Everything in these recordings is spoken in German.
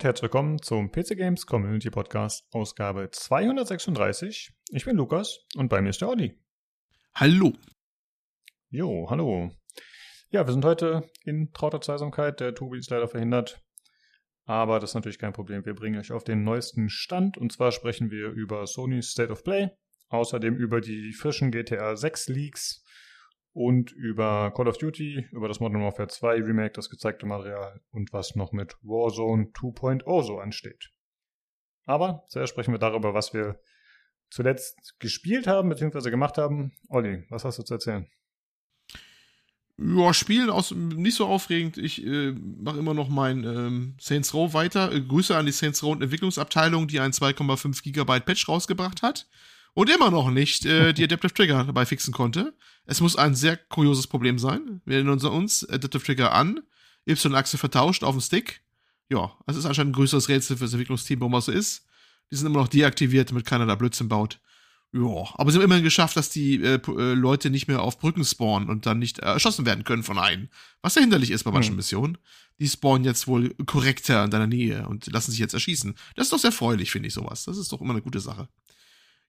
Und herzlich willkommen zum PC Games Community Podcast, Ausgabe 236. Ich bin Lukas und bei mir ist der Olli. Hallo. Jo, hallo. Ja, wir sind heute in trauter Zweisamkeit. Der Tobi ist leider verhindert. Aber das ist natürlich kein Problem. Wir bringen euch auf den neuesten Stand. Und zwar sprechen wir über Sony's State of Play, außerdem über die frischen GTA 6 Leaks und über Call of Duty, über das Modern Warfare 2 Remake, das gezeigte Material und was noch mit Warzone 2.0 so ansteht. Aber zuerst sprechen wir darüber, was wir zuletzt gespielt haben bzw. gemacht haben. Olli, was hast du zu erzählen? Ja, Spielen aus, nicht so aufregend. Ich äh, mache immer noch mein ähm, Saints Row weiter. Äh, Grüße an die Saints Row Entwicklungsabteilung, die ein 2,5 Gigabyte Patch rausgebracht hat und immer noch nicht äh, die Adaptive Trigger dabei fixen konnte. Es muss ein sehr kurioses Problem sein. Wir erinnern uns Adaptive Trigger an, Y-Achse vertauscht auf dem Stick. Ja, es ist anscheinend ein größeres Rätsel für das Entwicklungsteam, warum das so ist. Die sind immer noch deaktiviert, damit keiner da Blödsinn baut. Ja, aber sie haben immerhin geschafft, dass die äh, äh, Leute nicht mehr auf Brücken spawnen und dann nicht äh, erschossen werden können von einem. Was ja hinderlich ist bei manchen hm. Missionen. Die spawnen jetzt wohl korrekter in deiner Nähe und lassen sich jetzt erschießen. Das ist doch sehr freudig, finde ich sowas. Das ist doch immer eine gute Sache.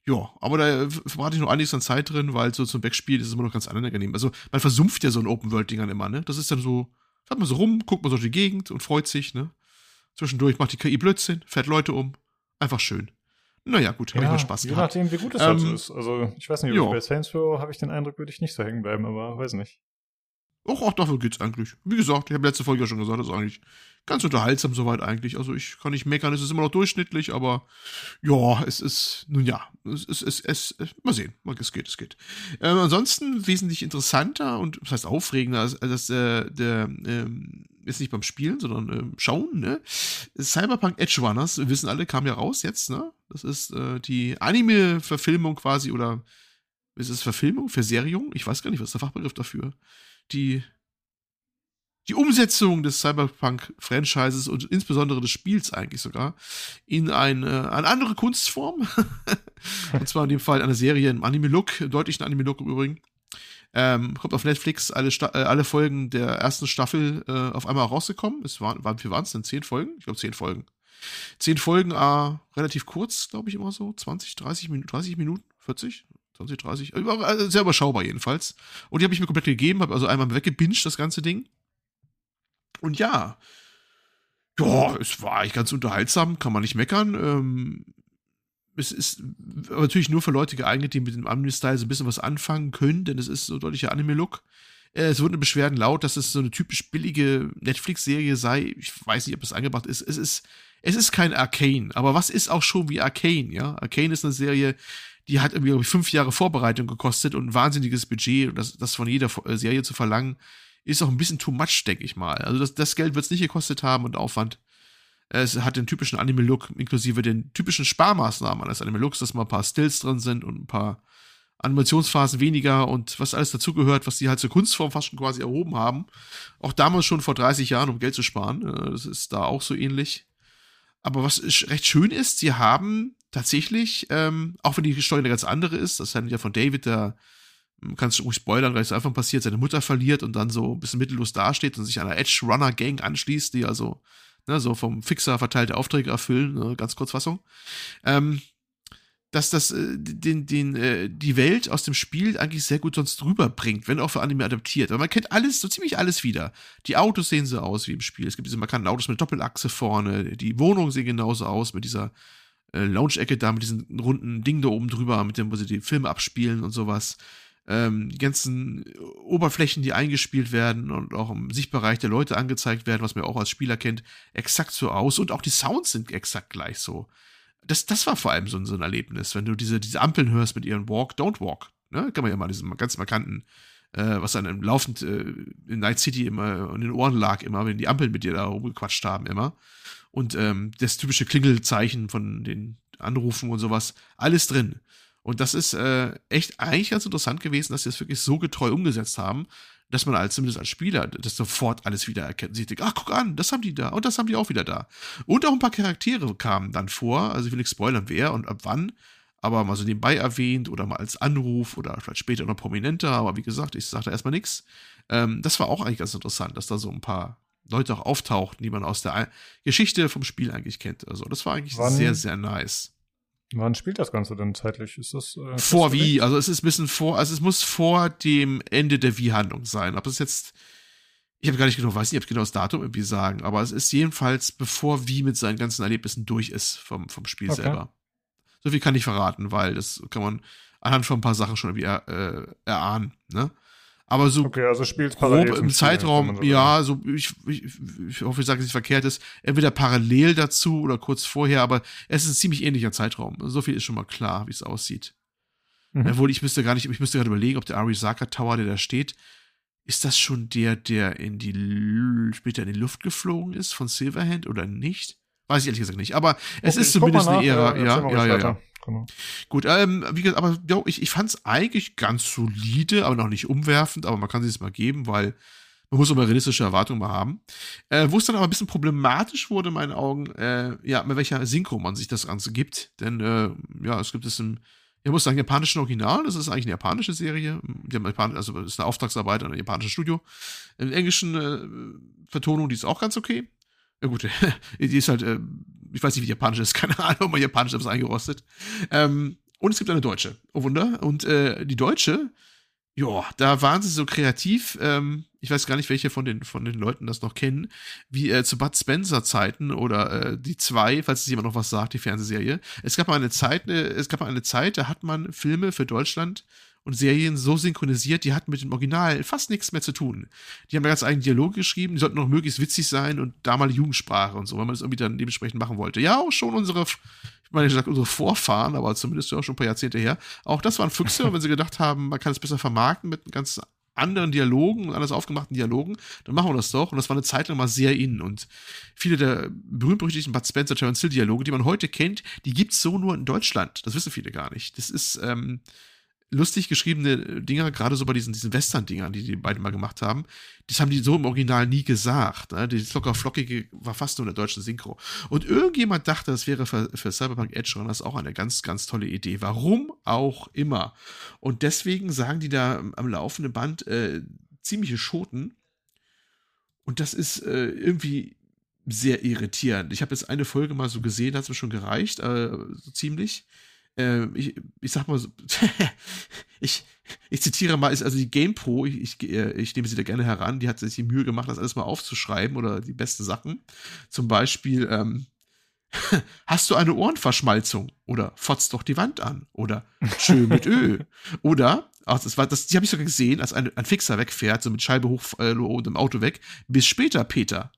Ja, aber da verbrate ich noch einiges an Zeit drin, weil so zum Backspiel ist es immer noch ganz angenehm. Also man versumpft ja so ein Open-World-Dingern immer, ne? Das ist dann so, fährt man so rum, guckt man so die Gegend und freut sich, ne? Zwischendurch macht die KI Blödsinn, fährt Leute um. Einfach schön. Naja, gut, habe ja, ich mal Spaß gehabt. Je nachdem, wie gut es ähm, ist. Also, ich weiß nicht, bei Saints Row habe ich den Eindruck, würde ich nicht so hängen bleiben, aber weiß nicht. Auch, auch dafür geht's eigentlich. Wie gesagt, ich habe letzte Folge ja schon gesagt, das ist eigentlich ganz unterhaltsam soweit eigentlich. Also ich kann nicht meckern, es ist immer noch durchschnittlich, aber ja, es ist, nun ja, es ist, es, es, es mal sehen, es geht, es geht. Ähm, ansonsten wesentlich interessanter und, was heißt aufregender, als, als äh, der, ähm, ist nicht beim Spielen, sondern ähm, schauen, ne? Cyberpunk Edge Runners, wir wissen alle, kam ja raus jetzt, ne? Das ist äh, die Anime-Verfilmung quasi, oder ist es Verfilmung, Verseriung? Ich weiß gar nicht, was ist der Fachbegriff dafür? Die die Umsetzung des Cyberpunk-Franchises und insbesondere des Spiels eigentlich sogar in eine, eine andere Kunstform. und zwar in dem Fall eine Serie im Anime-Look, deutlichen Anime-Look im Übrigen. Ähm, kommt auf Netflix alle, äh, alle Folgen der ersten Staffel äh, auf einmal rausgekommen. Es waren, waren, wie waren es denn? Zehn Folgen? Ich glaube, zehn Folgen. Zehn Folgen, äh, relativ kurz, glaube ich, immer so. 20, 30 Minuten, 30 Minuten, 40, 20, 30. Äh, sehr überschaubar jedenfalls. Und die habe ich mir komplett gegeben, habe also einmal weggebinged, das ganze Ding. Und ja, ja, es war eigentlich ganz unterhaltsam, kann man nicht meckern. Ähm, es ist natürlich nur für Leute geeignet, die mit dem Anime-Style so ein bisschen was anfangen können, denn es ist so deutlicher Anime-Look. Äh, es wurden Beschwerden laut, dass es so eine typisch billige Netflix-Serie sei. Ich weiß nicht, ob es angebracht ist. Es ist, es ist kein Arcane, aber was ist auch schon wie Arcane, ja? Arcane ist eine Serie, die hat irgendwie, glaube ich, fünf Jahre Vorbereitung gekostet und ein wahnsinniges Budget das, das von jeder Serie zu verlangen, ist auch ein bisschen too much, denke ich mal. Also das, das Geld wird es nicht gekostet haben und Aufwand. Es hat den typischen Anime-Look, inklusive den typischen Sparmaßnahmen eines Anime-Looks, dass mal ein paar Stills drin sind und ein paar Animationsphasen weniger und was alles dazugehört, was die halt zur Kunstform fast schon quasi erhoben haben. Auch damals schon vor 30 Jahren, um Geld zu sparen. Äh, das ist da auch so ähnlich. Aber was recht schön ist, sie haben tatsächlich, ähm, auch wenn die Story eine ganz andere ist, das handelt ja von David, der kannst du ruhig spoilern, weil es einfach passiert, seine Mutter verliert und dann so ein bisschen mittellos dasteht und sich einer Edge Runner Gang anschließt, die also ne, so vom Fixer verteilte Aufträge erfüllen, ne, ganz Kurzfassung. Ähm, dass das äh, den, den, äh, die Welt aus dem Spiel eigentlich sehr gut sonst rüberbringt, wenn auch für Anime adaptiert. Aber man kennt alles, so ziemlich alles wieder. Die Autos sehen so aus wie im Spiel. Es gibt diese markanten Autos mit Doppelachse vorne. Die Wohnungen sehen genauso aus mit dieser äh, Lounge-Ecke da, mit diesem runden Ding da oben drüber, mit dem, wo sie die Filme abspielen und sowas ähm, die ganzen Oberflächen, die eingespielt werden und auch im Sichtbereich der Leute angezeigt werden, was man auch als Spieler kennt, exakt so aus und auch die Sounds sind exakt gleich so. Das, das war vor allem so, so ein Erlebnis, wenn du diese, diese Ampeln hörst mit ihren Walk, Don't Walk. Ne? Kann man ja mal diesen ganz markanten, äh, was dann laufend äh, in Night City immer in den Ohren lag, immer, wenn die Ampeln mit dir da rumgequatscht haben, immer. Und ähm, das typische Klingelzeichen von den Anrufen und sowas, alles drin. Und das ist äh, echt eigentlich ganz interessant gewesen, dass sie das wirklich so getreu umgesetzt haben, dass man als zumindest als Spieler das sofort alles wieder erkennt. Sie denkt, ach, guck an, das haben die da und das haben die auch wieder da. Und auch ein paar Charaktere kamen dann vor, also ich will nicht spoilern, wer und ab wann, aber mal so nebenbei erwähnt oder mal als Anruf oder vielleicht später noch prominenter, aber wie gesagt, ich sage da erstmal nichts. Ähm, das war auch eigentlich ganz interessant, dass da so ein paar Leute auch auftauchten, die man aus der Geschichte vom Spiel eigentlich kennt. Also das war eigentlich wann, sehr, sehr nice. Wann spielt das Ganze denn zeitlich? Ist das äh, vor wie? Also es ist ein bisschen vor, also es muss vor dem Ende der Wie-Handlung sein. Ob es jetzt, ich habe gar nicht genau, weiß nicht, ob ich genau das Datum irgendwie sagen, aber es ist jedenfalls bevor Wie mit seinen ganzen Erlebnissen durch ist vom, vom Spiel okay. selber. So viel kann ich verraten, weil das kann man anhand von ein paar Sachen schon irgendwie er, äh, erahnen, ne? Aber so okay, also grob im Zeitraum, so ja, so ich, ich, ich hoffe, ich sage nicht verkehrt ist, entweder parallel dazu oder kurz vorher, aber es ist ein ziemlich ähnlicher Zeitraum. So viel ist schon mal klar, wie es aussieht. Mhm. Obwohl ich müsste gar nicht, ich müsste gerade überlegen, ob der Arisaka Tower, der da steht, ist das schon der, der in die später in die Luft geflogen ist von Silverhand oder nicht? Weiß ich ehrlich gesagt nicht. Aber es okay, ist zumindest eine Ära. Ja, ja, ja, ja. Genau. Gut, ähm, wie gesagt, aber ja, ich, ich fand es eigentlich ganz solide, aber noch nicht umwerfend, aber man kann das mal geben, weil man muss immer realistische Erwartungen mal haben. Äh, wo es dann aber ein bisschen problematisch wurde, in meinen Augen, äh, ja, mit welcher Synchro man sich das Ganze gibt. Denn, äh, ja, es gibt es im, ich muss sagen, japanischen Original, das ist eigentlich eine japanische Serie. Die haben Japan also das ist eine Auftragsarbeit an einem japanischen Studio. In englischen äh, Vertonung, die ist auch ganz okay. Ja gut, die ist halt, äh, ich weiß nicht, wie japanisch ist, keine Ahnung, mal japanisch ist eingerostet. Ähm, und es gibt eine deutsche, oh Wunder. Und äh, die deutsche, ja, da waren sie so kreativ, ähm, ich weiß gar nicht, welche von den, von den Leuten das noch kennen, wie äh, zu Bud Spencer Zeiten oder die zwei, falls es jemand noch was sagt, die Fernsehserie. Es gab mal eine Zeit, es gab mal eine Zeit, da hat man Filme für Deutschland und Serien so synchronisiert, die hatten mit dem Original fast nichts mehr zu tun. Die haben ganz eigenen Dialog geschrieben, die sollten noch möglichst witzig sein und damalige Jugendsprache und so, weil man das irgendwie dann dementsprechend machen wollte. Ja, auch schon unsere, ich meine, ich sag unsere Vorfahren, aber zumindest auch schon ein paar Jahrzehnte her. Auch das waren Füchse, wenn sie gedacht haben, man kann es besser vermarkten mit ganz anderen Dialogen und anders aufgemachten Dialogen, dann machen wir das doch. Und das war eine Zeit lang mal sehr in. Und viele der berühmt-berüchtigten Bud Spencer, Terence Hill Dialoge, die man heute kennt, die gibt's so nur in Deutschland. Das wissen viele gar nicht. Das ist, ähm, lustig geschriebene Dinger, gerade so bei diesen, diesen Western-Dingern, die die beiden mal gemacht haben, das haben die so im Original nie gesagt. Ne? Die locker flockige war fast nur in der deutschen Synchro. Und irgendjemand dachte, das wäre für, für Cyberpunk Edge Runners auch eine ganz, ganz tolle Idee. Warum auch immer. Und deswegen sagen die da am laufenden Band äh, ziemliche Schoten. Und das ist äh, irgendwie sehr irritierend. Ich habe jetzt eine Folge mal so gesehen, hat es mir schon gereicht, äh, so ziemlich äh, ich, ich sag mal so, ich, ich zitiere mal, ist also die GamePro, ich, ich, äh, ich nehme sie da gerne heran, die hat sich die Mühe gemacht, das alles mal aufzuschreiben oder die besten Sachen. Zum Beispiel, ähm, hast du eine Ohrenverschmalzung? Oder fotzt doch die Wand an? Oder schön mit Öl? Oder, also das war, das, die habe ich sogar gesehen, als ein, ein Fixer wegfährt, so mit Scheibe hoch äh, und im Auto weg. Bis später, Peter.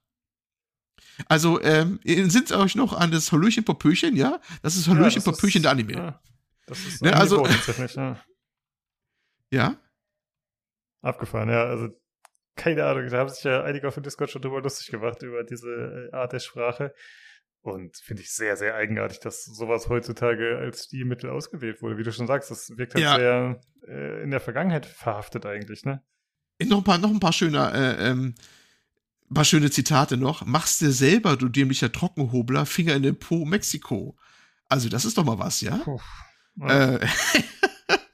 Also, ähm, sind euch noch an das Hallöchen Popöchen, ja? Das ist Hallöchen ja, Popöchen der Anime. Ja, das ist ne, also, ja. ja? Abgefahren, ja. Also, keine Ahnung, da haben sich ja einige auf dem Discord schon drüber lustig gemacht, über diese äh, Art der Sprache. Und finde ich sehr, sehr eigenartig, dass sowas heutzutage als Stilmittel ausgewählt wurde. Wie du schon sagst, das wirkt halt ja. sehr äh, in der Vergangenheit verhaftet eigentlich, ne? Noch ein paar, noch ein paar schöne äh, ähm, paar schöne Zitate noch. Machst dir selber, du dämlicher Trockenhobler, Finger in den Po, Mexiko. Also, das ist doch mal was, ja? Puh, ja. Äh,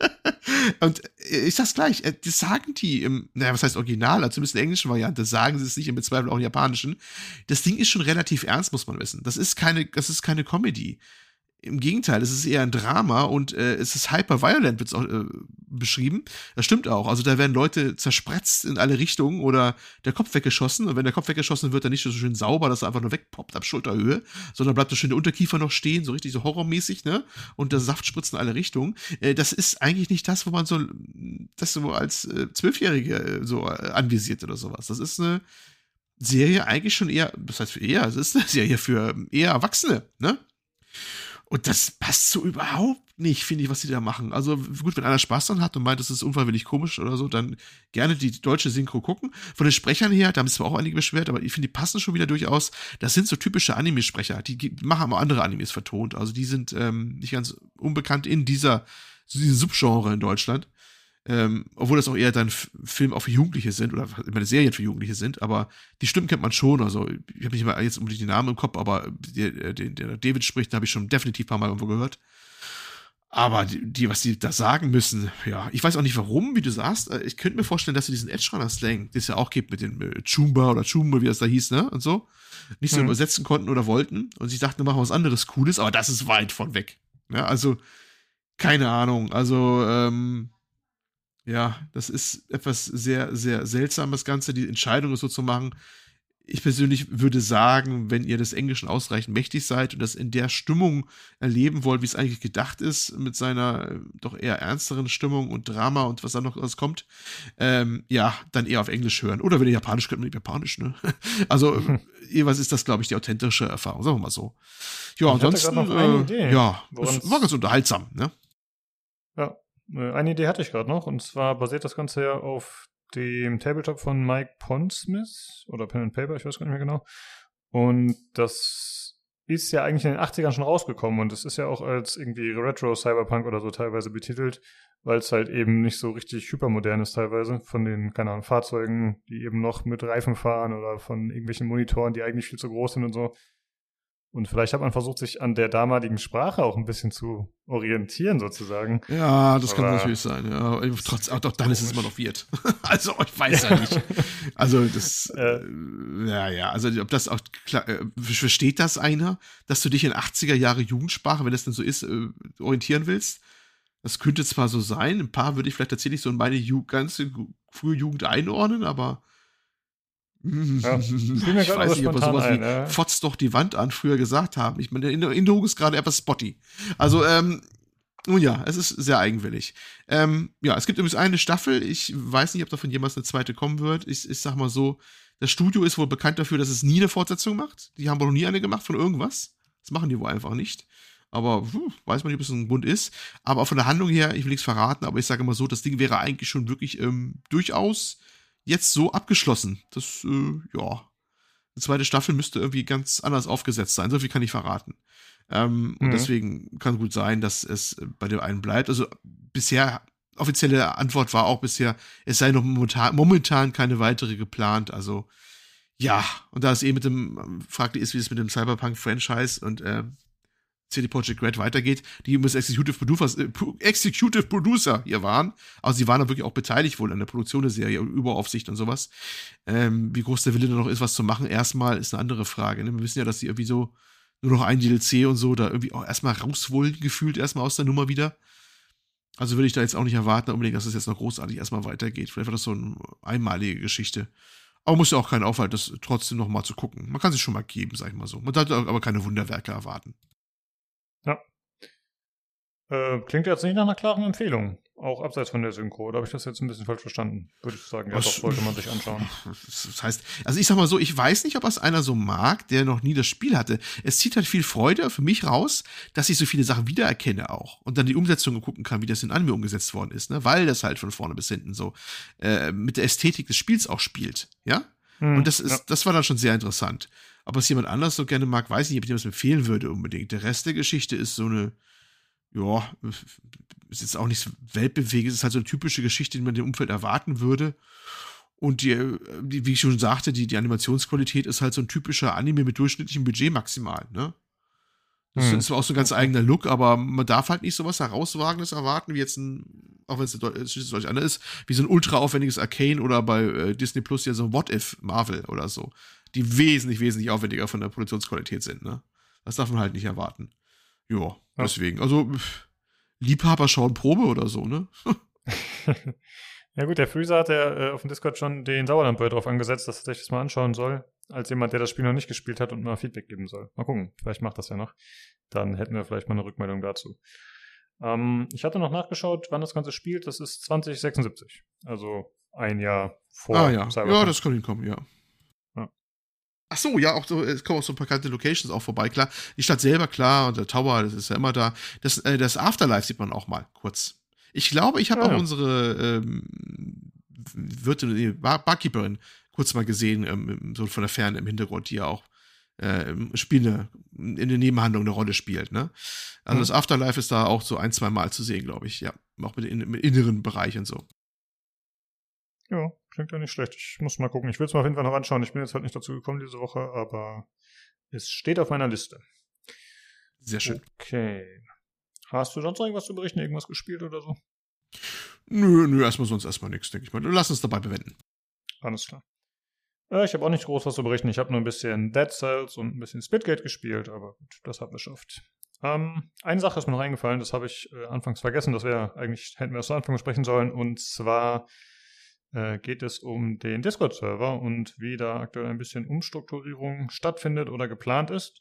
und ich sag's gleich, äh, das sagen die im, naja, was heißt Original, also zumindest in der englischen Variante, sagen sie es nicht im Zweifel auch im japanischen. Das Ding ist schon relativ ernst, muss man wissen. Das ist keine, das ist keine Comedy. Im Gegenteil, es ist eher ein Drama und äh, es ist hyper-violent, wird es auch äh, beschrieben. Das stimmt auch. Also da werden Leute zerspretzt in alle Richtungen oder der Kopf weggeschossen. Und wenn der Kopf weggeschossen wird, dann nicht so schön sauber, dass er einfach nur wegpoppt ab Schulterhöhe, sondern bleibt so schön der Unterkiefer noch stehen, so richtig so horrormäßig, ne? Und der Saft spritzt in alle Richtungen. Äh, das ist eigentlich nicht das, wo man so das so als äh, Zwölfjährige äh, so äh, anvisiert oder sowas. Das ist eine Serie eigentlich schon eher, das heißt für eher, es ist eine Serie für eher Erwachsene, ne? Und das passt so überhaupt nicht, finde ich, was die da machen. Also gut, wenn einer Spaß dran hat und meint, das ist unfreiwillig komisch oder so, dann gerne die deutsche Synchro gucken. Von den Sprechern her, da haben es auch einige beschwert, aber ich finde, die passen schon wieder durchaus. Das sind so typische Anime-Sprecher. Die machen aber andere Animes vertont. Also die sind ähm, nicht ganz unbekannt in dieser, dieser Subgenre in Deutschland. Ähm, obwohl das auch eher dann Film auch für Jugendliche sind oder meine Serien für Jugendliche sind, aber die Stimmen kennt man schon. Also ich habe nicht mal jetzt unbedingt die Namen im Kopf, aber der, der, der David spricht, da habe ich schon definitiv ein paar Mal irgendwo gehört. Aber die, die, was die da sagen müssen, ja, ich weiß auch nicht warum, wie du sagst. Äh, ich könnte mir vorstellen, dass sie diesen Edge Runner Slang, den es ja auch gibt mit dem äh, Chumba oder Chumba, wie das da hieß, ne, und so, nicht so mhm. übersetzen konnten oder wollten. Und sie dachten, wir machen was anderes Cooles, aber das ist weit von weg. Ja, also, keine Ahnung. Also, ähm, ja, das ist etwas sehr, sehr seltsames Ganze, die Entscheidung so zu machen ich persönlich würde sagen, wenn ihr des Englischen ausreichend mächtig seid und das in der Stimmung erleben wollt, wie es eigentlich gedacht ist, mit seiner äh, doch eher ernsteren Stimmung und Drama und was da noch alles kommt, ähm, ja, dann eher auf Englisch hören. Oder wenn ihr Japanisch könnt, mit Japanisch, ne? Also, jeweils ist das, glaube ich, die authentische Erfahrung, sagen wir mal so. Ja, ich ansonsten, äh, ja, war ganz unterhaltsam, ne? Ja, eine Idee hatte ich gerade noch, und zwar basiert das Ganze ja auf dem Tabletop von Mike Pondsmith oder Pen and Paper, ich weiß gar nicht mehr genau. Und das ist ja eigentlich in den 80ern schon rausgekommen und es ist ja auch als irgendwie Retro Cyberpunk oder so teilweise betitelt, weil es halt eben nicht so richtig hypermodern ist teilweise von den, keine Ahnung, Fahrzeugen, die eben noch mit Reifen fahren oder von irgendwelchen Monitoren, die eigentlich viel zu groß sind und so. Und vielleicht hat man versucht, sich an der damaligen Sprache auch ein bisschen zu orientieren, sozusagen. Ja, das Aber kann natürlich sein. Ja. Trotz, auch doch dann ist es immer noch Wirt. also, ich weiß ja nicht. Also, das, äh, ja, ja, also, ob das auch klar, äh, versteht das einer, dass du dich in 80er Jahre Jugendsprache, wenn das denn so ist, äh, orientieren willst? Das könnte zwar so sein, ein paar würde ich vielleicht tatsächlich so in meine Ju ganze frühe Jugend einordnen, aber ja, ich weiß nicht, ob wir sowas ein, wie ja. Fotz doch die Wand an früher gesagt haben. Ich meine, der Erinnerung ist gerade etwas spotty. Also, ähm, nun ja, es ist sehr eigenwillig. Ähm, ja, es gibt übrigens eine Staffel. Ich weiß nicht, ob davon jemals eine zweite kommen wird. Ich, ich sag mal so, das Studio ist wohl bekannt dafür, dass es nie eine Fortsetzung macht. Die haben wohl noch nie eine gemacht von irgendwas. Das machen die wohl einfach nicht. Aber hm, weiß man nicht, ob es ein Bund ist. Aber von der Handlung her, ich will nichts verraten, aber ich sage mal so, das Ding wäre eigentlich schon wirklich ähm, durchaus jetzt so abgeschlossen. Das, äh, ja. Die zweite Staffel müsste irgendwie ganz anders aufgesetzt sein. So viel kann ich verraten. Ähm, mhm. Und deswegen kann gut sein, dass es bei dem einen bleibt. Also bisher, offizielle Antwort war auch bisher, es sei noch momentan, momentan keine weitere geplant. Also ja, und da es eh mit dem, fraglich ist, wie es mit dem Cyberpunk-Franchise und äh, CD Projekt Red weitergeht, die übrigens Executive Producer, äh, Executive Producer hier waren. Also sie waren da wirklich auch beteiligt wohl an der Produktion der Serie, Überaufsicht und sowas. Ähm, wie groß der Wille da noch ist, was zu machen, erstmal ist eine andere Frage. Ne? Wir wissen ja, dass sie irgendwie so nur noch ein DLC und so da irgendwie auch erstmal raus wollen, gefühlt erstmal aus der Nummer wieder. Also würde ich da jetzt auch nicht erwarten, unbedingt, dass es jetzt noch großartig erstmal weitergeht. Vielleicht war das so eine einmalige Geschichte. Aber muss ja auch keinen Aufwand, das trotzdem noch mal zu gucken. Man kann sich schon mal geben, sag ich mal so. Man darf aber keine Wunderwerke erwarten. Ja. Äh, klingt jetzt nicht nach einer klaren Empfehlung. Auch abseits von der Synchro. Oder habe ich das jetzt ein bisschen falsch verstanden? Würde ich sagen. Ja, Was, doch, sollte man sich anschauen. Das heißt, also ich sag mal so, ich weiß nicht, ob das einer so mag, der noch nie das Spiel hatte. Es zieht halt viel Freude für mich raus, dass ich so viele Sachen wiedererkenne auch. Und dann die Umsetzung gucken kann, wie das in Anime umgesetzt worden ist, ne? Weil das halt von vorne bis hinten so äh, mit der Ästhetik des Spiels auch spielt. Ja? Hm, Und das ist, ja. das war dann schon sehr interessant. Ob es jemand anders so gerne mag, weiß ich nicht, ob ich das empfehlen würde unbedingt. Der Rest der Geschichte ist so eine, ja, ist jetzt auch nicht so weltbewegend, es ist halt so eine typische Geschichte, die man im Umfeld erwarten würde. Und die, die, wie ich schon sagte, die, die Animationsqualität ist halt so ein typischer Anime mit durchschnittlichem Budget maximal, ne? Das hm. ist zwar auch so ein ganz eigener Look, aber man darf halt nicht so was Herausragendes erwarten, wie jetzt ein, auch wenn es deutlich anders ist, wie so ein ultra aufwendiges Arcane oder bei äh, Disney Plus ja so ein What If Marvel oder so die wesentlich, wesentlich aufwendiger von der Produktionsqualität sind. Ne? Das darf man halt nicht erwarten. Jo, ja, deswegen. Also, Liebhaber schauen Probe oder so, ne? ja gut, der Freezer hat ja äh, auf dem Discord schon den Sauerlandböll drauf angesetzt, dass er sich das mal anschauen soll, als jemand, der das Spiel noch nicht gespielt hat und mal Feedback geben soll. Mal gucken, vielleicht macht das ja noch. Dann hätten wir vielleicht mal eine Rückmeldung dazu. Ähm, ich hatte noch nachgeschaut, wann das Ganze spielt. Das ist 2076. Also ein Jahr vor ah, ja. Cyberpunk. Ja, das kann hinkommen, ja. Ach so, ja, auch so, es kommen auch so bekannte Locations auch vorbei, klar. Die Stadt selber, klar, und der Tower, das ist ja immer da. Das, äh, das Afterlife sieht man auch mal kurz. Ich glaube, ich habe ja, auch ja. unsere ähm, Wirtin, nee, Bar Barkeeperin kurz mal gesehen, ähm, so von der Ferne im Hintergrund, die ja auch äh, Spiele in der Nebenhandlung eine Rolle spielt, ne? Also mhm. das Afterlife ist da auch so ein, zwei Mal zu sehen, glaube ich, ja. Auch mit, in, mit inneren Bereich und so. Ja, klingt ja nicht schlecht. Ich muss mal gucken. Ich will es mal auf jeden Fall noch anschauen. Ich bin jetzt halt nicht dazu gekommen diese Woche, aber es steht auf meiner Liste. Sehr schön. Okay. Hast du sonst noch irgendwas zu berichten? Irgendwas gespielt oder so? Nö, nö, erstmal sonst erstmal nichts, denke ich mal. Lass uns dabei bewenden. Alles klar. Äh, ich habe auch nicht groß was zu berichten. Ich habe nur ein bisschen Dead Cells und ein bisschen Splitgate gespielt, aber gut, das haben wir geschafft. Ähm, eine Sache ist mir noch eingefallen, das habe ich äh, anfangs vergessen, das wäre eigentlich, hätten wir das zu Anfang besprechen sollen, und zwar äh, geht es um den Discord-Server und wie da aktuell ein bisschen Umstrukturierung stattfindet oder geplant ist.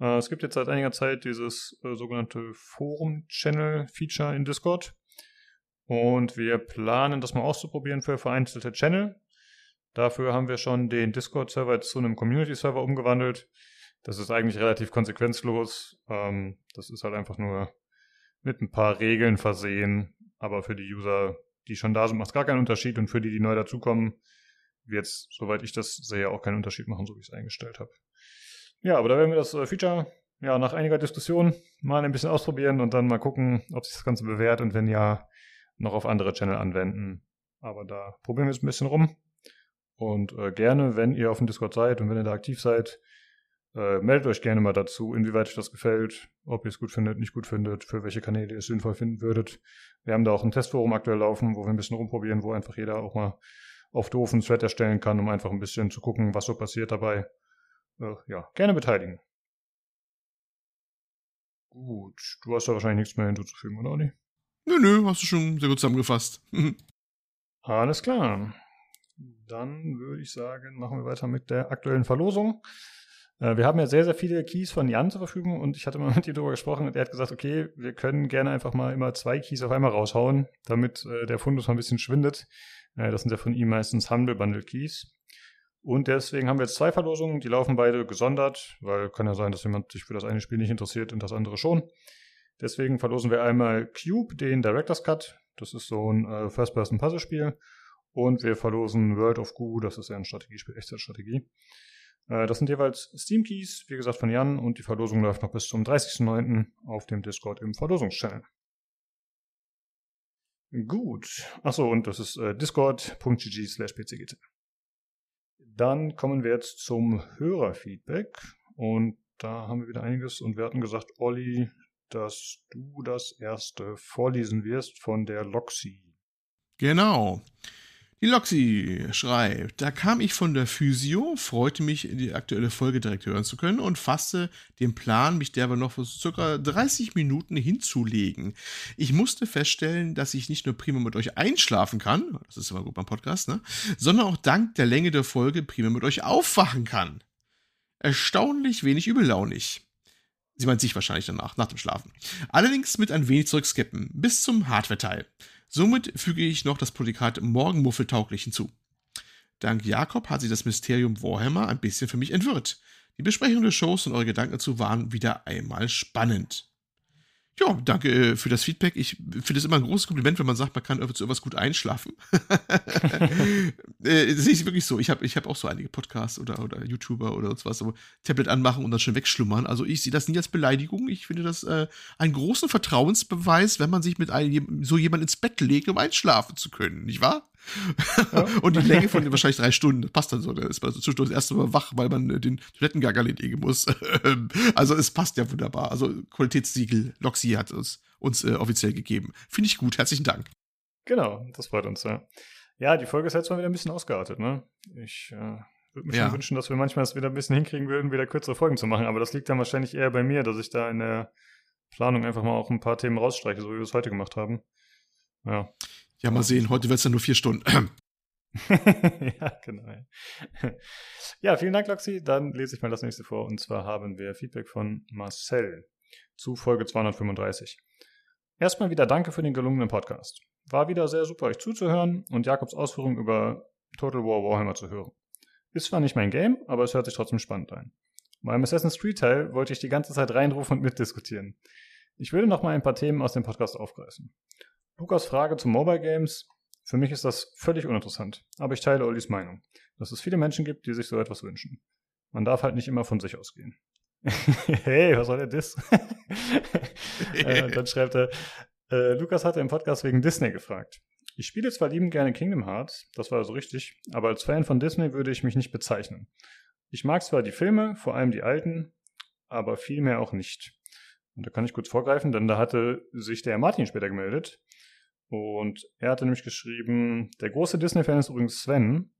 Äh, es gibt jetzt seit einiger Zeit dieses äh, sogenannte Forum-Channel-Feature in Discord. Und wir planen, das mal auszuprobieren für vereinzelte Channel. Dafür haben wir schon den Discord-Server zu einem Community-Server umgewandelt. Das ist eigentlich relativ konsequenzlos. Ähm, das ist halt einfach nur mit ein paar Regeln versehen. Aber für die User, die schon da sind, macht es gar keinen Unterschied. Und für die, die neu dazukommen, wird es, soweit ich das sehe, auch keinen Unterschied machen, so wie ich es eingestellt habe. Ja, aber da werden wir das äh, Feature ja nach einiger Diskussion mal ein bisschen ausprobieren und dann mal gucken, ob sich das Ganze bewährt und wenn ja, noch auf andere Channel anwenden. Aber da probieren wir es ein bisschen rum. Und äh, gerne, wenn ihr auf dem Discord seid und wenn ihr da aktiv seid, äh, meldet euch gerne mal dazu, inwieweit euch das gefällt, ob ihr es gut findet, nicht gut findet, für welche Kanäle ihr es sinnvoll finden würdet. Wir haben da auch ein Testforum aktuell laufen, wo wir ein bisschen rumprobieren, wo einfach jeder auch mal auf doofen Thread erstellen kann, um einfach ein bisschen zu gucken, was so passiert dabei. Äh, ja, gerne beteiligen. Gut, du hast da wahrscheinlich nichts mehr hinzuzufügen, oder Olli? Nö, nö, hast du schon sehr gut zusammengefasst. Alles klar. Dann würde ich sagen, machen wir weiter mit der aktuellen Verlosung. Äh, wir haben ja sehr, sehr viele Keys von Jan zur Verfügung und ich hatte mal mit ihm darüber gesprochen und er hat gesagt, okay, wir können gerne einfach mal immer zwei Keys auf einmal raushauen, damit äh, der Fundus mal ein bisschen schwindet. Äh, das sind ja von ihm meistens Humble Bundle Keys. Und deswegen haben wir jetzt zwei Verlosungen, die laufen beide gesondert, weil kann ja sein, dass jemand sich für das eine Spiel nicht interessiert und das andere schon. Deswegen verlosen wir einmal Cube, den Director's Cut. Das ist so ein First-Person-Puzzle-Spiel. Und wir verlosen World of Goo, das ist ja ein Strategiespiel, Echtzeitstrategie. Äh, das sind jeweils Steam Keys, wie gesagt, von Jan. Und die Verlosung läuft noch bis zum 30.09. auf dem Discord im Verlosungschannel. Gut. Achso, und das ist äh, discord.gg slash pcgt. Dann kommen wir jetzt zum Hörerfeedback. Und da haben wir wieder einiges. Und wir hatten gesagt, Olli, dass du das erste vorlesen wirst von der Loxi. Genau. Die Loxi schreibt, da kam ich von der Physio, freute mich, die aktuelle Folge direkt hören zu können und fasste den Plan, mich derweil noch für circa 30 Minuten hinzulegen. Ich musste feststellen, dass ich nicht nur prima mit euch einschlafen kann, das ist immer gut beim Podcast, ne, sondern auch dank der Länge der Folge prima mit euch aufwachen kann. Erstaunlich wenig übellaunig. Sie meint sich wahrscheinlich danach, nach dem Schlafen. Allerdings mit ein wenig Zurückskippen, bis zum Hardware-Teil. Somit füge ich noch das Prädikat Morgenmuffel-tauglich hinzu. Dank Jakob hat sich das Mysterium Warhammer ein bisschen für mich entwirrt. Die Besprechung der Shows und eure Gedanken dazu waren wieder einmal spannend. Ja, danke äh, für das Feedback. Ich finde es immer ein großes Kompliment, wenn man sagt, man kann zu etwas gut einschlafen. äh, sehe ich wirklich so. Ich habe ich hab auch so einige Podcasts oder, oder YouTuber oder was, so Tablet anmachen und dann schon wegschlummern. Also ich sehe das nie als Beleidigung. Ich finde das äh, einen großen Vertrauensbeweis, wenn man sich mit einem, so jemand ins Bett legt, um einschlafen zu können, nicht wahr? Ja. und die Länge von wahrscheinlich drei Stunden, das passt dann so. Da ist man zwischendurch das erste Mal wach, weil man äh, den Toilettengang erledigen muss. also es passt ja wunderbar. Also Qualitätssiegel Loxi hat es uns äh, offiziell gegeben. Finde ich gut. Herzlichen Dank. Genau, das freut uns, ja. Ja, die Folge ist jetzt mal wieder ein bisschen ausgeartet, ne? Ich äh, würde mir ja. schon wünschen, dass wir manchmal es wieder ein bisschen hinkriegen würden, wieder kürzere Folgen zu machen. Aber das liegt dann wahrscheinlich eher bei mir, dass ich da in der Planung einfach mal auch ein paar Themen rausstreiche, so wie wir es heute gemacht haben. Ja. Ja, mal sehen. Heute wird es dann nur vier Stunden. ja, genau. Ja, vielen Dank, Loxi. Dann lese ich mal das nächste vor. Und zwar haben wir Feedback von Marcel zu Folge 235. Erstmal wieder danke für den gelungenen Podcast. War wieder sehr super, euch zuzuhören und Jakobs Ausführungen über Total War Warhammer zu hören. Ist zwar nicht mein Game, aber es hört sich trotzdem spannend ein. Beim Assassin's Creed Teil wollte ich die ganze Zeit reinrufen und mitdiskutieren. Ich würde noch mal ein paar Themen aus dem Podcast aufgreifen. Lukas Frage zu Mobile Games. Für mich ist das völlig uninteressant, aber ich teile Ollis Meinung, dass es viele Menschen gibt, die sich so etwas wünschen. Man darf halt nicht immer von sich ausgehen. hey, was soll der Diss? äh, dann schreibt er, äh, Lukas hatte im Podcast wegen Disney gefragt. Ich spiele zwar liebend gerne Kingdom Hearts, das war also richtig, aber als Fan von Disney würde ich mich nicht bezeichnen. Ich mag zwar die Filme, vor allem die alten, aber viel mehr auch nicht. Und da kann ich kurz vorgreifen, denn da hatte sich der Martin später gemeldet. Und er hatte nämlich geschrieben, der große Disney-Fan ist übrigens Sven,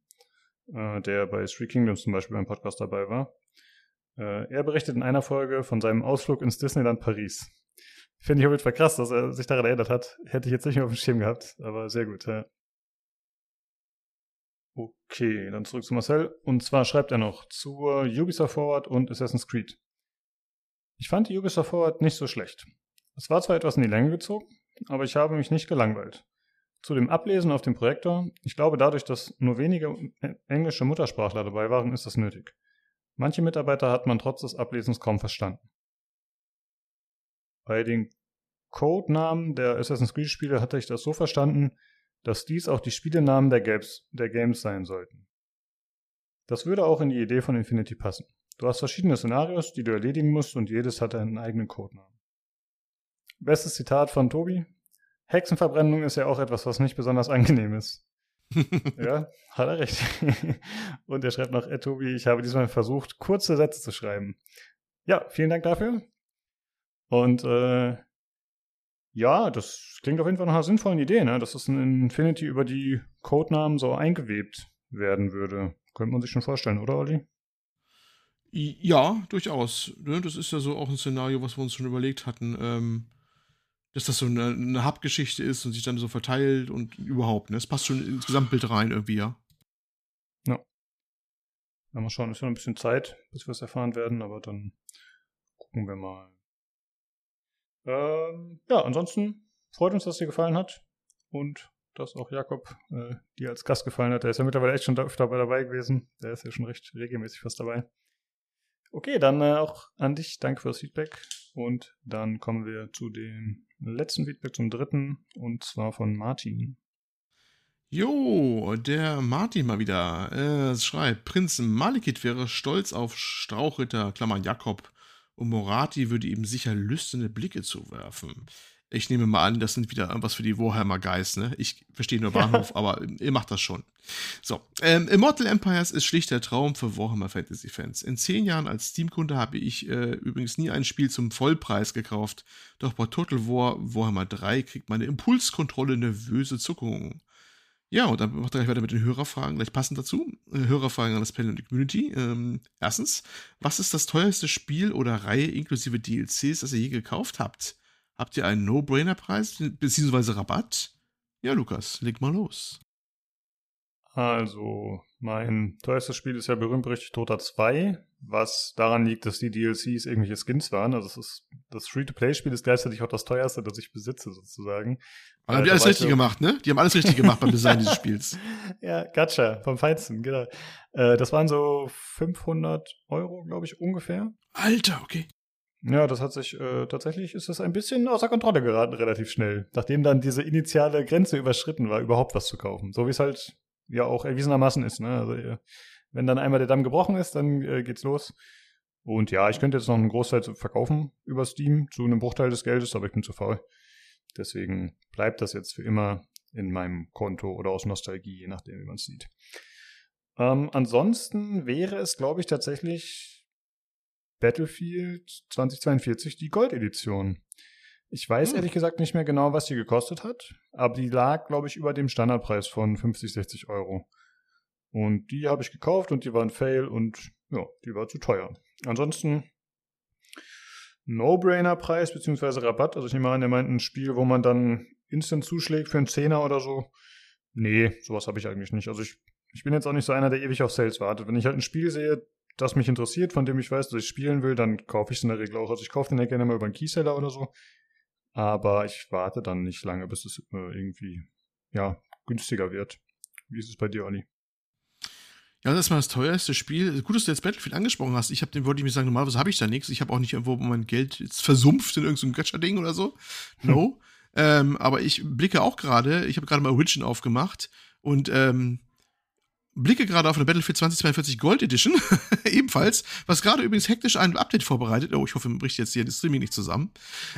äh, der bei Three Kingdoms zum Beispiel beim Podcast dabei war. Äh, er berichtet in einer Folge von seinem Ausflug ins Disneyland Paris. Finde ich auf jeden Fall krass, dass er sich daran erinnert hat. Hätte ich jetzt nicht mehr auf dem Schirm gehabt, aber sehr gut, ja. Okay, dann zurück zu Marcel. Und zwar schreibt er noch zur Ubisoft Forward und Assassin's Creed. Ich fand die Ubisoft Forward nicht so schlecht. Es war zwar etwas in die Länge gezogen, aber ich habe mich nicht gelangweilt. Zu dem Ablesen auf dem Projektor, ich glaube dadurch, dass nur wenige englische Muttersprachler dabei waren, ist das nötig. Manche Mitarbeiter hat man trotz des Ablesens kaum verstanden. Bei den Codenamen der Assassin's Creed Spiele hatte ich das so verstanden, dass dies auch die Spielenamen der Games, der Games sein sollten. Das würde auch in die Idee von Infinity passen. Du hast verschiedene Szenarios, die du erledigen musst und jedes hat einen eigenen Codenamen. Bestes Zitat von Tobi. Hexenverbrennung ist ja auch etwas, was nicht besonders angenehm ist. ja, hat er recht. und er schreibt noch, äh, Tobi, ich habe diesmal versucht, kurze Sätze zu schreiben. Ja, vielen Dank dafür. Und äh, ja, das klingt auf jeden Fall nach einer sinnvollen Idee, ne? dass es in Infinity über die Codenamen so eingewebt werden würde. Könnte man sich schon vorstellen, oder Olli? Ja, durchaus. Ne? Das ist ja so auch ein Szenario, was wir uns schon überlegt hatten. Ähm, dass das so eine, eine Hub-Geschichte ist und sich dann so verteilt und überhaupt. Ne? Es passt schon ins Gesamtbild rein irgendwie, ja. Ja. Ja, mal schauen, ist ja noch ein bisschen Zeit, bis wir es erfahren werden, aber dann gucken wir mal. Ähm, ja, ansonsten freut uns, dass es dir gefallen hat und dass auch Jakob äh, dir als Gast gefallen hat. Der ist ja mittlerweile echt schon öfter dabei gewesen. Der ist ja schon recht regelmäßig fast dabei. Okay, dann äh, auch an dich. Danke fürs Feedback. Und dann kommen wir zu dem letzten Feedback, zum dritten, und zwar von Martin. Jo, der Martin mal wieder. Äh, schreibt, Prinz Malikit wäre stolz auf Strauchritter, Klammern Jakob, und Morati würde ihm sicher lüsterne Blicke zuwerfen. Ich nehme mal an, das sind wieder irgendwas für die Warhammer Guys, ne? Ich verstehe nur Bahnhof, aber ihr macht das schon. So, ähm, Immortal Empires ist schlicht der Traum für Warhammer Fantasy Fans. In zehn Jahren als Steam-Kunde habe ich äh, übrigens nie ein Spiel zum Vollpreis gekauft. Doch bei Total War Warhammer 3 kriegt meine Impulskontrolle nervöse Zuckungen. Ja, und dann macht er gleich weiter mit den Hörerfragen, gleich passend dazu. Äh, Hörerfragen an das Panel und die Community. Ähm, erstens, was ist das teuerste Spiel oder Reihe inklusive DLCs, das ihr je gekauft habt? Habt ihr einen No-Brainer-Preis bzw. Rabatt? Ja, Lukas, leg mal los. Also, mein teuerstes Spiel ist ja berühmt berüchtigt Dota 2, was daran liegt, dass die DLCs irgendwelche Skins waren. Also, es ist, das Free-to-Play-Spiel ist gleichzeitig auch das teuerste, das ich besitze, sozusagen. Aber haben die alles richtig gemacht, ne? Die haben alles richtig gemacht beim Design dieses Spiels. Ja, Gacha, vom Feinsten, genau. Äh, das waren so 500 Euro, glaube ich, ungefähr. Alter, okay. Ja, das hat sich äh, tatsächlich ist das ein bisschen außer Kontrolle geraten, relativ schnell. Nachdem dann diese initiale Grenze überschritten war, überhaupt was zu kaufen. So wie es halt ja auch erwiesenermaßen ist. Ne? Also, äh, wenn dann einmal der Damm gebrochen ist, dann äh, geht's los. Und ja, ich könnte jetzt noch einen Großteil verkaufen über Steam zu einem Bruchteil des Geldes, aber ich bin zu faul. Deswegen bleibt das jetzt für immer in meinem Konto oder aus Nostalgie, je nachdem, wie man es sieht. Ähm, ansonsten wäre es, glaube ich, tatsächlich Battlefield 2042 die Gold-Edition. Ich weiß hm. ehrlich gesagt nicht mehr genau, was die gekostet hat, aber die lag, glaube ich, über dem Standardpreis von 50, 60 Euro. Und die habe ich gekauft und die war ein Fail und ja, die war zu teuer. Ansonsten No-Brainer-Preis bzw. Rabatt. Also ich nehme an, der meint ein Spiel, wo man dann instant zuschlägt für einen Zehner oder so. Nee, sowas habe ich eigentlich nicht. Also ich, ich bin jetzt auch nicht so einer, der ewig auf Sales wartet. Wenn ich halt ein Spiel sehe, das mich interessiert, von dem ich weiß, dass ich spielen will, dann kaufe ich es in der Regel auch. Also ich kaufe den ja gerne mal über einen Keyseller oder so. Aber ich warte dann nicht lange, bis es äh, irgendwie, ja, günstiger wird. Wie ist es bei dir, Olli? Ja, das ist mal das teuerste Spiel. Gut, dass du jetzt Battlefield angesprochen hast. Ich habe den wollte ich mir sagen, normalerweise habe ich da nichts. Ich habe auch nicht irgendwo mein Geld jetzt versumpft in irgendeinem Gacha-Ding oder so. No. Hm. Ähm, aber ich blicke auch gerade, ich habe gerade mal Origin aufgemacht und ähm, blicke gerade auf eine Battlefield 2042 Gold Edition, ebenfalls, was gerade übrigens hektisch ein Update vorbereitet. Oh, ich hoffe, man bricht jetzt hier das Streaming nicht zusammen.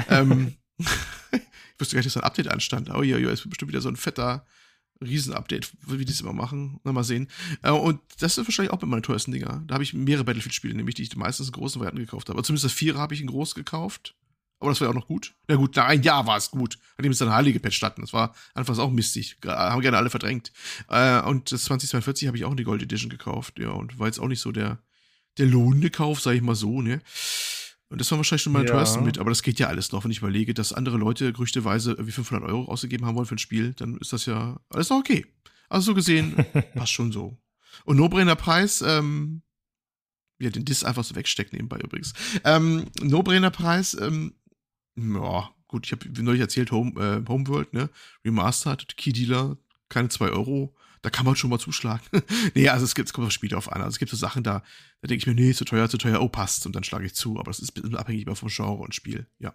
ähm, ich wusste gar nicht, dass ein Update anstand. Oh ja, ja, es wird bestimmt wieder so ein fetter Riesen-Update, wie die es immer machen. Na, mal sehen. Äh, und das ist wahrscheinlich auch mit meinen teuersten Dinger. Da habe ich mehrere Battlefield-Spiele, nämlich die ich meistens in großen Varianten gekauft habe. Aber zumindest das Vierer habe ich in groß gekauft. Aber das war ja auch noch gut. Na gut, nach ein Jahr war es gut. Nachdem es dann Heilige Patch hatten. Das war anfangs auch mistig. Haben gerne alle verdrängt. Äh, und das 2042 habe ich auch in die Gold Edition gekauft. Ja, und war jetzt auch nicht so der, der lohnende Kauf, sage ich mal so, ne? Und das war wahrscheinlich schon mal ja. teuersten mit, aber das geht ja alles noch. Wenn ich überlege, dass andere Leute gerüchteweise irgendwie 500 Euro ausgegeben haben wollen für ein Spiel, dann ist das ja alles noch okay. Also so gesehen, passt schon so. Und No-Brainer-Preis, ähm, ja, den Diss einfach so wegsteckt nebenbei übrigens. Ähm, No-Brainer-Preis, ähm, ja, gut, ich habe neulich erzählt, Home, äh, Homeworld, ne, Remastered, Key Dealer, keine 2 Euro, da kann man schon mal zuschlagen. nee, also es, gibt, es kommt auf Spiele auf an. Also es gibt so Sachen, da, da denke ich mir, nee, zu teuer, zu teuer, oh, passt, und dann schlage ich zu. Aber das ist abhängig immer vom Genre und Spiel, ja.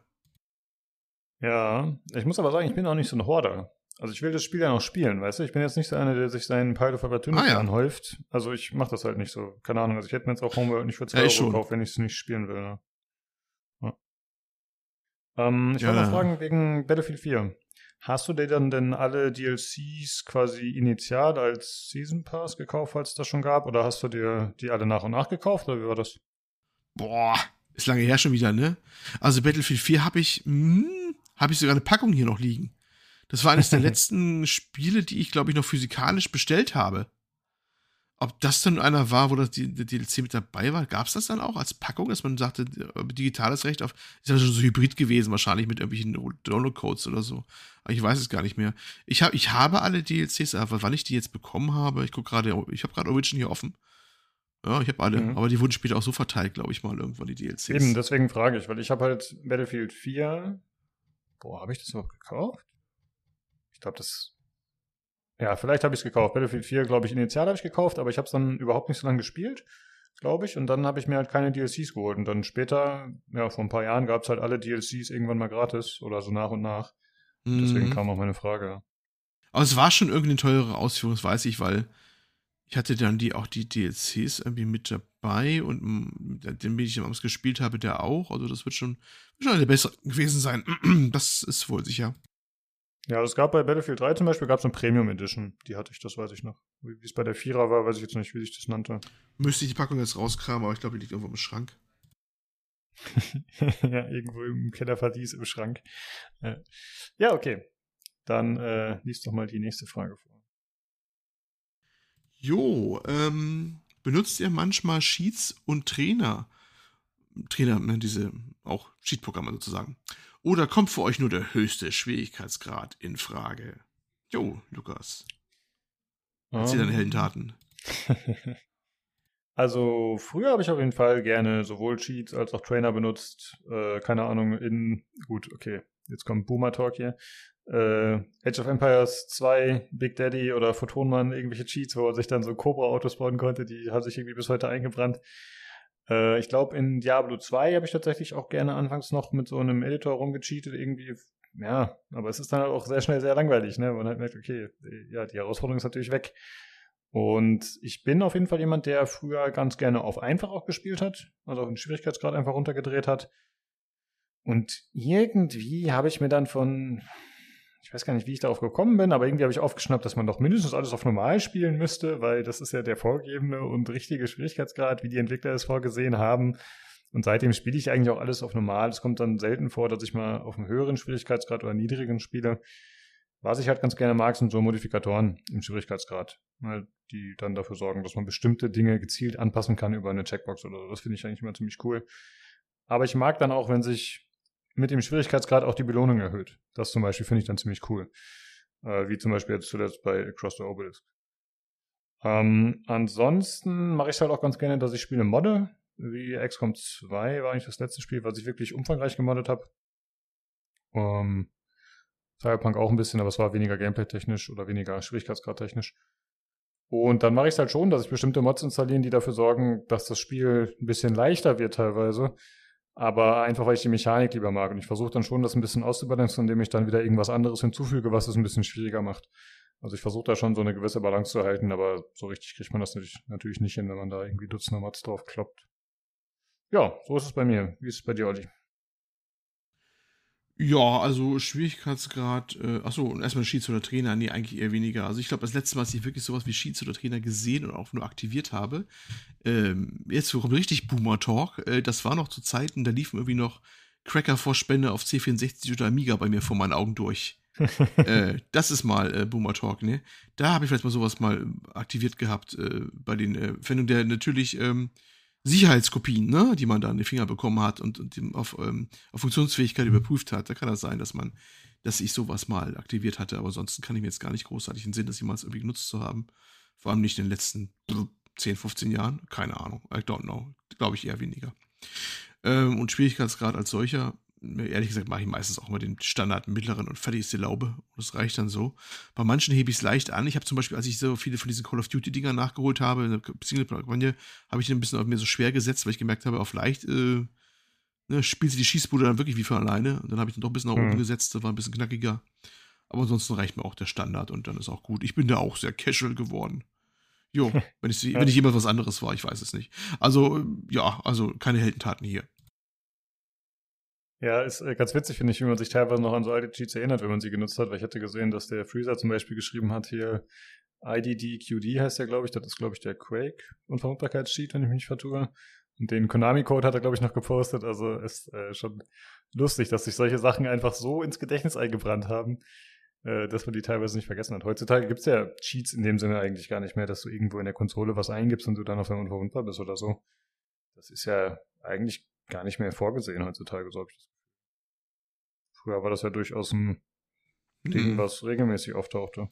Ja, ich muss aber sagen, ich bin auch nicht so ein Horder. Also ich will das Spiel ja noch spielen, weißt du? Ich bin jetzt nicht so einer, der sich seinen Pile of Opportunity ah, ja. anhäuft. Also ich mache das halt nicht so. Keine Ahnung. Also ich hätte mir jetzt auch Homeworld nicht für 2 ja, Euro gekauft, wenn ich es nicht spielen will. Ne? Ja. Ähm, ich wollte noch fragen wegen Battlefield 4. Hast du dir dann denn alle DLCs quasi initial als Season Pass gekauft, falls es das schon gab? Oder hast du dir die alle nach und nach gekauft? Oder wie war das? Boah, ist lange her schon wieder, ne? Also Battlefield 4 habe ich, hm, habe ich sogar eine Packung hier noch liegen. Das war eines der letzten Spiele, die ich, glaube ich, noch physikalisch bestellt habe. Ob das dann einer war, wo das DLC mit dabei war, gab es das dann auch als Packung, dass man sagte, digitales Recht auf, ist ja schon so hybrid gewesen, wahrscheinlich mit irgendwelchen Download-Codes oder so. Aber ich weiß es gar nicht mehr. Ich, hab, ich habe alle DLCs, aber wann ich die jetzt bekommen habe, ich gucke gerade, ich habe gerade Origin hier offen. Ja, ich habe alle, mhm. aber die wurden später auch so verteilt, glaube ich mal, irgendwann die DLCs. Eben, deswegen frage ich, weil ich habe halt Battlefield 4, boah, habe ich das überhaupt gekauft? Ich glaube, das. Ja, vielleicht habe ich es gekauft. Battlefield 4, glaube ich, initial habe ich gekauft, aber ich habe es dann überhaupt nicht so lange gespielt, glaube ich. Und dann habe ich mir halt keine DLCs geholt. Und dann später, ja, vor ein paar Jahren gab es halt alle DLCs irgendwann mal gratis oder so nach und nach. Mhm. Deswegen kam auch meine Frage. Aber es war schon irgendeine teure Ausführung, das weiß ich, weil ich hatte dann die auch die DLCs irgendwie mit dabei und den, den ich damals gespielt habe, der auch. Also das wird schon, wird schon der bessere gewesen sein. das ist wohl sicher. Ja, es gab bei Battlefield 3 zum Beispiel gab es eine Premium Edition. Die hatte ich, das weiß ich noch. Wie es bei der Vierer war, weiß ich jetzt nicht, wie sich das nannte. Müsste ich die Packung jetzt rauskramen, aber ich glaube, die liegt irgendwo im Schrank. ja, irgendwo im Kellerverlies im Schrank. Ja, okay. Dann äh, liest doch mal die nächste Frage vor. Jo, ähm, benutzt ihr manchmal Sheets und Trainer? Trainer, ne, diese auch Sheet-Programme sozusagen. Oder kommt für euch nur der höchste Schwierigkeitsgrad in Frage? Jo, Lukas. Erzähl um. deine Heldentaten. Also früher habe ich auf jeden Fall gerne sowohl Cheats als auch Trainer benutzt. Äh, keine Ahnung, in, gut, okay, jetzt kommt Boomer Talk hier. Äh, Age of Empires 2, Big Daddy oder Photonmann, irgendwelche Cheats, wo er sich dann so Cobra-Autos bauen konnte, die haben sich irgendwie bis heute eingebrannt. Äh, ich glaube, in Diablo 2 habe ich tatsächlich auch gerne anfangs noch mit so einem Editor rumgecheatet, irgendwie. Ja, aber es ist dann halt auch sehr schnell sehr langweilig, ne? Man halt merkt, okay, ja, die Herausforderung ist natürlich weg. Und ich bin auf jeden Fall jemand, der früher ganz gerne auf einfach auch gespielt hat, also auch den Schwierigkeitsgrad einfach runtergedreht hat. Und irgendwie habe ich mir dann von, ich weiß gar nicht, wie ich darauf gekommen bin, aber irgendwie habe ich aufgeschnappt, dass man doch mindestens alles auf normal spielen müsste, weil das ist ja der vorgegebene und richtige Schwierigkeitsgrad, wie die Entwickler es vorgesehen haben. Und seitdem spiele ich eigentlich auch alles auf normal. Es kommt dann selten vor, dass ich mal auf einem höheren Schwierigkeitsgrad oder niedrigen spiele. Was ich halt ganz gerne mag, sind so Modifikatoren im Schwierigkeitsgrad, die dann dafür sorgen, dass man bestimmte Dinge gezielt anpassen kann über eine Checkbox oder so. Das finde ich eigentlich immer ziemlich cool. Aber ich mag dann auch, wenn sich mit dem Schwierigkeitsgrad auch die Belohnung erhöht. Das zum Beispiel finde ich dann ziemlich cool. Äh, wie zum Beispiel jetzt zuletzt bei Across the Obelisk. Ähm, ansonsten mache ich es halt auch ganz gerne, dass ich Spiele modde. Wie XCOM 2 war eigentlich das letzte Spiel, was ich wirklich umfangreich gemoddet habe. Ähm, Cyberpunk auch ein bisschen, aber es war weniger Gameplay-technisch oder weniger Schwierigkeitsgrad-technisch. Und dann mache ich es halt schon, dass ich bestimmte Mods installieren, die dafür sorgen, dass das Spiel ein bisschen leichter wird teilweise aber einfach, weil ich die Mechanik lieber mag. Und ich versuche dann schon, das ein bisschen auszubalancieren, indem ich dann wieder irgendwas anderes hinzufüge, was es ein bisschen schwieriger macht. Also ich versuche da schon so eine gewisse Balance zu halten, aber so richtig kriegt man das natürlich, natürlich nicht hin, wenn man da irgendwie Dutzende Mats drauf kloppt. Ja, so ist es bei mir. Wie ist es bei dir, Olli? Ja, also Schwierigkeitsgrad, äh, achso, und erstmal Sheets oder Trainer, nee, eigentlich eher weniger. Also ich glaube, das letzte Mal, als ich wirklich sowas wie Sheets oder Trainer gesehen und auch nur aktiviert habe, ähm, jetzt kommt richtig Boomer-Talk, äh, das war noch zu Zeiten, da liefen irgendwie noch Cracker-Vorspende auf C64 oder Amiga bei mir vor meinen Augen durch. äh, das ist mal äh, Boomer Talk, ne? Da habe ich vielleicht mal sowas mal aktiviert gehabt äh, bei den äh, Findung der natürlich ähm, Sicherheitskopien, ne, die man da in die Finger bekommen hat und, und auf, ähm, auf Funktionsfähigkeit überprüft hat. Da kann das sein, dass man, dass ich sowas mal aktiviert hatte, aber ansonsten kann ich mir jetzt gar nicht großartig den Sinn, das jemals irgendwie genutzt zu haben. Vor allem nicht in den letzten 10, 15 Jahren. Keine Ahnung. I don't know. Glaube ich eher weniger. Ähm, und Schwierigkeitsgrad als solcher, ehrlich gesagt, mache ich meistens auch mal den Standard mittleren und fertig ist die Laube. Das reicht dann so. Bei manchen hebe ich es leicht an. Ich habe zum Beispiel, als ich so viele von diesen Call of Duty-Dingern nachgeholt habe, in der Single-Kampagne, habe ich den ein bisschen auf mir so schwer gesetzt, weil ich gemerkt habe, auf leicht äh, ne, spielt sie die Schießbude dann wirklich wie von alleine. Und dann habe ich den doch ein bisschen nach oben mhm. gesetzt, das war ein bisschen knackiger. Aber ansonsten reicht mir auch der Standard und dann ist auch gut. Ich bin da auch sehr casual geworden. Jo, wenn ich, wenn ich jemand was anderes war, ich weiß es nicht. Also, ja, also keine Heldentaten hier. Ja, ist äh, ganz witzig, finde ich, wie man sich teilweise noch an so alte Cheats erinnert, wenn man sie genutzt hat, weil ich hatte gesehen, dass der Freezer zum Beispiel geschrieben hat hier, IDDQD heißt der, glaube ich, das ist, glaube ich, der Quake Unverwundbarkeitscheat, wenn ich mich nicht vertue. Und den Konami-Code hat er, glaube ich, noch gepostet. Also ist äh, schon lustig, dass sich solche Sachen einfach so ins Gedächtnis eingebrannt haben, äh, dass man die teilweise nicht vergessen hat. Heutzutage gibt es ja Cheats in dem Sinne eigentlich gar nicht mehr, dass du irgendwo in der Konsole was eingibst und du dann auf einmal unverwundbar bist oder so. Das ist ja eigentlich gar nicht mehr vorgesehen heutzutage, so habe ich das Früher war das ja durchaus ein Ding, mhm. was regelmäßig auftauchte.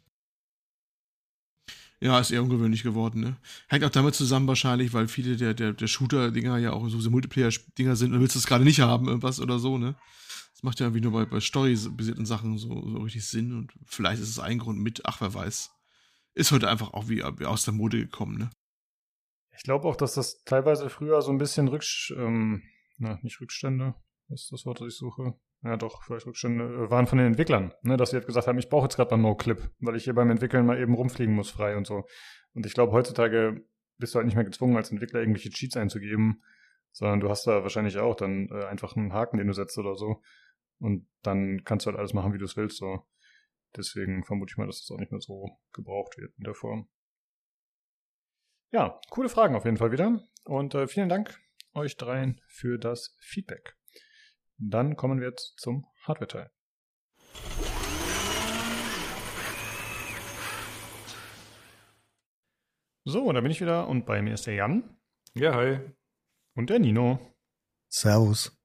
Ja, ist eher ungewöhnlich geworden, ne? Hängt auch damit zusammen wahrscheinlich, weil viele der, der, der Shooter-Dinger ja auch so Multiplayer-Dinger sind und willst das gerade nicht haben, irgendwas oder so, ne? macht ja irgendwie nur bei, bei Story-basierten Sachen so, so richtig Sinn und vielleicht ist es ein Grund mit, ach, wer weiß. Ist heute einfach auch wie, wie aus der Mode gekommen, ne? Ich glaube auch, dass das teilweise früher so ein bisschen Rücksch, ähm, na, nicht Rückstände, was ist das Wort, das ich suche? Ja, doch, vielleicht Rückstände äh, waren von den Entwicklern, ne, dass sie halt gesagt haben, ich brauche jetzt gerade mal No-Clip, weil ich hier beim Entwickeln mal eben rumfliegen muss frei und so. Und ich glaube, heutzutage bist du halt nicht mehr gezwungen, als Entwickler irgendwelche Cheats einzugeben, sondern du hast da wahrscheinlich auch dann äh, einfach einen Haken, den du setzt oder so. Und dann kannst du halt alles machen, wie du es willst. So. Deswegen vermute ich mal, dass das auch nicht mehr so gebraucht wird in der Form. Ja, coole Fragen auf jeden Fall wieder. Und äh, vielen Dank euch dreien für das Feedback. Dann kommen wir jetzt zum Hardware-Teil. So, da bin ich wieder und bei mir ist der Jan. Ja, hi. Und der Nino. Servus.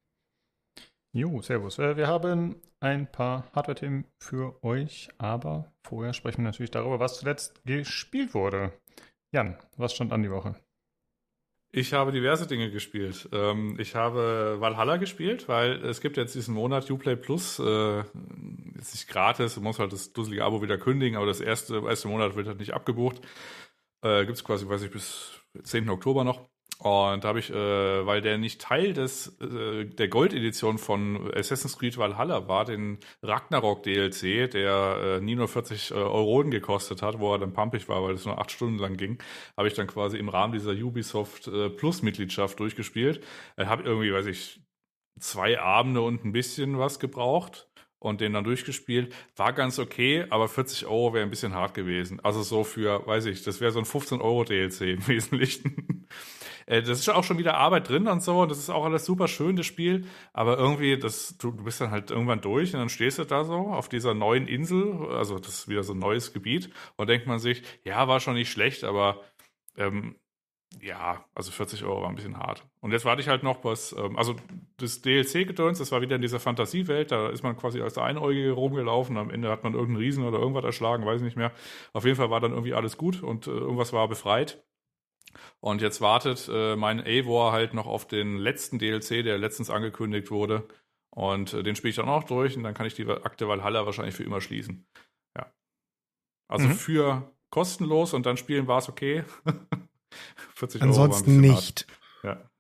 Jo, servus. Äh, wir haben ein paar Hardware-Themen für euch, aber vorher sprechen wir natürlich darüber, was zuletzt gespielt wurde. Jan, was stand an die Woche? Ich habe diverse Dinge gespielt. Ähm, ich habe Valhalla gespielt, weil es gibt jetzt diesen Monat Uplay Plus, äh, jetzt nicht gratis, du musst halt das dusselige Abo wieder kündigen, aber das erste, erste Monat wird halt nicht abgebucht. Äh, gibt es quasi, weiß ich, bis 10. Oktober noch. Und da habe ich, äh, weil der nicht Teil des äh, der Gold-Edition von Assassin's Creed Valhalla war, den Ragnarok DLC, der äh, nie nur 40 äh, Euronen gekostet hat, wo er dann pumpig war, weil es nur acht Stunden lang ging, habe ich dann quasi im Rahmen dieser Ubisoft äh, Plus-Mitgliedschaft durchgespielt. Ich habe irgendwie, weiß ich, zwei Abende und ein bisschen was gebraucht und den dann durchgespielt. War ganz okay, aber 40 Euro wäre ein bisschen hart gewesen. Also so für, weiß ich, das wäre so ein 15 Euro DLC im Wesentlichen. Äh, das ist auch schon wieder Arbeit drin und so. Und das ist auch alles super schön, das Spiel. Aber irgendwie, das, du, du bist dann halt irgendwann durch und dann stehst du da so auf dieser neuen Insel. Also, das ist wieder so ein neues Gebiet. Und denkt man sich, ja, war schon nicht schlecht, aber ähm, ja, also 40 Euro war ein bisschen hart. Und jetzt warte ich halt noch was, ähm, also das DLC-Gedöns, das war wieder in dieser Fantasiewelt, da ist man quasi als der Einäugige rumgelaufen, am Ende hat man irgendeinen Riesen oder irgendwas erschlagen, weiß ich nicht mehr. Auf jeden Fall war dann irgendwie alles gut und äh, irgendwas war befreit. Und jetzt wartet äh, mein Eivor halt noch auf den letzten DLC, der letztens angekündigt wurde. Und äh, den spiele ich dann auch durch und dann kann ich die Akte Valhalla wahrscheinlich für immer schließen. Ja. Also mhm. für kostenlos und dann spielen war es okay. 40 Ansonsten Euro nicht. Hart. Ja.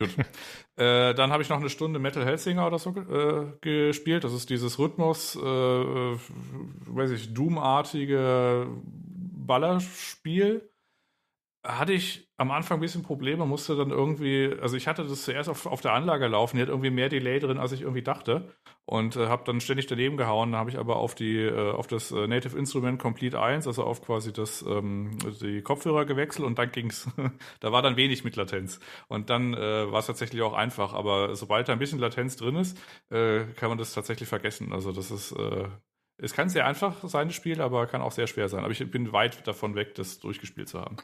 Gut. äh, dann habe ich noch eine Stunde Metal Hellsinger oder so äh, gespielt. Das ist dieses Rhythmus, äh, weiß ich, Doom-artige Ballerspiel. hatte ich am Anfang ein bisschen Probleme, musste dann irgendwie, also ich hatte das zuerst auf, auf der Anlage laufen, die hat irgendwie mehr Delay drin, als ich irgendwie dachte. Und äh, habe dann ständig daneben gehauen, habe ich aber auf die äh, auf das äh, Native Instrument Complete 1, also auf quasi das ähm, die Kopfhörer gewechselt und dann ging's, da war dann wenig mit Latenz. Und dann äh, war es tatsächlich auch einfach, aber sobald da ein bisschen Latenz drin ist, äh, kann man das tatsächlich vergessen, also das ist äh, es kann sehr einfach sein, das Spiel, aber kann auch sehr schwer sein. Aber ich bin weit davon weg, das durchgespielt zu haben.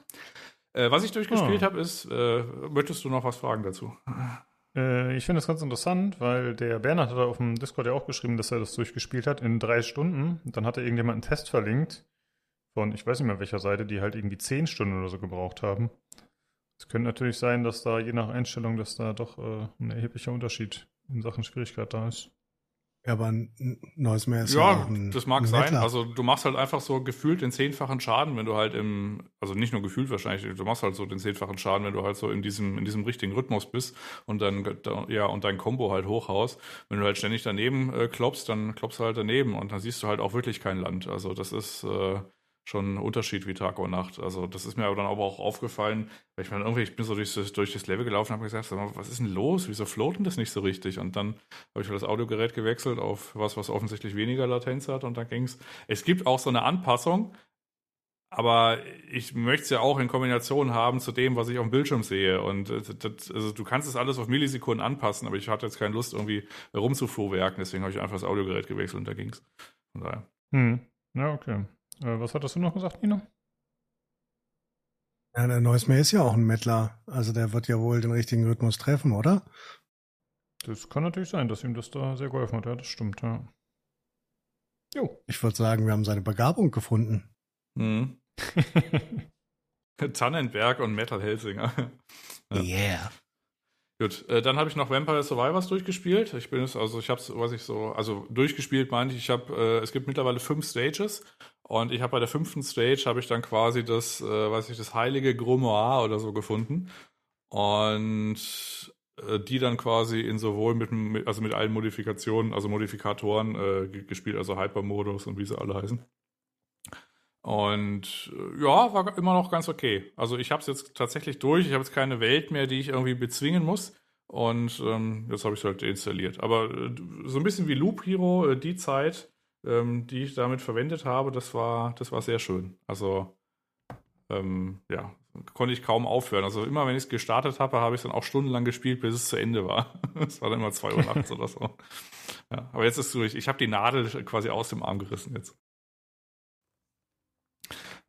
Äh, was ich durchgespielt oh. habe, ist, äh, möchtest du noch was fragen dazu? Äh, ich finde das ganz interessant, weil der Bernhard hat auf dem Discord ja auch geschrieben, dass er das durchgespielt hat in drei Stunden. Und dann hat er irgendjemand einen Test verlinkt von, ich weiß nicht mehr welcher Seite, die halt irgendwie zehn Stunden oder so gebraucht haben. Es könnte natürlich sein, dass da je nach Einstellung, dass da doch äh, ein erheblicher Unterschied in Sachen Schwierigkeit da ist. Ja, aber ein neues Meer ist ja, ja das mag sein. Nettler. Also du machst halt einfach so gefühlt den zehnfachen Schaden, wenn du halt im, also nicht nur gefühlt wahrscheinlich, du machst halt so den zehnfachen Schaden, wenn du halt so in diesem, in diesem richtigen Rhythmus bist und dann, ja, und dein Combo halt hochhaust. Wenn du halt ständig daneben äh, klopfst, dann klopfst du halt daneben und dann siehst du halt auch wirklich kein Land. Also das ist, äh, schon ein Unterschied wie Tag und Nacht. Also das ist mir aber dann aber auch aufgefallen, weil ich meine, irgendwie, ich bin so durch das, durch das Level gelaufen und habe gesagt, was ist denn los? Wieso floaten das nicht so richtig? Und dann habe ich das Audiogerät gewechselt auf was, was offensichtlich weniger Latenz hat und dann ging's. Es gibt auch so eine Anpassung, aber ich möchte es ja auch in Kombination haben zu dem, was ich auf dem Bildschirm sehe. Und äh, das, also du kannst es alles auf Millisekunden anpassen, aber ich hatte jetzt keine Lust, irgendwie rumzufuhrwerken, deswegen habe ich einfach das Audiogerät gewechselt und da ging's. Von daher. Hm. Ja, okay. Äh, was hattest du noch gesagt, Nino? Ja, der Neusmer ist ja auch ein Mettler. Also der wird ja wohl den richtigen Rhythmus treffen, oder? Das kann natürlich sein, dass ihm das da sehr geholfen hat. Ja, das stimmt, ja. Jo. Ich würde sagen, wir haben seine Begabung gefunden. Mhm. Tannenberg und Metal Helsinger. ja. Yeah. Gut, äh, dann habe ich noch Vampire Survivors durchgespielt. Ich bin es, also ich habe es, was ich so, also durchgespielt meine ich, ich habe, äh, es gibt mittlerweile fünf Stages und ich habe bei der fünften Stage habe ich dann quasi das, äh, weiß ich, das heilige Grimoire oder so gefunden und äh, die dann quasi in sowohl mit, mit, also mit allen Modifikationen, also Modifikatoren äh, gespielt, also Hypermodus und wie sie alle heißen. Und äh, ja, war immer noch ganz okay. Also ich habe es jetzt tatsächlich durch. Ich habe jetzt keine Welt mehr, die ich irgendwie bezwingen muss. Und ähm, jetzt habe ich es halt deinstalliert. Aber äh, so ein bisschen wie Loop Hero, äh, die Zeit, ähm, die ich damit verwendet habe, das war, das war sehr schön. Also ähm, ja, konnte ich kaum aufhören. Also immer, wenn ich es gestartet habe, habe ich es dann auch stundenlang gespielt, bis es zu Ende war. Es war dann immer zwei Uhr nachts oder so. Ja, aber jetzt ist es durch. Ich habe die Nadel quasi aus dem Arm gerissen jetzt.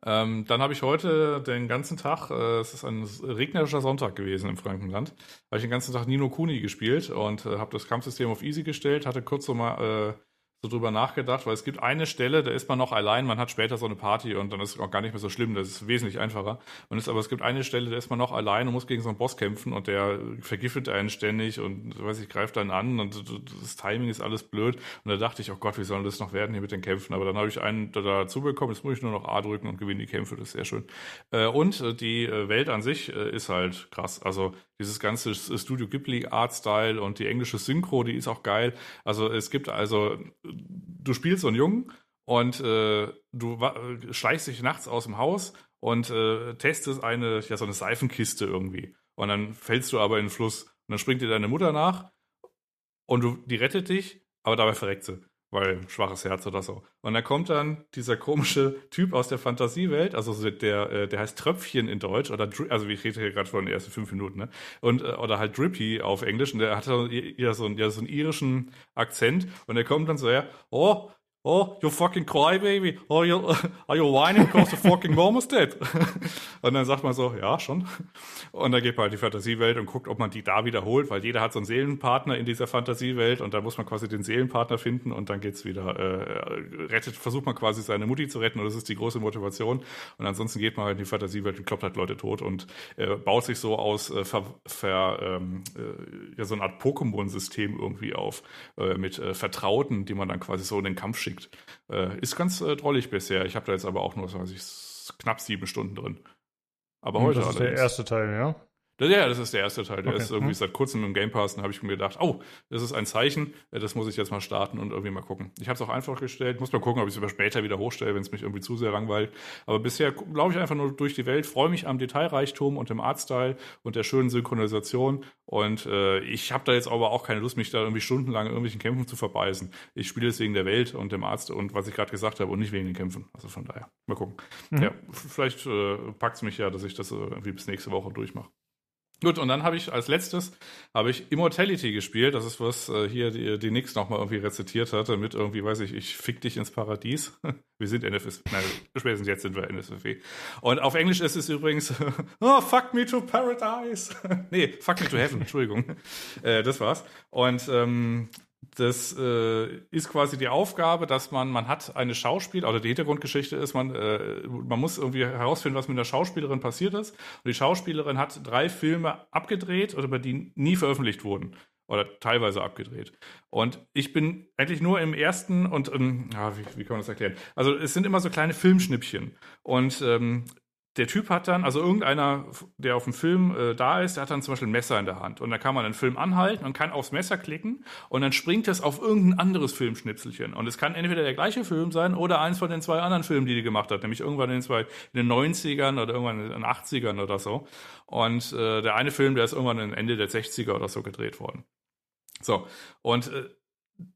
Ähm, dann habe ich heute den ganzen Tag, äh, es ist ein regnerischer Sonntag gewesen im Frankenland, habe ich den ganzen Tag Nino Kuni gespielt und äh, habe das Kampfsystem auf Easy gestellt, hatte kurz so mal äh, so drüber nachgedacht, weil es gibt eine Stelle, da ist man noch allein, man hat später so eine Party und dann ist es auch gar nicht mehr so schlimm, das ist wesentlich einfacher. Und es, aber es gibt eine Stelle, da ist man noch allein und muss gegen so einen Boss kämpfen und der vergiftet einen ständig und weiß ich, greift einen an und das Timing ist alles blöd. Und da dachte ich, oh Gott, wie soll das noch werden hier mit den Kämpfen? Aber dann habe ich einen dazu bekommen, jetzt muss ich nur noch A drücken und gewinne die Kämpfe, das ist sehr schön. Äh, und äh, die äh, Welt an sich ist halt krass. Also dieses ganze Studio Ghibli Art Style und die englische Synchro, die ist auch geil. Also es gibt also, du spielst so einen Jungen und äh, du schleichst dich nachts aus dem Haus und äh, testest eine, ja, so eine Seifenkiste irgendwie. Und dann fällst du aber in den Fluss. Und dann springt dir deine Mutter nach und du, die rettet dich, aber dabei verreckt sie weil schwaches Herz oder so. Und dann kommt dann dieser komische Typ aus der Fantasiewelt, also der, äh, der heißt Tröpfchen in Deutsch, oder also ich rede hier gerade von den ersten fünf Minuten, ne? Und, äh, oder halt Drippy auf Englisch, und der hat ja so, ja, so einen irischen Akzent, und der kommt dann so her, oh, Oh, you fucking crybaby. Oh, you, are you whining because the fucking mom is dead? und dann sagt man so, ja, schon. Und dann geht man halt die Fantasiewelt und guckt, ob man die da wiederholt, weil jeder hat so einen Seelenpartner in dieser Fantasiewelt und da muss man quasi den Seelenpartner finden und dann geht's wieder, äh, rettet, versucht man quasi seine Mutti zu retten und das ist die große Motivation. Und ansonsten geht man halt in die Fantasiewelt und kloppt halt Leute tot und äh, baut sich so aus äh, ver, ver, ähm, äh, ja, so eine Art Pokémon-System irgendwie auf, äh, mit äh, Vertrauten, die man dann quasi so in den Kampf schickt geschickt. Äh, ist ganz äh, drollig bisher. Ich habe da jetzt aber auch nur, weiß ich, knapp sieben Stunden drin. Aber heute Das ist allerdings. der erste Teil, ja? Ja, das ist der erste Teil. Der Okay. ist irgendwie Mhm. seit kurzem im Game Pass. Und habe ich mir gedacht, oh, das ist ein Zeichen. äh, Das muss ich jetzt mal starten und irgendwie mal gucken. Ich habe es auch einfach gestellt. Muss mal gucken, ob ich es aber später wieder hochstelle, wenn es mich irgendwie zu sehr langweilt. Aber bisher laufe ich einfach nur durch die Welt, freue mich am Detailreichtum und dem Artstyle und der schönen Synchronisation. Und äh, ich habe da jetzt aber auch keine Lust, mich da irgendwie stundenlang in irgendwelchen Kämpfen zu verbeißen. Ich spiele es wegen der Welt und dem Arzt und was ich gerade gesagt habe und nicht wegen den Kämpfen. Also von daher, mal gucken. Mhm. Ja, vielleicht äh, packt es mich ja, dass ich das äh, irgendwie bis nächste Woche durchmache. Gut, und dann habe ich als letztes habe ich Immortality gespielt. Das ist was äh, hier die, die Nix nochmal irgendwie rezitiert hatte mit irgendwie, weiß ich, ich fick dich ins Paradies. Wir sind NFS, nein, spätestens jetzt sind wir NSFW. Und auf Englisch ist es übrigens oh, fuck me to paradise. nee, fuck me to heaven, Entschuldigung. Äh, das war's. Und ähm, das äh, ist quasi die Aufgabe, dass man, man hat eine Schauspiel, oder die Hintergrundgeschichte ist, man, äh, man muss irgendwie herausfinden, was mit der Schauspielerin passiert ist. Und die Schauspielerin hat drei Filme abgedreht, oder die nie veröffentlicht wurden. Oder teilweise abgedreht. Und ich bin eigentlich nur im ersten und, ähm, ja, wie, wie kann man das erklären? Also es sind immer so kleine Filmschnippchen. Und ähm, der Typ hat dann, also irgendeiner, der auf dem Film äh, da ist, der hat dann zum Beispiel ein Messer in der Hand. Und dann kann man den Film anhalten und kann aufs Messer klicken und dann springt es auf irgendein anderes Filmschnipselchen. Und es kann entweder der gleiche Film sein oder eins von den zwei anderen Filmen, die die gemacht hat, nämlich irgendwann in den, zwei, in den 90ern oder irgendwann in den 80ern oder so. Und äh, der eine Film, der ist irgendwann Ende der 60er oder so gedreht worden. So, und äh,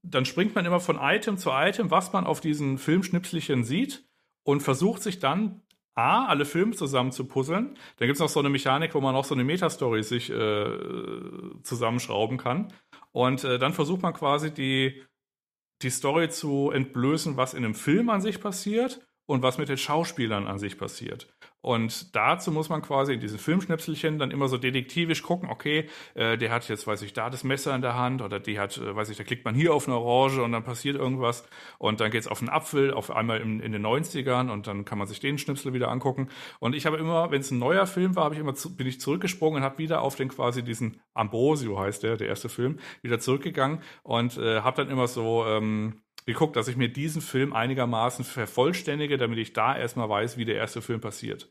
dann springt man immer von Item zu Item, was man auf diesen Filmschnipselchen sieht und versucht sich dann A, alle Filme zusammen zu puzzeln. Dann gibt es noch so eine Mechanik, wo man auch so eine Metastory sich äh, zusammenschrauben kann. Und äh, dann versucht man quasi die, die Story zu entblößen, was in einem Film an sich passiert und was mit den Schauspielern an sich passiert. Und dazu muss man quasi in diesen Filmschnipselchen dann immer so detektivisch gucken, okay, äh, der hat jetzt, weiß ich, da das Messer in der Hand oder die hat, äh, weiß ich, da klickt man hier auf eine Orange und dann passiert irgendwas und dann geht's auf einen Apfel, auf einmal in, in den 90ern und dann kann man sich den Schnipsel wieder angucken. Und ich habe immer, wenn es ein neuer Film war, habe ich immer zu, bin ich zurückgesprungen und habe wieder auf den quasi diesen Ambrosio heißt der, der erste Film, wieder zurückgegangen und äh, habe dann immer so ähm, geguckt, dass ich mir diesen Film einigermaßen vervollständige, damit ich da erstmal weiß, wie der erste Film passiert.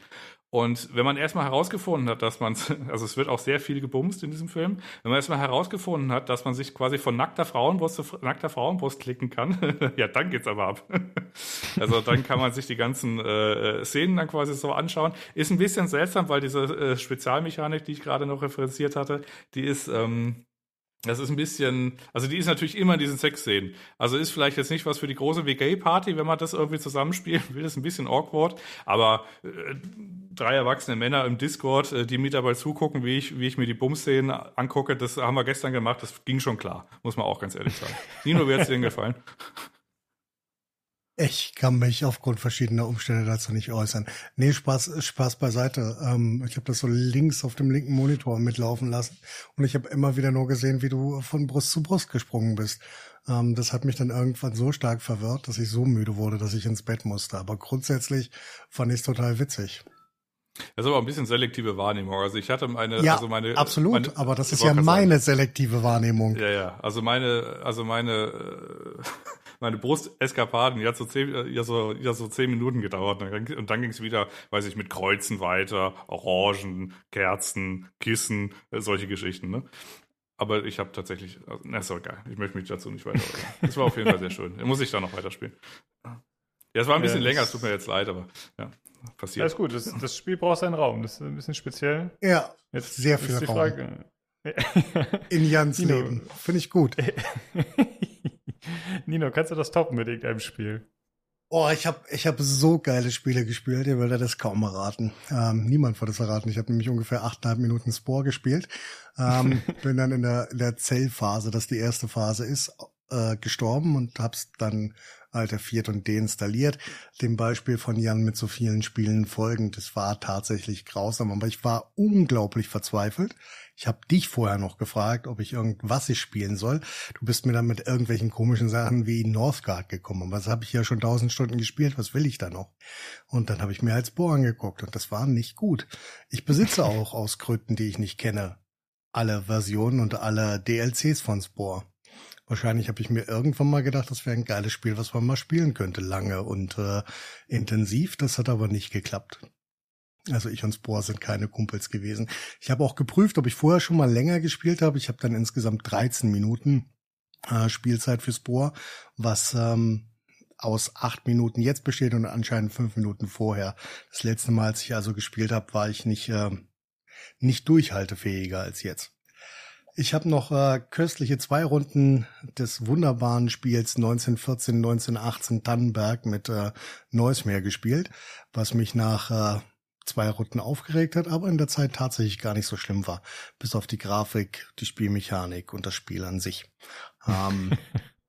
Und wenn man erstmal herausgefunden hat, dass man, also es wird auch sehr viel gebumst in diesem Film, wenn man erstmal herausgefunden hat, dass man sich quasi von nackter Frauenbrust zu nackter Frauenbrust klicken kann, ja, dann geht's aber ab. Also dann kann man sich die ganzen äh, Szenen dann quasi so anschauen. Ist ein bisschen seltsam, weil diese äh, Spezialmechanik, die ich gerade noch referenziert hatte, die ist, ähm, das ist ein bisschen, also die ist natürlich immer in diesen Sexszenen. Also ist vielleicht jetzt nicht was für die große WG-Party, wenn man das irgendwie zusammenspielen will, ist ein bisschen awkward, aber äh, drei erwachsene Männer im Discord, äh, die mir dabei zugucken, wie ich, wie ich mir die Bums-Szenen angucke, das haben wir gestern gemacht, das ging schon klar, muss man auch ganz ehrlich sagen. Nino, wie hat's dir denn gefallen? Ich kann mich aufgrund verschiedener Umstände dazu nicht äußern. Nee, Spaß, Spaß beiseite. Ähm, ich habe das so links auf dem linken Monitor mitlaufen lassen und ich habe immer wieder nur gesehen, wie du von Brust zu Brust gesprungen bist. Ähm, das hat mich dann irgendwann so stark verwirrt, dass ich so müde wurde, dass ich ins Bett musste. Aber grundsätzlich fand ich es total witzig. Das ist aber ein bisschen selektive Wahrnehmung. Also ich hatte meine, ja, also meine, absolut. meine, aber das ist ja meine selektive Wahrnehmung. Ja, ja. Also meine, also meine, äh, meine Brusteskapaden, die hat so zehn, äh, ja so, ja so zehn Minuten gedauert. Und dann, und dann ging es wieder, weiß ich, mit Kreuzen weiter, Orangen, Kerzen, Kissen, äh, solche Geschichten, ne? Aber ich habe tatsächlich, also, na, ist doch geil. Ich möchte mich dazu nicht weiter. Das war auf jeden Fall sehr schön. Muss ich da noch weiterspielen. Ja, es war ein bisschen Ja, länger, es tut mir jetzt leid, aber ja, passiert. ist gut. Das, das Spiel braucht seinen Raum. Das ist ein bisschen speziell. Ja, Jetzt Sehr viel Raum. Frage. in Jans. Leben. Finde ich gut. Nino, kannst du das toppen mit irgendeinem Spiel? Oh, ich habe ich hab so geile Spiele gespielt, ihr werdet das kaum erraten. Ähm, niemand wird es erraten. Ich habe nämlich ungefähr achteinhalb Minuten Spore gespielt. Ähm, bin dann in der, in der Zellphase, das die erste Phase ist, äh, gestorben und hab's dann Alter viert und deinstalliert. Dem Beispiel von Jan mit so vielen Spielen folgend. Das war tatsächlich grausam, aber ich war unglaublich verzweifelt. Ich habe dich vorher noch gefragt, ob ich irgendwas ich spielen soll. Du bist mir dann mit irgendwelchen komischen Sachen wie Northgard gekommen. Aber das habe ich ja schon tausend Stunden gespielt. Was will ich da noch? Und dann habe ich mir als Bohr angeguckt und das war nicht gut. Ich besitze auch aus Gründen, die ich nicht kenne, alle Versionen und alle DLCs von Spore. Wahrscheinlich habe ich mir irgendwann mal gedacht, das wäre ein geiles Spiel, was man mal spielen könnte, lange und äh, intensiv. Das hat aber nicht geklappt. Also ich und Spore sind keine Kumpels gewesen. Ich habe auch geprüft, ob ich vorher schon mal länger gespielt habe. Ich habe dann insgesamt 13 Minuten äh, Spielzeit für Spore, was ähm, aus acht Minuten jetzt besteht und anscheinend fünf Minuten vorher. Das letzte Mal, als ich also gespielt habe, war ich nicht, äh, nicht durchhaltefähiger als jetzt. Ich habe noch äh, köstliche zwei Runden des wunderbaren Spiels 1914, 1918 Tannenberg mit äh, Neusmeer gespielt, was mich nach äh, zwei Runden aufgeregt hat, aber in der Zeit tatsächlich gar nicht so schlimm war. Bis auf die Grafik, die Spielmechanik und das Spiel an sich. Ähm,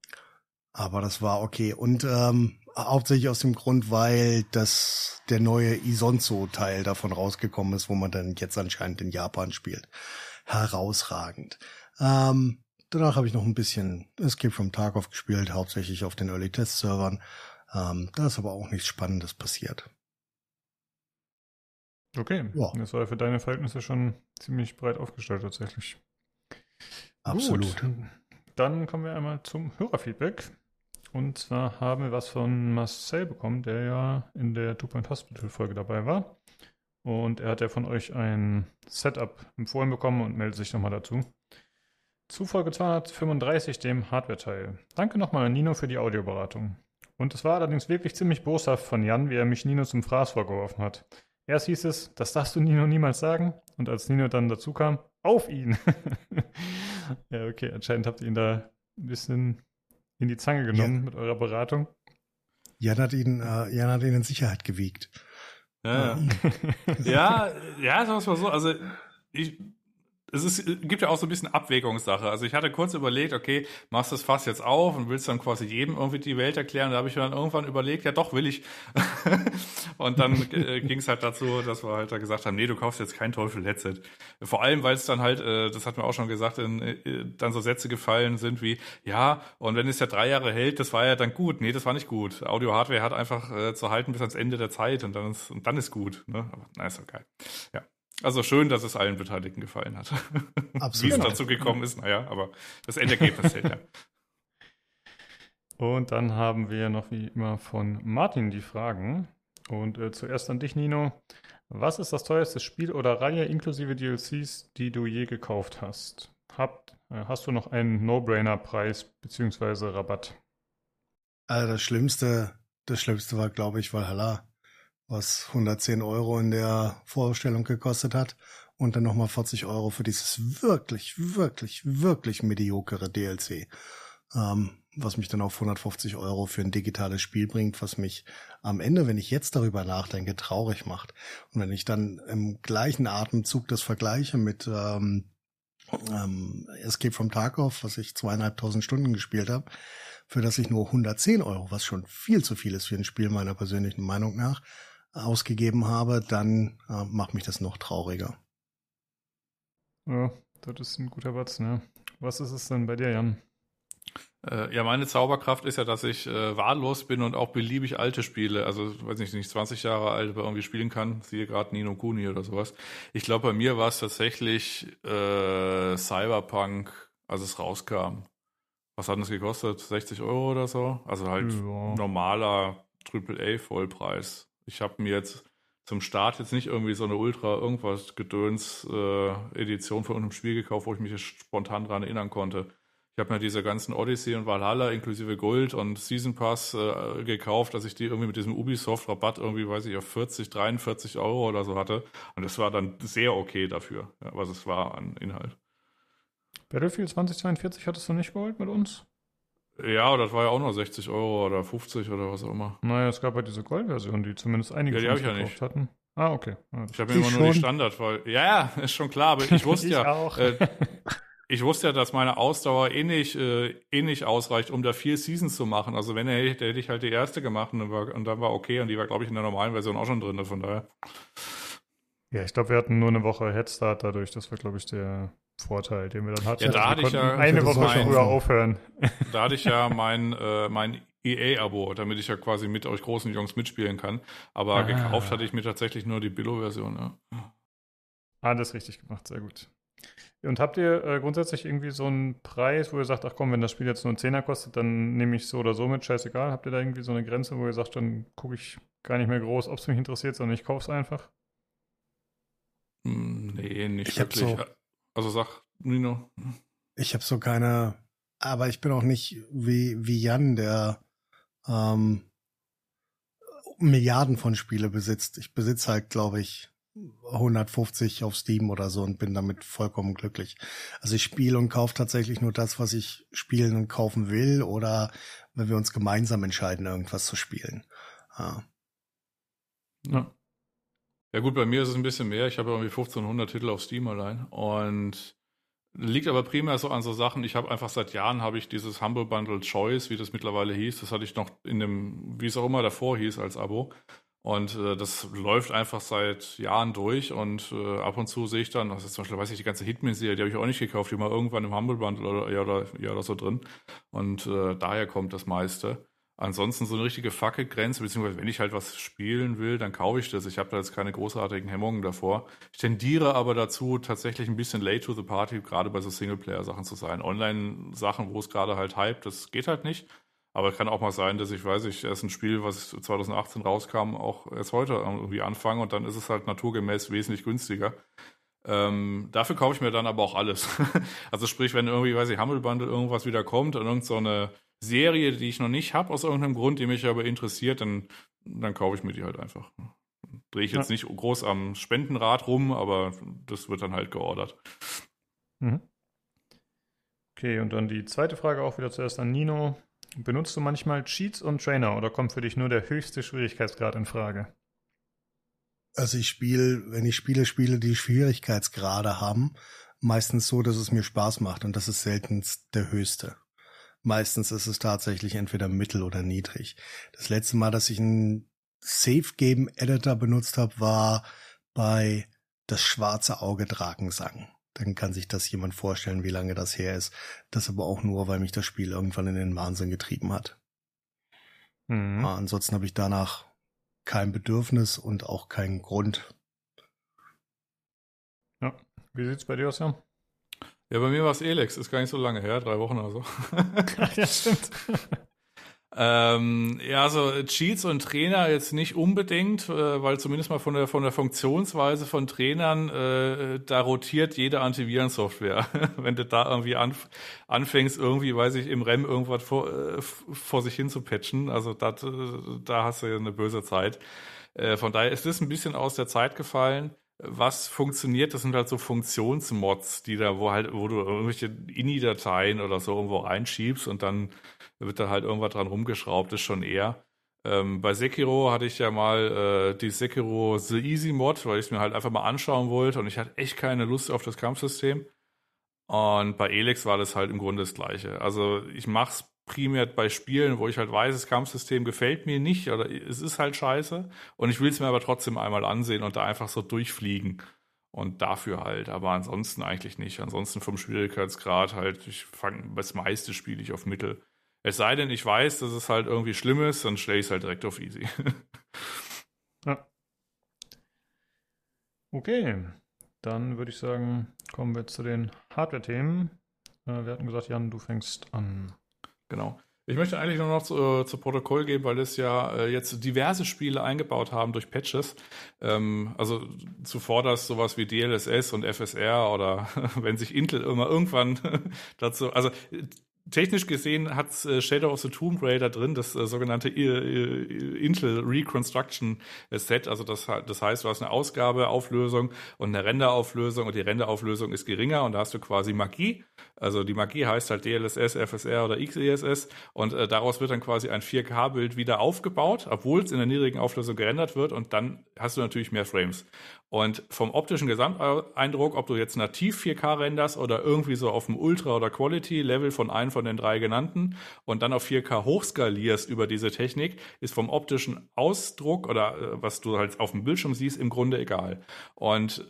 aber das war okay. Und ähm, hauptsächlich aus dem Grund, weil das der neue Isonzo-Teil davon rausgekommen ist, wo man dann jetzt anscheinend in Japan spielt. Herausragend. Ähm, danach habe ich noch ein bisschen Escape from Tarkov gespielt, hauptsächlich auf den Early Test Servern. Ähm, da ist aber auch nichts Spannendes passiert. Okay, Ja. das war für deine Verhältnisse schon ziemlich breit aufgestellt tatsächlich. Absolut. Gut. Dann kommen wir einmal zum Hörerfeedback. Und zwar haben wir was von Marcel bekommen, der ja in der Two Point Hospital Folge dabei war. Und er hat ja von euch ein Setup empfohlen bekommen und meldet sich nochmal dazu. Zu Folge 235, dem Hardware-Teil. Danke nochmal an Nino für die Audioberatung. Und es war allerdings wirklich ziemlich boshaft von Jan, wie er mich Nino zum Fraß vorgeworfen hat. Erst hieß es, das darfst du Nino niemals sagen. Und als Nino dann dazu kam, auf ihn. ja, okay, anscheinend habt ihr ihn da ein bisschen in die Zange genommen Ja. mit eurer Beratung. Jan hat ihn, äh, Jan hat ihn in Sicherheit gewiegt. Ja, ja, ja, sagen wir es mal so. Also ich, es ist, gibt ja auch so ein bisschen Abwägungssache. Also ich hatte kurz überlegt, okay, machst du das Fass jetzt auf und willst dann quasi jedem irgendwie die Welt erklären. Da habe ich mir dann irgendwann überlegt, ja doch, will ich. und dann äh, ging es halt dazu, dass wir halt da gesagt haben, nee, du kaufst jetzt kein Teufel-Headset. Vor allem, weil es dann halt, äh, das hat mir auch schon gesagt, in, äh, dann so Sätze gefallen sind wie, ja, und wenn es ja drei Jahre hält, das war ja dann gut. Nee, das war nicht gut. Audio-Hardware hat einfach zu halten bis ans Ende der Zeit und dann ist, und dann ist gut. Ne? Aber na, ist doch geil. Ja. Also schön, dass es allen Beteiligten gefallen hat. Wie es Absolut. dazu gekommen ist, naja, aber das Endergebnis zählt ja. Und dann haben wir noch wie immer von Martin die Fragen. Und äh, zuerst an dich, Nino. Was ist das teuerste Spiel oder Reihe inklusive DLCs, die du je gekauft hast? Habt, äh, hast du noch einen No-Brainer-Preis bzw. Rabatt? Also das Schlimmste, das Schlimmste war, glaube ich, Valhalla, was 110 Euro in der Vorstellung gekostet hat und dann nochmal 40 Euro für dieses wirklich, wirklich, wirklich mediokere DLC. Ähm, was mich dann auf 150 Euro für ein digitales Spiel bringt, was mich am Ende, wenn ich jetzt darüber nachdenke, traurig macht. Und wenn ich dann im gleichen Atemzug das vergleiche mit ähm, ähm, Escape from Tarkov, was ich zweieinhalbtausend Stunden gespielt habe, für das ich nur 110 Euro, was schon viel zu viel ist für ein Spiel meiner persönlichen Meinung nach, ausgegeben habe, dann äh, macht mich das noch trauriger. Ja, das ist ein guter Batzen, ja. Was ist es denn bei dir, Jan? Äh, ja, meine Zauberkraft ist ja, dass ich äh, wahllos bin und auch beliebig alte Spiele, also weiß nicht, nicht 20 Jahre alt, aber irgendwie spielen kann. Siehe gerade Nino Kuni oder sowas. Ich glaube, bei mir war es tatsächlich äh, Cyberpunk, als es rauskam. Was hat das gekostet? 60 Euro oder so? Also halt Ja. normaler AAA-Vollpreis. Ich habe mir jetzt zum Start jetzt nicht irgendwie so eine Ultra irgendwas Gedöns äh, Edition von einem Spiel gekauft, wo ich mich spontan dran erinnern konnte. Ich habe mir diese ganzen Odyssey und Valhalla inklusive Gold und Season Pass äh, gekauft, dass ich die irgendwie mit diesem Ubisoft-Rabatt irgendwie, weiß ich, auf 40, 43 Euro oder so hatte. Und das war dann sehr okay dafür, ja, was es war an Inhalt. Battlefield 2042 hattest du nicht geholt mit uns? Ja, das war ja auch nur 60 Euro oder 50 oder was auch immer. Naja, es gab ja diese Gold-Version, die zumindest einige Ja, die von uns ja gekauft nicht. hatten. Ah, okay. Ja, Ich habe immer nur die schon. Standard, weil ja, ja, ist schon klar, aber ich wusste Ich ja, auch. Äh, ich wusste ja, dass meine Ausdauer eh nicht, äh, eh nicht ausreicht, um da vier Seasons zu machen. Also wenn er hätte, hätte ich halt die erste gemacht und dann war, und dann war okay und die war, glaube ich, in der normalen Version auch schon drin, von daher. Ja, ich glaube, wir hatten nur eine Woche Headstart dadurch. Das war, glaube ich, der Vorteil, den wir dann hatten. Ja, da wir hatte ich ja- eine Woche schon früher aufhören. Da hatte ich ja mein, äh, mein EA-Abo, damit ich ja quasi mit euch großen Jungs mitspielen kann. Aber Ah. gekauft hatte ich mir tatsächlich nur die Billo-Version. Ja. Alles richtig gemacht, sehr gut. Und habt ihr äh, grundsätzlich irgendwie so einen Preis, wo ihr sagt, ach komm, wenn das Spiel jetzt nur einen Zehner kostet, dann nehme ich so oder so mit, scheißegal. Habt ihr da irgendwie so eine Grenze, wo ihr sagt, dann gucke ich gar nicht mehr groß, ob es mich interessiert, sondern ich kaufe es einfach? Hm, nee, nicht Ich hab wirklich. so- also sag, Nino. Ich habe so keine, aber ich bin auch nicht wie, wie Jan, der ähm, Milliarden von Spiele besitzt. Ich besitze halt, glaube ich, 150 auf Steam oder so und bin damit vollkommen glücklich. Also ich spiele und kaufe tatsächlich nur das, was ich spielen und kaufen will oder wenn wir uns gemeinsam entscheiden, irgendwas zu spielen. Ja. Ja. Ja gut, bei mir ist es ein bisschen mehr. Ich habe irgendwie 1500 Titel auf Steam allein und liegt aber primär so an so Sachen. Ich habe einfach seit Jahren habe ich dieses Humble Bundle Choice, wie das mittlerweile hieß. Das hatte ich noch in dem, wie es auch immer davor hieß als Abo. Und äh, das läuft einfach seit Jahren durch und äh, ab und zu sehe ich dann, ist zum Beispiel, weiß ich, die ganze Hitman-Serie, die habe ich auch nicht gekauft, die war irgendwann im Humble Bundle oder, ja, oder, ja, oder so drin. Und äh, daher kommt das meiste. Ansonsten so eine richtige Fackelgrenze, beziehungsweise wenn ich halt was spielen will, dann kaufe ich das. Ich habe da jetzt keine großartigen Hemmungen davor. Ich tendiere aber dazu, tatsächlich ein bisschen late to the party, gerade bei so Singleplayer-Sachen zu sein. Online-Sachen, wo es gerade halt hype, das geht halt nicht. Aber kann auch mal sein, dass ich weiß, ich erst ein Spiel, was 2018 rauskam, auch erst heute irgendwie anfange und dann ist es halt naturgemäß wesentlich günstiger. Ähm, dafür kaufe ich mir dann aber auch alles. also sprich, wenn irgendwie, weiß ich, Humble Bundle irgendwas wieder kommt und irgend so eine Serie, die ich noch nicht habe aus irgendeinem Grund, die mich aber interessiert, dann, dann kaufe ich mir die halt einfach. Drehe ich jetzt Ja. nicht groß am Spendenrad rum, aber das wird dann halt geordert. Mhm. Okay, und dann die zweite Frage auch wieder zuerst an Nino. Benutzt du manchmal Cheats und Trainer oder kommt für dich nur der höchste Schwierigkeitsgrad in Frage? Also ich spiele, wenn ich Spiele spiele, die Schwierigkeitsgrade haben, meistens so, dass es mir Spaß macht und das ist selten der höchste. Meistens ist es tatsächlich entweder mittel oder niedrig. Das letzte Mal, dass ich einen Safe Game Editor benutzt habe, war bei das schwarze Auge Drakensang. Dann kann sich das jemand vorstellen, wie lange das her ist. Das aber auch nur, weil mich das Spiel irgendwann in den Wahnsinn getrieben hat. Mhm. Ah, ansonsten habe ich danach kein Bedürfnis und auch keinen Grund. Wie sieht's bei dir aus, Jan? Ja, bei mir war es Elex, ist gar nicht so lange her, drei Wochen oder so. ja, stimmt. Ähm, ja, also Cheats und Trainer jetzt nicht unbedingt, äh, weil zumindest mal von der von der Funktionsweise von Trainern, äh, da rotiert jede Antivirensoftware. Wenn du da irgendwie anf anfängst, irgendwie, weiß ich, im REM irgendwas vor, äh, vor sich hin zu patchen, also dat, äh, da hast du ja eine böse Zeit. Äh, von daher ist das ein bisschen aus der Zeit gefallen. Was funktioniert, das sind halt so Funktionsmods, die da, wo halt, wo du irgendwelche INI-Dateien oder so irgendwo reinschiebst und dann wird da halt irgendwas dran rumgeschraubt, ist schon eher. Ähm, bei Sekiro hatte ich ja mal äh, die Sekiro The Easy Mod, weil ich es mir halt einfach mal anschauen wollte und ich hatte echt keine Lust auf das Kampfsystem. Und bei Elex war das halt im Grunde das Gleiche. Also ich mach's primär bei Spielen, wo ich halt weiß, das Kampfsystem gefällt mir nicht oder es ist halt scheiße und ich will es mir aber trotzdem einmal ansehen und da einfach so durchfliegen. Und dafür halt, aber ansonsten eigentlich nicht. Ansonsten vom Schwierigkeitsgrad halt, ich fange, das meiste spiele ich auf Mittel. Es sei denn, ich weiß, dass es halt irgendwie schlimm ist, dann stelle ich es halt direkt auf easy. Ja. Okay, dann würde ich sagen, kommen wir zu den Hardware-Themen. Äh, wir hatten gesagt, Jan, du fängst an. Genau. Ich möchte eigentlich nur noch zu, äh, zu Protokoll geben, weil es ja äh, jetzt diverse Spiele eingebaut haben durch Patches. Ähm, also zuvor das sowas wie DLSS und FSR oder wenn sich Intel immer irgendwann dazu, also technisch gesehen hat äh, Shadow of the Tomb Raider drin, das äh, sogenannte I- I- Intel Reconstruction Set. Also das, das heißt, du hast eine Ausgabeauflösung und eine Renderauflösung und die Renderauflösung ist geringer und da hast du quasi Magie. Also die Magie heißt halt DLSS, FSR oder XESS und äh, daraus wird dann quasi ein 4K-Bild wieder aufgebaut, obwohl es in der niedrigen Auflösung gerendert wird und dann hast du natürlich mehr Frames. Und vom optischen Gesamteindruck, ob du jetzt nativ 4K renderst oder irgendwie so auf dem Ultra- oder Quality-Level von einem von den drei genannten und dann auf 4K hochskalierst über diese Technik, ist vom optischen Ausdruck oder äh, was du halt auf dem Bildschirm siehst, im Grunde egal. Und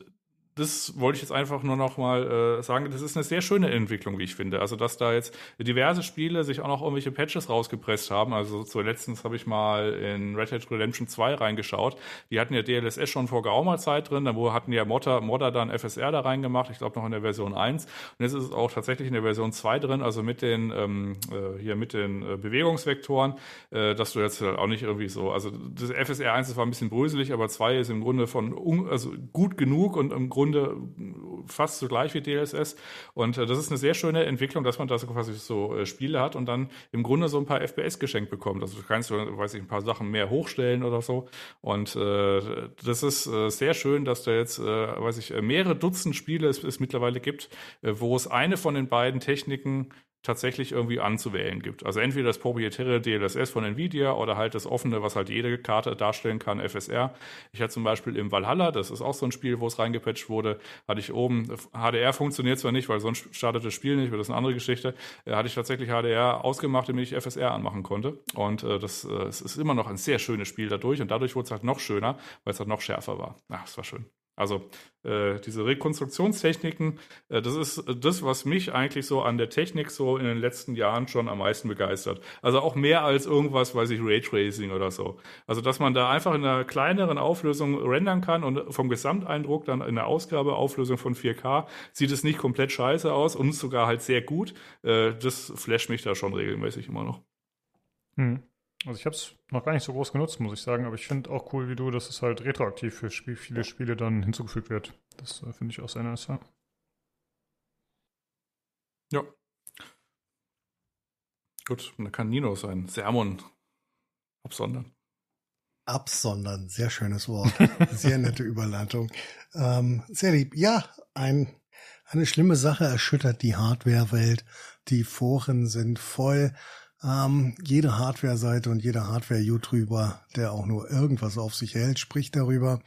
das wollte ich jetzt einfach nur noch mal äh, sagen. Das ist eine sehr schöne Entwicklung, wie ich finde. Also, dass da jetzt diverse Spiele sich auch noch irgendwelche Patches rausgepresst haben. Also, zuletzt habe ich mal in Red Dead Redemption 2 reingeschaut. Die hatten ja DLSS schon vor geraumer Zeit drin. Dann hatten ja Modder, Modder dann FSR da reingemacht. Ich glaube noch in der Version 1. Und jetzt ist es auch tatsächlich in der Version 2 drin. Also mit den, ähm, äh, hier mit den äh, Bewegungsvektoren, äh, dass du jetzt halt auch nicht irgendwie so, also das FSR 1 das war ein bisschen bröselig, aber 2 ist im Grunde von, also gut genug und im Grunde Grunde fast so gleich wie DLSS. Und äh, das ist eine sehr schöne Entwicklung, dass man da so quasi so äh, Spiele hat und dann im Grunde so ein paar FPS geschenkt bekommt. Also du kannst, weiß ich, ein paar Sachen mehr hochstellen oder so. Und äh, das ist äh, sehr schön, dass da jetzt, äh, weiß ich, mehrere Dutzend Spiele es, es mittlerweile gibt, äh, wo es eine von den beiden Techniken tatsächlich irgendwie anzuwählen gibt. Also entweder das proprietäre DLSS von Nvidia oder halt das offene, was halt jede Karte darstellen kann, FSR. Ich hatte zum Beispiel im Valhalla, das ist auch so ein Spiel, wo es reingepatcht wurde, hatte ich oben, HDR funktioniert zwar nicht, weil sonst startet das Spiel nicht, weil das ist eine andere Geschichte, äh, hatte ich tatsächlich HDR ausgemacht, damit ich FSR anmachen konnte. Und äh, das äh, ist immer noch ein sehr schönes Spiel dadurch und dadurch wurde es halt noch schöner, weil es halt noch schärfer war. Ach, es war schön. Also äh, diese Rekonstruktionstechniken, äh, das ist das, was mich eigentlich so an der Technik so in den letzten Jahren schon am meisten begeistert. Also auch mehr als irgendwas, weiß ich, Raytracing oder so. Also dass man da einfach in einer kleineren Auflösung rendern kann und vom Gesamteindruck dann in der Ausgabeauflösung von 4K sieht es nicht komplett scheiße aus und sogar halt sehr gut. Äh, das flasht mich da schon regelmäßig immer noch. Hm. Also ich habe es noch gar nicht so groß genutzt, muss ich sagen, aber ich finde auch cool wie du, dass es halt retroaktiv für Spiel, viele Spiele dann hinzugefügt wird. Das äh, finde ich auch sehr nice. Ja. ja. Gut, und da kann Nino sein Sermon absondern. Absondern, sehr schönes Wort. Sehr nette Überleitung. Ähm, sehr lieb. Ja, ein, eine schlimme Sache erschüttert die Hardware-Welt. Die Foren sind voll. Ähm, jede Hardware-Seite und jeder Hardware-YouTuber, der auch nur irgendwas auf sich hält, spricht darüber.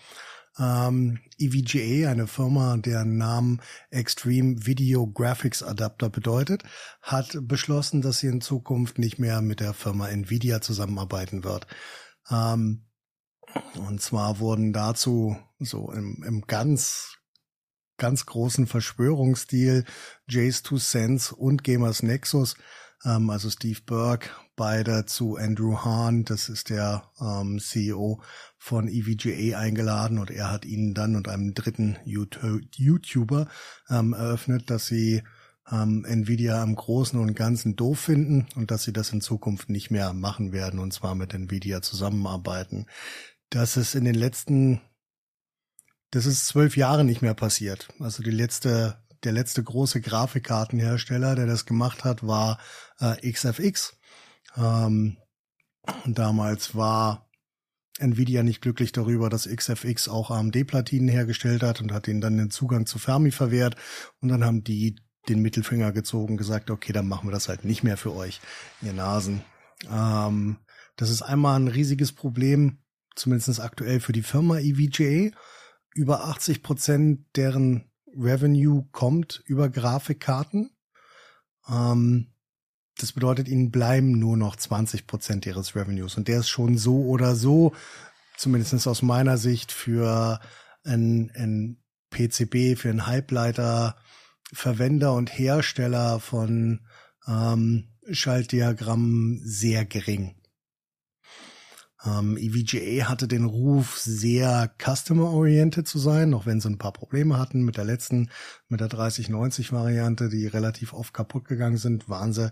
Ähm, EVGA, eine Firma, deren Namen Extreme Video Graphics Adapter bedeutet, hat beschlossen, dass sie in Zukunft nicht mehr mit der Firma Nvidia zusammenarbeiten wird. Ähm, und zwar wurden dazu so im, im ganz ganz großen Verschwörungsstil Jace 2 Sense und Gamers Nexus ähm, also Steve Burke, beide zu Andrew Hahn, das ist der ähm, CEO von EVGA eingeladen und er hat ihnen dann und einem dritten YouTuber ähm, eröffnet, dass sie ähm, Nvidia im Großen und Ganzen doof finden und dass sie das in Zukunft nicht mehr machen werden und zwar mit Nvidia zusammenarbeiten. Das ist in den letzten, das ist zwölf Jahre nicht mehr passiert. Also die letzte der letzte große Grafikkartenhersteller, der das gemacht hat, war äh, XFX. Ähm, damals war Nvidia nicht glücklich darüber, dass XFX auch AMD-Platinen hergestellt hat und hat ihnen dann den Zugang zu Fermi verwehrt. Und dann haben die den Mittelfinger gezogen, und gesagt, okay, dann machen wir das halt nicht mehr für euch, ihr Nasen. Ähm, das ist einmal ein riesiges Problem, zumindest aktuell für die Firma EVGA. Über 80 Prozent deren Revenue kommt über Grafikkarten. Ähm, das bedeutet, ihnen bleiben nur noch 20 Prozent ihres Revenues. Und der ist schon so oder so, zumindest aus meiner Sicht, für ein, ein PCB, für einen Halbleiter, Verwender und Hersteller von ähm, Schaltdiagrammen sehr gering. Ähm, EVGA hatte den Ruf, sehr customer-oriented zu sein, auch wenn sie ein paar Probleme hatten mit der letzten, mit der 3090-Variante, die relativ oft kaputt gegangen sind, waren sie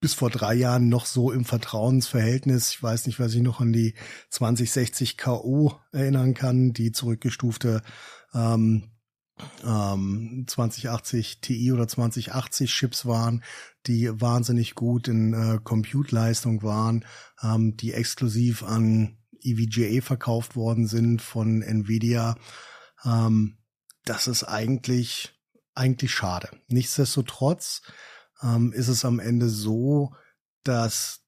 bis vor drei Jahren noch so im Vertrauensverhältnis. Ich weiß nicht, was ich noch an die 2060 KO erinnern kann, die zurückgestufte ähm, ähm, 2080 Ti oder 2080 Chips waren, die wahnsinnig gut in äh, Compute-Leistung waren, ähm, die exklusiv an EVGA verkauft worden sind von Nvidia. Ähm, das ist eigentlich, eigentlich schade. Nichtsdestotrotz ähm, ist es am Ende so, dass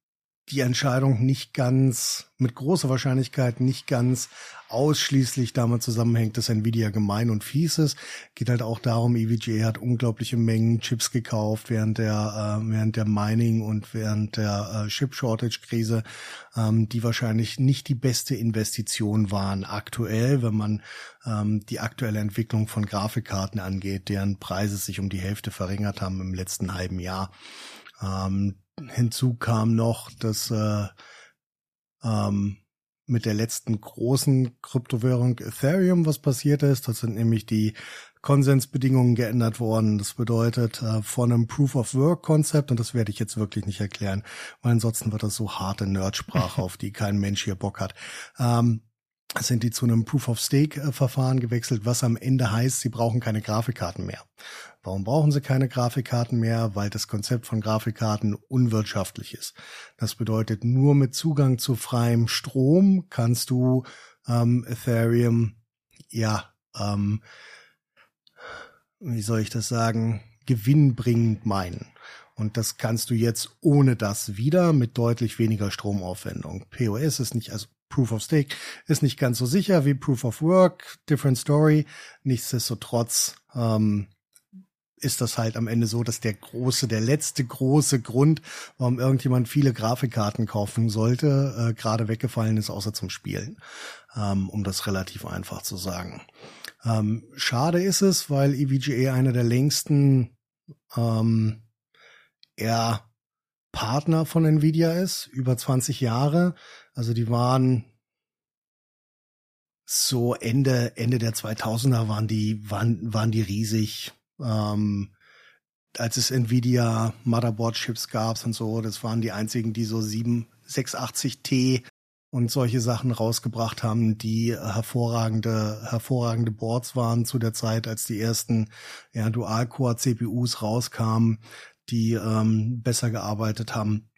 die Entscheidung nicht ganz, mit großer Wahrscheinlichkeit nicht ganz ausschließlich damit zusammenhängt, dass Nvidia gemein und fies ist. Geht halt auch darum, EVGA hat unglaubliche Mengen Chips gekauft während der, äh, während der Mining und während der äh, Chip Shortage Krise, ähm, die wahrscheinlich nicht die beste Investition waren aktuell, wenn man ähm, die aktuelle Entwicklung von Grafikkarten angeht, deren Preise sich um die Hälfte verringert haben im letzten halben Jahr. Ähm, hinzu kam noch, dass äh, ähm, mit der letzten großen Kryptowährung Ethereum was passiert ist. Das sind nämlich die Konsensbedingungen geändert worden. Das bedeutet äh, von einem Proof of Work Konzept und das werde ich jetzt wirklich nicht erklären, weil ansonsten wird das so harte Nerdsprache, auf die kein Mensch hier Bock hat. Ähm, sind die zu einem Proof-of-Stake-Verfahren gewechselt, was am Ende heißt, sie brauchen keine Grafikkarten mehr. Warum brauchen sie keine Grafikkarten mehr? Weil das Konzept von Grafikkarten unwirtschaftlich ist. Das bedeutet, nur mit Zugang zu freiem Strom kannst du ähm, Ethereum, ja, ähm, wie soll ich das sagen, gewinnbringend meinen. Und das kannst du jetzt ohne das wieder mit deutlich weniger Stromaufwendung. POS ist nicht, also Proof of Stake ist nicht ganz so sicher wie Proof of Work, different story. Nichtsdestotrotz ähm, ist das halt am Ende so, dass der große, der letzte große Grund, warum irgendjemand viele Grafikkarten kaufen sollte, äh, gerade weggefallen ist, außer zum Spielen. Ähm, um das relativ einfach zu sagen. Ähm, schade ist es, weil EVGA einer der längsten ähm, eher Partner von Nvidia ist, über 20 Jahre. Also die waren so Ende, Ende der 2000er waren die, waren, waren die riesig. Ähm, als es Nvidia Motherboard Chips gab und so, das waren die einzigen, die so 7, 680T und solche Sachen rausgebracht haben, die hervorragende, hervorragende Boards waren zu der Zeit, als die ersten ja, Dual-Core-CPUs rauskamen, die ähm, besser gearbeitet haben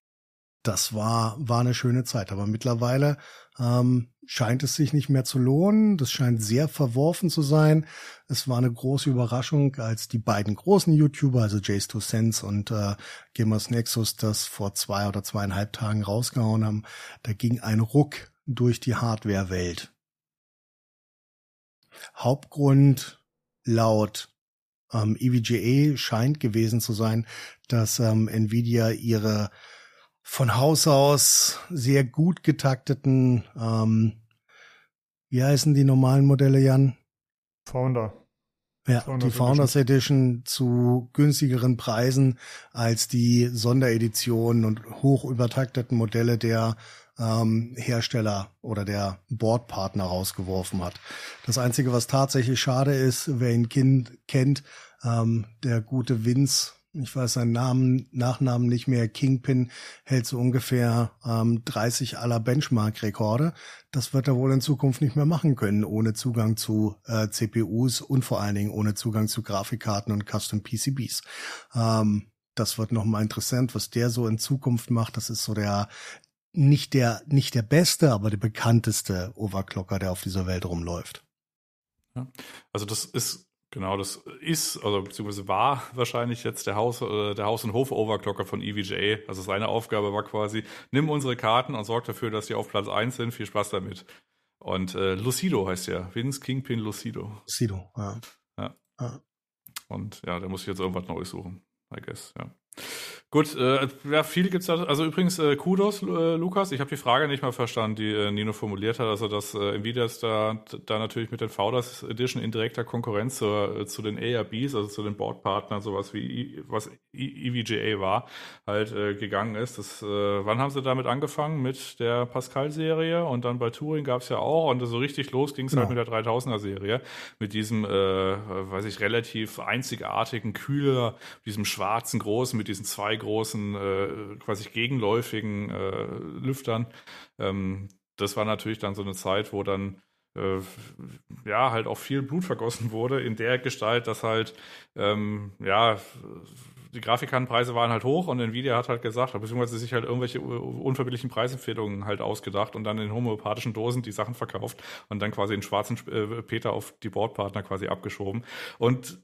das war, war eine schöne Zeit. Aber mittlerweile ähm, scheint es sich nicht mehr zu lohnen. Das scheint sehr verworfen zu sein. Es war eine große Überraschung, als die beiden großen YouTuber, also Jace 2 Sense und äh, Gamers Nexus, das vor zwei oder zweieinhalb Tagen rausgehauen haben. Da ging ein Ruck durch die Hardware-Welt. Hauptgrund laut ähm, EVGA scheint gewesen zu sein, dass ähm, Nvidia ihre von Haus aus sehr gut getakteten, ähm, wie heißen die normalen Modelle, Jan? Founder. Ja, Founders die Founders Edition. Edition zu günstigeren Preisen als die Sondereditionen und hoch übertakteten Modelle der ähm, Hersteller oder der Boardpartner rausgeworfen hat. Das Einzige, was tatsächlich schade ist, wer ihn kind, kennt, ähm, der gute Vince ich weiß seinen Namen, Nachnamen nicht mehr, Kingpin hält so ungefähr ähm, 30 aller Benchmark-Rekorde. Das wird er wohl in Zukunft nicht mehr machen können, ohne Zugang zu äh, CPUs und vor allen Dingen ohne Zugang zu Grafikkarten und Custom PCBs. Ähm, das wird nochmal interessant, was der so in Zukunft macht. Das ist so der, nicht der, nicht der beste, aber der bekannteste Overclocker, der auf dieser Welt rumläuft. Also das ist Genau, das ist, also beziehungsweise war wahrscheinlich jetzt der Haus, äh, der Haus- und Hof-Overclocker von EVGA. Also seine Aufgabe war quasi, nimm unsere Karten und sorg dafür, dass die auf Platz 1 sind. Viel Spaß damit. Und äh, Lucido heißt ja. Vince Kingpin Lucido. Lucido, ja. ja. ja. Und ja, der muss ich jetzt irgendwas Neues suchen, I guess, ja. Gut, äh, ja, viel gibt's da. Also übrigens, äh, Kudos, äh, Lukas. Ich habe die Frage nicht mal verstanden, die äh, Nino formuliert hat. Also, dass äh, Nvidia ist da, da natürlich mit den Founders Edition in direkter Konkurrenz zur, äh, zu den ARBs, also zu den Boardpartnern, sowas wie was EVGA war, halt äh, gegangen ist. Das, äh, wann haben sie damit angefangen? Mit der Pascal-Serie und dann bei Turing gab's ja auch. Und so richtig los ging's halt genau. halt mit der 3000er-Serie. Mit diesem, äh, weiß ich, relativ einzigartigen Kühler, diesem schwarzen Großen, mit diesen zwei großen, äh, quasi gegenläufigen äh, Lüftern. Ähm, das war natürlich dann so eine Zeit, wo dann äh, ja halt auch viel Blut vergossen wurde in der Gestalt, dass halt ähm, ja die Grafikkartenpreise waren halt hoch und Nvidia hat halt gesagt, beziehungsweise sich halt irgendwelche unverbindlichen Preisempfehlungen halt ausgedacht und dann in homöopathischen Dosen die Sachen verkauft und dann quasi den schwarzen äh, Peter auf die Boardpartner quasi abgeschoben. Und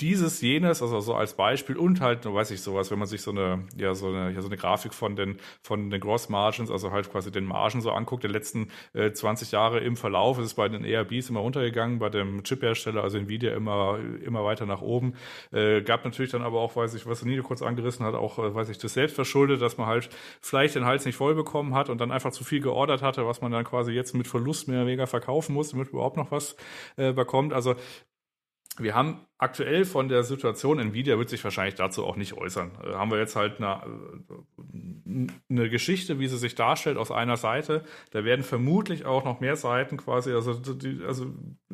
dieses, jenes, also so als Beispiel und halt, weiß ich sowas, wenn man sich so eine, ja, so eine, ja, so eine Grafik von den, von den Gross Margins, also halt quasi den Margen so anguckt, der letzten äh, 20 Jahre im Verlauf ist es bei den ERBs immer runtergegangen, bei dem Chip-Hersteller, also Nvidia immer, immer weiter nach oben. Äh, gab natürlich dann aber auch, weiß ich, was Nino kurz angerissen hat, auch, äh, weiß ich, das selbst verschuldet, dass man halt vielleicht den Hals nicht voll bekommen hat und dann einfach zu viel geordert hatte, was man dann quasi jetzt mit Verlust mehr oder weniger verkaufen muss, damit überhaupt noch was äh, bekommt. Also wir haben aktuell von der Situation, Nvidia wird sich wahrscheinlich dazu auch nicht äußern. Äh, haben wir jetzt halt eine, äh, eine Geschichte, wie sie sich darstellt aus einer Seite. Da werden vermutlich auch noch mehr Seiten quasi, also, die, also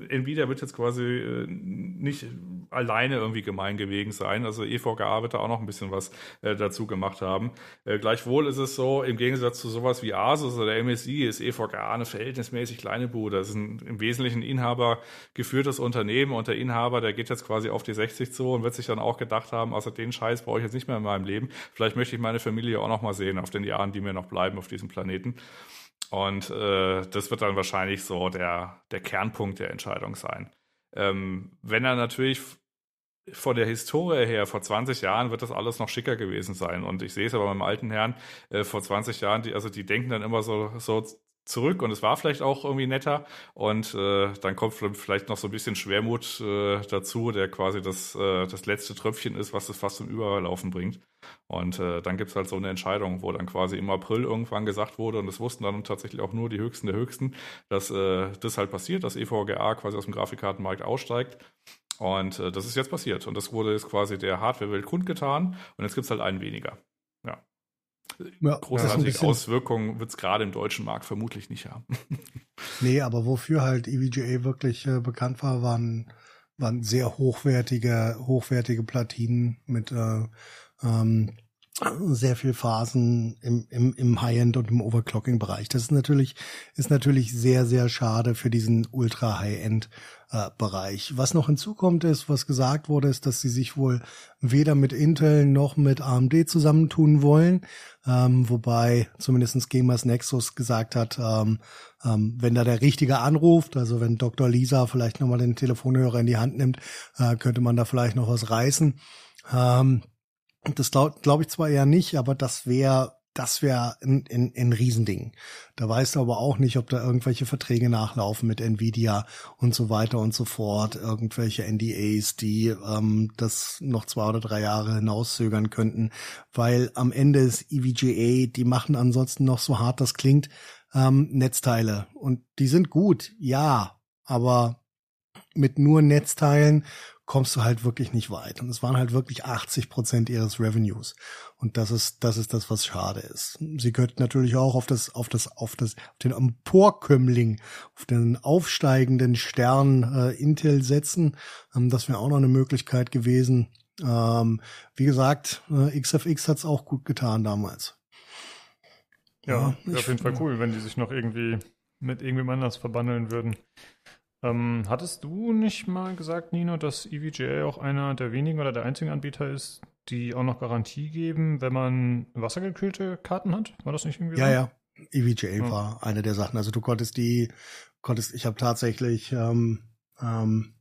Nvidia wird jetzt quasi äh, nicht alleine irgendwie gemein gewesen sein. Also EVGA wird da auch noch ein bisschen was äh, dazu gemacht haben. Äh, gleichwohl ist es so, im Gegensatz zu sowas wie Asus oder MSI ist EVGA eine verhältnismäßig kleine Bude. Das ist ein im Wesentlichen Inhaber geführtes Unternehmen und der Inhaber, der geht jetzt quasi auf die 60 zu und wird sich dann auch gedacht haben, außer den Scheiß brauche ich jetzt nicht mehr in meinem Leben. Vielleicht möchte ich meine Familie auch noch mal sehen auf den Jahren, die mir noch bleiben auf diesem Planeten. Und äh, das wird dann wahrscheinlich so der, der Kernpunkt der Entscheidung sein. Ähm, wenn er natürlich von der Historie her, vor 20 Jahren wird das alles noch schicker gewesen sein. Und ich sehe es aber beim alten Herrn, äh, vor 20 Jahren, die, also die denken dann immer so, so zurück und es war vielleicht auch irgendwie netter. Und äh, dann kommt vielleicht noch so ein bisschen Schwermut äh, dazu, der quasi das, äh, das letzte Tröpfchen ist, was es fast zum Überlaufen bringt. Und äh, dann gibt's halt so eine Entscheidung, wo dann quasi im April irgendwann gesagt wurde, und das wussten dann tatsächlich auch nur die Höchsten der Höchsten, dass äh, das halt passiert, dass EVGA quasi aus dem Grafikkartenmarkt aussteigt. Und äh, das ist jetzt passiert. Und das wurde jetzt quasi der Hardware-Welt kundgetan. Und jetzt gibt's halt einen weniger. Ja. Großartige Auswirkungen wird es gerade im deutschen Markt vermutlich nicht haben. nee, aber wofür halt EVGA wirklich äh, bekannt war, waren, waren sehr hochwertige, hochwertige Platinen mit äh, ähm, sehr viel Phasen im, im, im High-End und im Overclocking-Bereich. Das ist natürlich, ist natürlich sehr, sehr schade für diesen Ultra-High-End äh, Bereich. Was noch hinzukommt ist, was gesagt wurde, ist, dass sie sich wohl weder mit Intel noch mit AMD zusammentun wollen, ähm, wobei zumindestens Gamers Nexus gesagt hat, ähm, ähm, wenn da der Richtige anruft, also wenn Dr. Lisa vielleicht nochmal den Telefonhörer in die Hand nimmt, äh, könnte man da vielleicht noch was reißen. Ähm, das glaube glaub ich zwar eher nicht, aber das wäre das wäre ein, ein, ein Riesending. Da weißt du aber auch nicht, ob da irgendwelche Verträge nachlaufen mit Nvidia und so weiter und so fort, irgendwelche NDAs, die ähm, das noch zwei oder drei Jahre hinauszögern könnten, weil am Ende ist EVGA, die machen ansonsten noch so hart das klingt, ähm, Netzteile und die sind gut, ja, aber mit nur Netzteilen kommst du halt wirklich nicht weit. Und es waren halt wirklich 80 Prozent ihres Revenues. Und das ist, das ist das, was schade ist. Sie könnten natürlich auch auf das, auf das, auf das, auf den Emporkömmling, auf den aufsteigenden Stern äh, Intel setzen. Ähm, das wäre auch noch eine Möglichkeit gewesen. Ähm, wie gesagt, äh, XFX hat's auch gut getan damals. Ja, ja auf jeden Fall cool, wenn die sich noch irgendwie mit irgendwem anders verbandeln würden. Ähm, hattest du nicht mal gesagt, Nino, dass EVGA auch einer der wenigen oder der einzigen Anbieter ist, die auch noch Garantie geben, wenn man wassergekühlte Karten hat? War das nicht irgendwie ja, so? Ja, ja. EVGA ja. war eine der Sachen. Also du konntest die, konntest, ich habe tatsächlich ähm, ähm,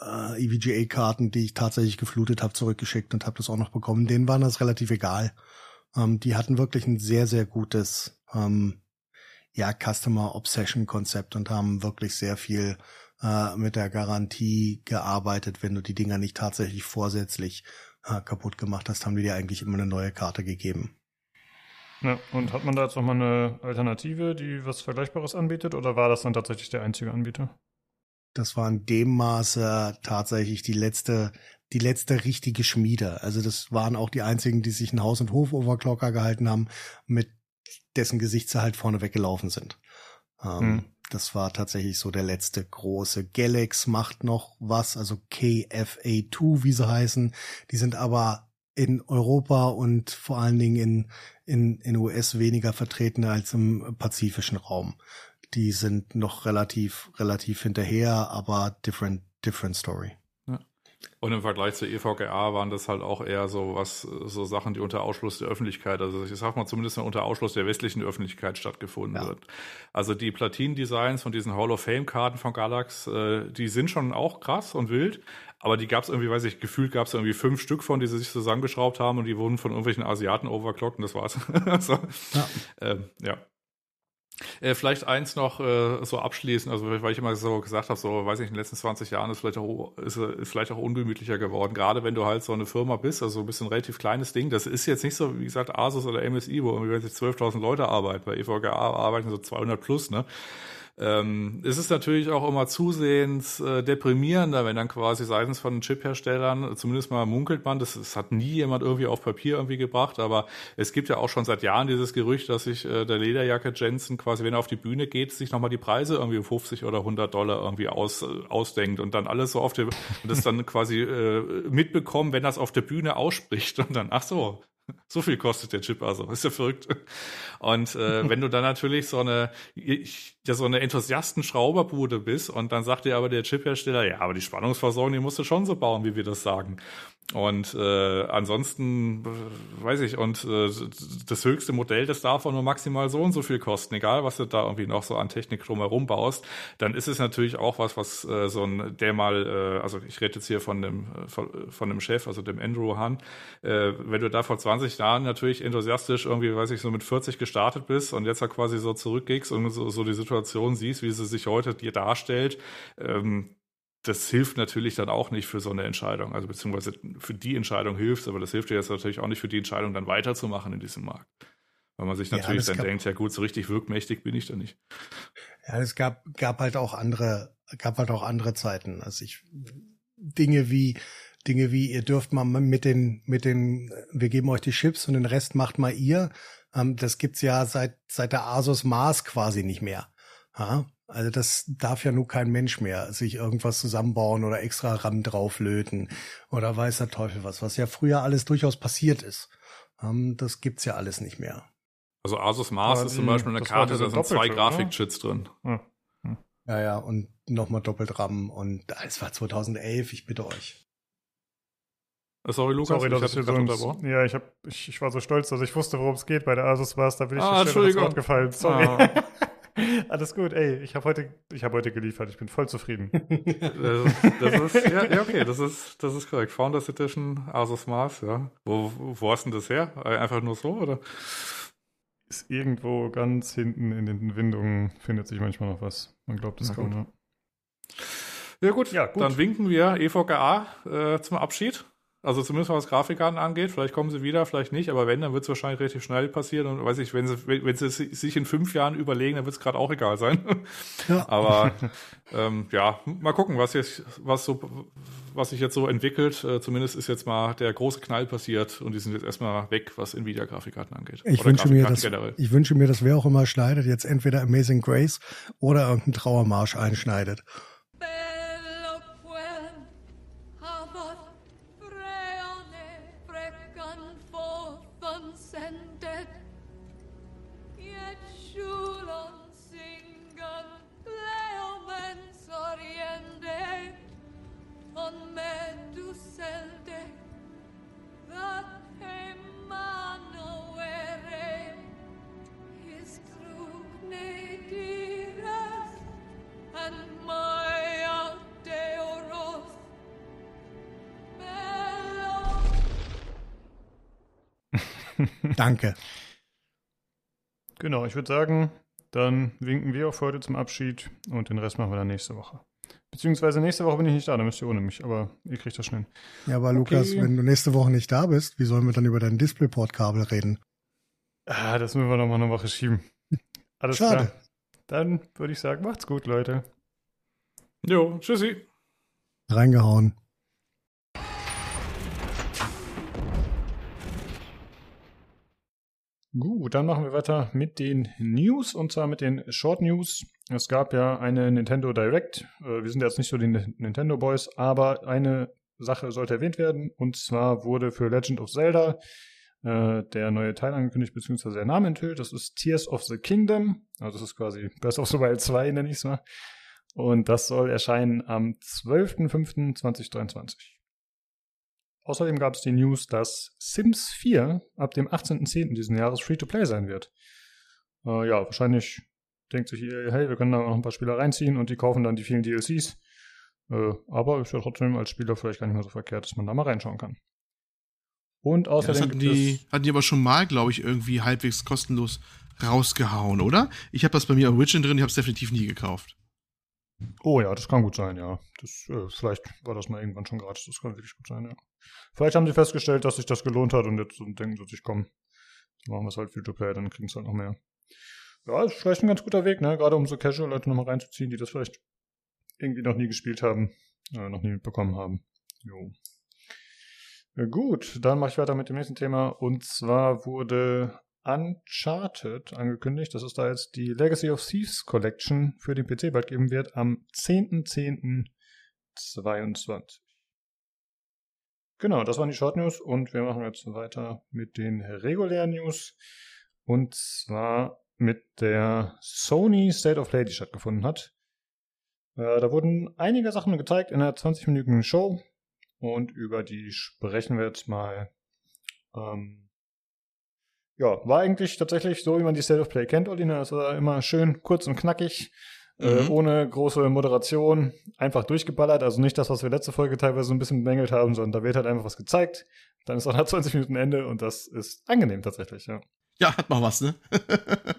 äh, EVGA-Karten, die ich tatsächlich geflutet habe, zurückgeschickt und habe das auch noch bekommen. Denen war das relativ egal. Ähm, die hatten wirklich ein sehr, sehr gutes ähm, ja, Customer Obsession Konzept und haben wirklich sehr viel äh, mit der Garantie gearbeitet. Wenn du die Dinger nicht tatsächlich vorsätzlich äh, kaputt gemacht hast, haben die dir eigentlich immer eine neue Karte gegeben. Ja, und hat man da jetzt nochmal eine Alternative, die was Vergleichbares anbietet, oder war das dann tatsächlich der einzige Anbieter? Das war in dem Maße tatsächlich die letzte, die letzte richtige Schmiede. Also das waren auch die einzigen, die sich in Haus- und Hof-Overclocker gehalten haben, mit dessen Gesicht sie halt vorne weggelaufen sind. Ähm, hm. Das war tatsächlich so der letzte große. Galax macht noch was, also KFA2, wie sie heißen. Die sind aber in Europa und vor allen Dingen in, in, in US weniger vertreten als im pazifischen Raum. Die sind noch relativ, relativ hinterher, aber different, different story. Und im Vergleich zur EVGA waren das halt auch eher so was, so Sachen, die unter Ausschluss der Öffentlichkeit, also ich sag mal zumindest unter Ausschluss der westlichen Öffentlichkeit stattgefunden ja. wird. Also die Platin-Designs von diesen Hall of Fame-Karten von Galax, äh, die sind schon auch krass und wild, aber die gab es irgendwie, weiß ich, gefühlt gab es irgendwie fünf Stück von, die sie sich zusammengeschraubt haben und die wurden von irgendwelchen Asiaten overclockt und das war's. so. ja. Ähm, ja. Äh, vielleicht eins noch äh, so abschließen, also weil ich immer so gesagt habe, so weiß ich, in den letzten 20 Jahren ist vielleicht auch, ist, ist vielleicht auch ungemütlicher geworden, gerade wenn du halt so eine Firma bist, also ein bisschen relativ kleines Ding. Das ist jetzt nicht so, wie gesagt, Asus oder MSI, wo irgendwie 12.000 Leute arbeiten, bei EVGA arbeiten so 200 plus, ne? Ähm, es ist natürlich auch immer zusehends äh, deprimierender, wenn dann quasi seitens von Chip-Herstellern, zumindest mal munkelt man, das, das hat nie jemand irgendwie auf Papier irgendwie gebracht, aber es gibt ja auch schon seit Jahren dieses Gerücht, dass sich äh, der Lederjacke Jensen quasi, wenn er auf die Bühne geht, sich nochmal die Preise irgendwie um 50 oder 100 Dollar irgendwie aus, äh, ausdenkt und dann alles so auf der, und das dann quasi äh, mitbekommen, wenn das auf der Bühne ausspricht und dann, ach so, so viel kostet der Chip also, ist ja verrückt. Und äh, wenn du dann natürlich so eine, ja, so eine Enthusiasten-Schrauberbude bist und dann sagt dir aber der Chiphersteller, ja, aber die Spannungsversorgung, die musst du schon so bauen, wie wir das sagen. Und äh, ansonsten, weiß ich, und äh, das höchste Modell, das darf auch nur maximal so und so viel kosten, egal was du da irgendwie noch so an Technik drumherum baust, dann ist es natürlich auch was, was äh, so ein, der mal, äh, also ich rede jetzt hier von dem, von, von dem Chef, also dem Andrew Hahn, äh, wenn du da vor 20 Jahren natürlich enthusiastisch irgendwie, weiß ich, so mit 40 gestartet bist und jetzt halt quasi so zurückgehst und so, so die Situation siehst, wie sie sich heute dir darstellt, ähm, das hilft natürlich dann auch nicht für so eine Entscheidung. Also beziehungsweise für die Entscheidung hilft aber das hilft dir jetzt natürlich auch nicht für die Entscheidung, dann weiterzumachen in diesem Markt. Weil man sich natürlich ja, dann denkt, ja gut, so richtig wirkmächtig bin ich da nicht. Ja, es gab, gab halt auch andere, gab halt auch andere Zeiten. Also ich, Dinge wie, Dinge wie, ihr dürft mal mit den, mit den, wir geben euch die Chips und den Rest macht mal ihr. Ähm, das gibt's ja seit, seit der Asus Mars quasi nicht mehr. Ja? Also das darf ja nur kein Mensch mehr sich irgendwas zusammenbauen oder extra RAM drauflöten oder weiß der Teufel was, was ja früher alles durchaus passiert ist. Ähm, das gibt's ja alles nicht mehr. Also Asus Mars ist zum Beispiel eine Karte, da sind zwei Grafikchips drin. Hm. Ja, ja, und nochmal doppelt RAM und es war 2011, ich bitte euch. Äh, sorry, Lukas, Sorry, dass ich, ich so unterbrochen. Ja, ich, hab, ich, ich war so stolz, dass ich wusste, worum es geht bei der Asus Mars, da bin ich ah, Wort gefallen. Sorry. Ah. Alles gut, ey, ich habe heute, ich habe heute geliefert, ich bin voll zufrieden. das, das ist, ja, ja, okay, das ist, das ist korrekt. Founders Edition, Asus Mars, ja. Wo, wo hast denn das her? Einfach nur so, oder? Ist irgendwo ganz hinten in den Windungen findet sich manchmal noch was. Man glaubt es kaum, ja. Ja gut, ja, gut, dann winken wir EVGA äh, zum Abschied. Also zumindest was Grafikkarten angeht, vielleicht kommen sie wieder, vielleicht nicht, aber wenn, dann wird es wahrscheinlich relativ schnell passieren und weiß ich, wenn sie, wenn sie sich in fünf Jahren überlegen, dann wird es gerade auch egal sein. Ja. aber ähm, ja, mal gucken, was jetzt, was so, was sich jetzt so entwickelt. Äh, zumindest ist jetzt mal der große Knall passiert und die sind jetzt erstmal weg, was Nvidia-Grafikkarten angeht. Ich wünsche mir, dass, ich wünsche mir, dass wer auch immer schneidet, jetzt entweder Amazing Grace oder irgendeinen Trauermarsch einschneidet. Danke. Genau, ich würde sagen, dann winken wir auch heute zum Abschied und den Rest machen wir dann nächste Woche. Beziehungsweise nächste Woche bin ich nicht da, dann müsst ihr ohne mich, aber ihr kriegt das schnell. Ja, aber okay. Lukas, wenn du nächste Woche nicht da bist, wie sollen wir dann über dein Displayport-Kabel reden? Ah, das müssen wir noch mal eine Woche schieben. Alles Schade. klar. Dann würde ich sagen, macht's gut, Leute. Jo, tschüssi. Reingehauen. Gut, dann machen wir weiter mit den News und zwar mit den Short News. Es gab ja eine Nintendo Direct. Äh, wir sind jetzt nicht so die Nintendo Boys, aber eine Sache sollte erwähnt werden und zwar wurde für Legend of Zelda äh, der neue Teil angekündigt, beziehungsweise der Name enthüllt. Das ist Tears of the Kingdom. Also das ist quasi Breath of the Wild 2, nenne ich es mal. Und das soll erscheinen am 12.05.2023. Außerdem gab es die News, dass Sims 4 ab dem 18.10. diesen Jahres Free-to-Play sein wird. Äh, ja, wahrscheinlich denkt sich, hey, wir können da noch ein paar Spieler reinziehen und die kaufen dann die vielen DLCs. Äh, aber ist ja trotzdem als Spieler vielleicht gar nicht mehr so verkehrt, dass man da mal reinschauen kann. Und außerdem. Ja, das hatten, die, hatten die aber schon mal, glaube ich, irgendwie halbwegs kostenlos rausgehauen, oder? Ich habe das bei mir auf Widget drin, ich habe es definitiv nie gekauft. Oh ja, das kann gut sein, ja. Das, äh, vielleicht war das mal irgendwann schon gratis, das kann wirklich gut sein, ja. Vielleicht haben sie festgestellt, dass sich das gelohnt hat und jetzt denken sie sich, komm, machen wir es halt Free-to-Play, dann kriegen sie halt noch mehr. Ja, ist vielleicht ein ganz guter Weg, ne? Gerade um so Casual-Leute nochmal reinzuziehen, die das vielleicht irgendwie noch nie gespielt haben, äh, noch nie mitbekommen haben. Jo. Ja, gut, dann mache ich weiter mit dem nächsten Thema. Und zwar wurde Uncharted angekündigt, dass es da jetzt die Legacy of Thieves Collection für den PC bald geben wird am 10.10.22. Genau, das waren die Short News und wir machen jetzt weiter mit den regulären News. Und zwar mit der Sony State of Play, die stattgefunden hat. Äh, da wurden einige Sachen gezeigt in einer 20-minütigen Show und über die sprechen wir jetzt mal. Ähm, ja, war eigentlich tatsächlich so, wie man die State of Play kennt, Olina. Es war immer schön kurz und knackig, äh, mhm. äh, ohne große Moderation, einfach durchgeballert. Also nicht das, was wir letzte Folge teilweise so ein bisschen bemängelt haben, sondern da wird halt einfach was gezeigt. Dann ist auch nach 20 Minuten Ende und das ist angenehm tatsächlich, ja. Ja, hat mal was, ne?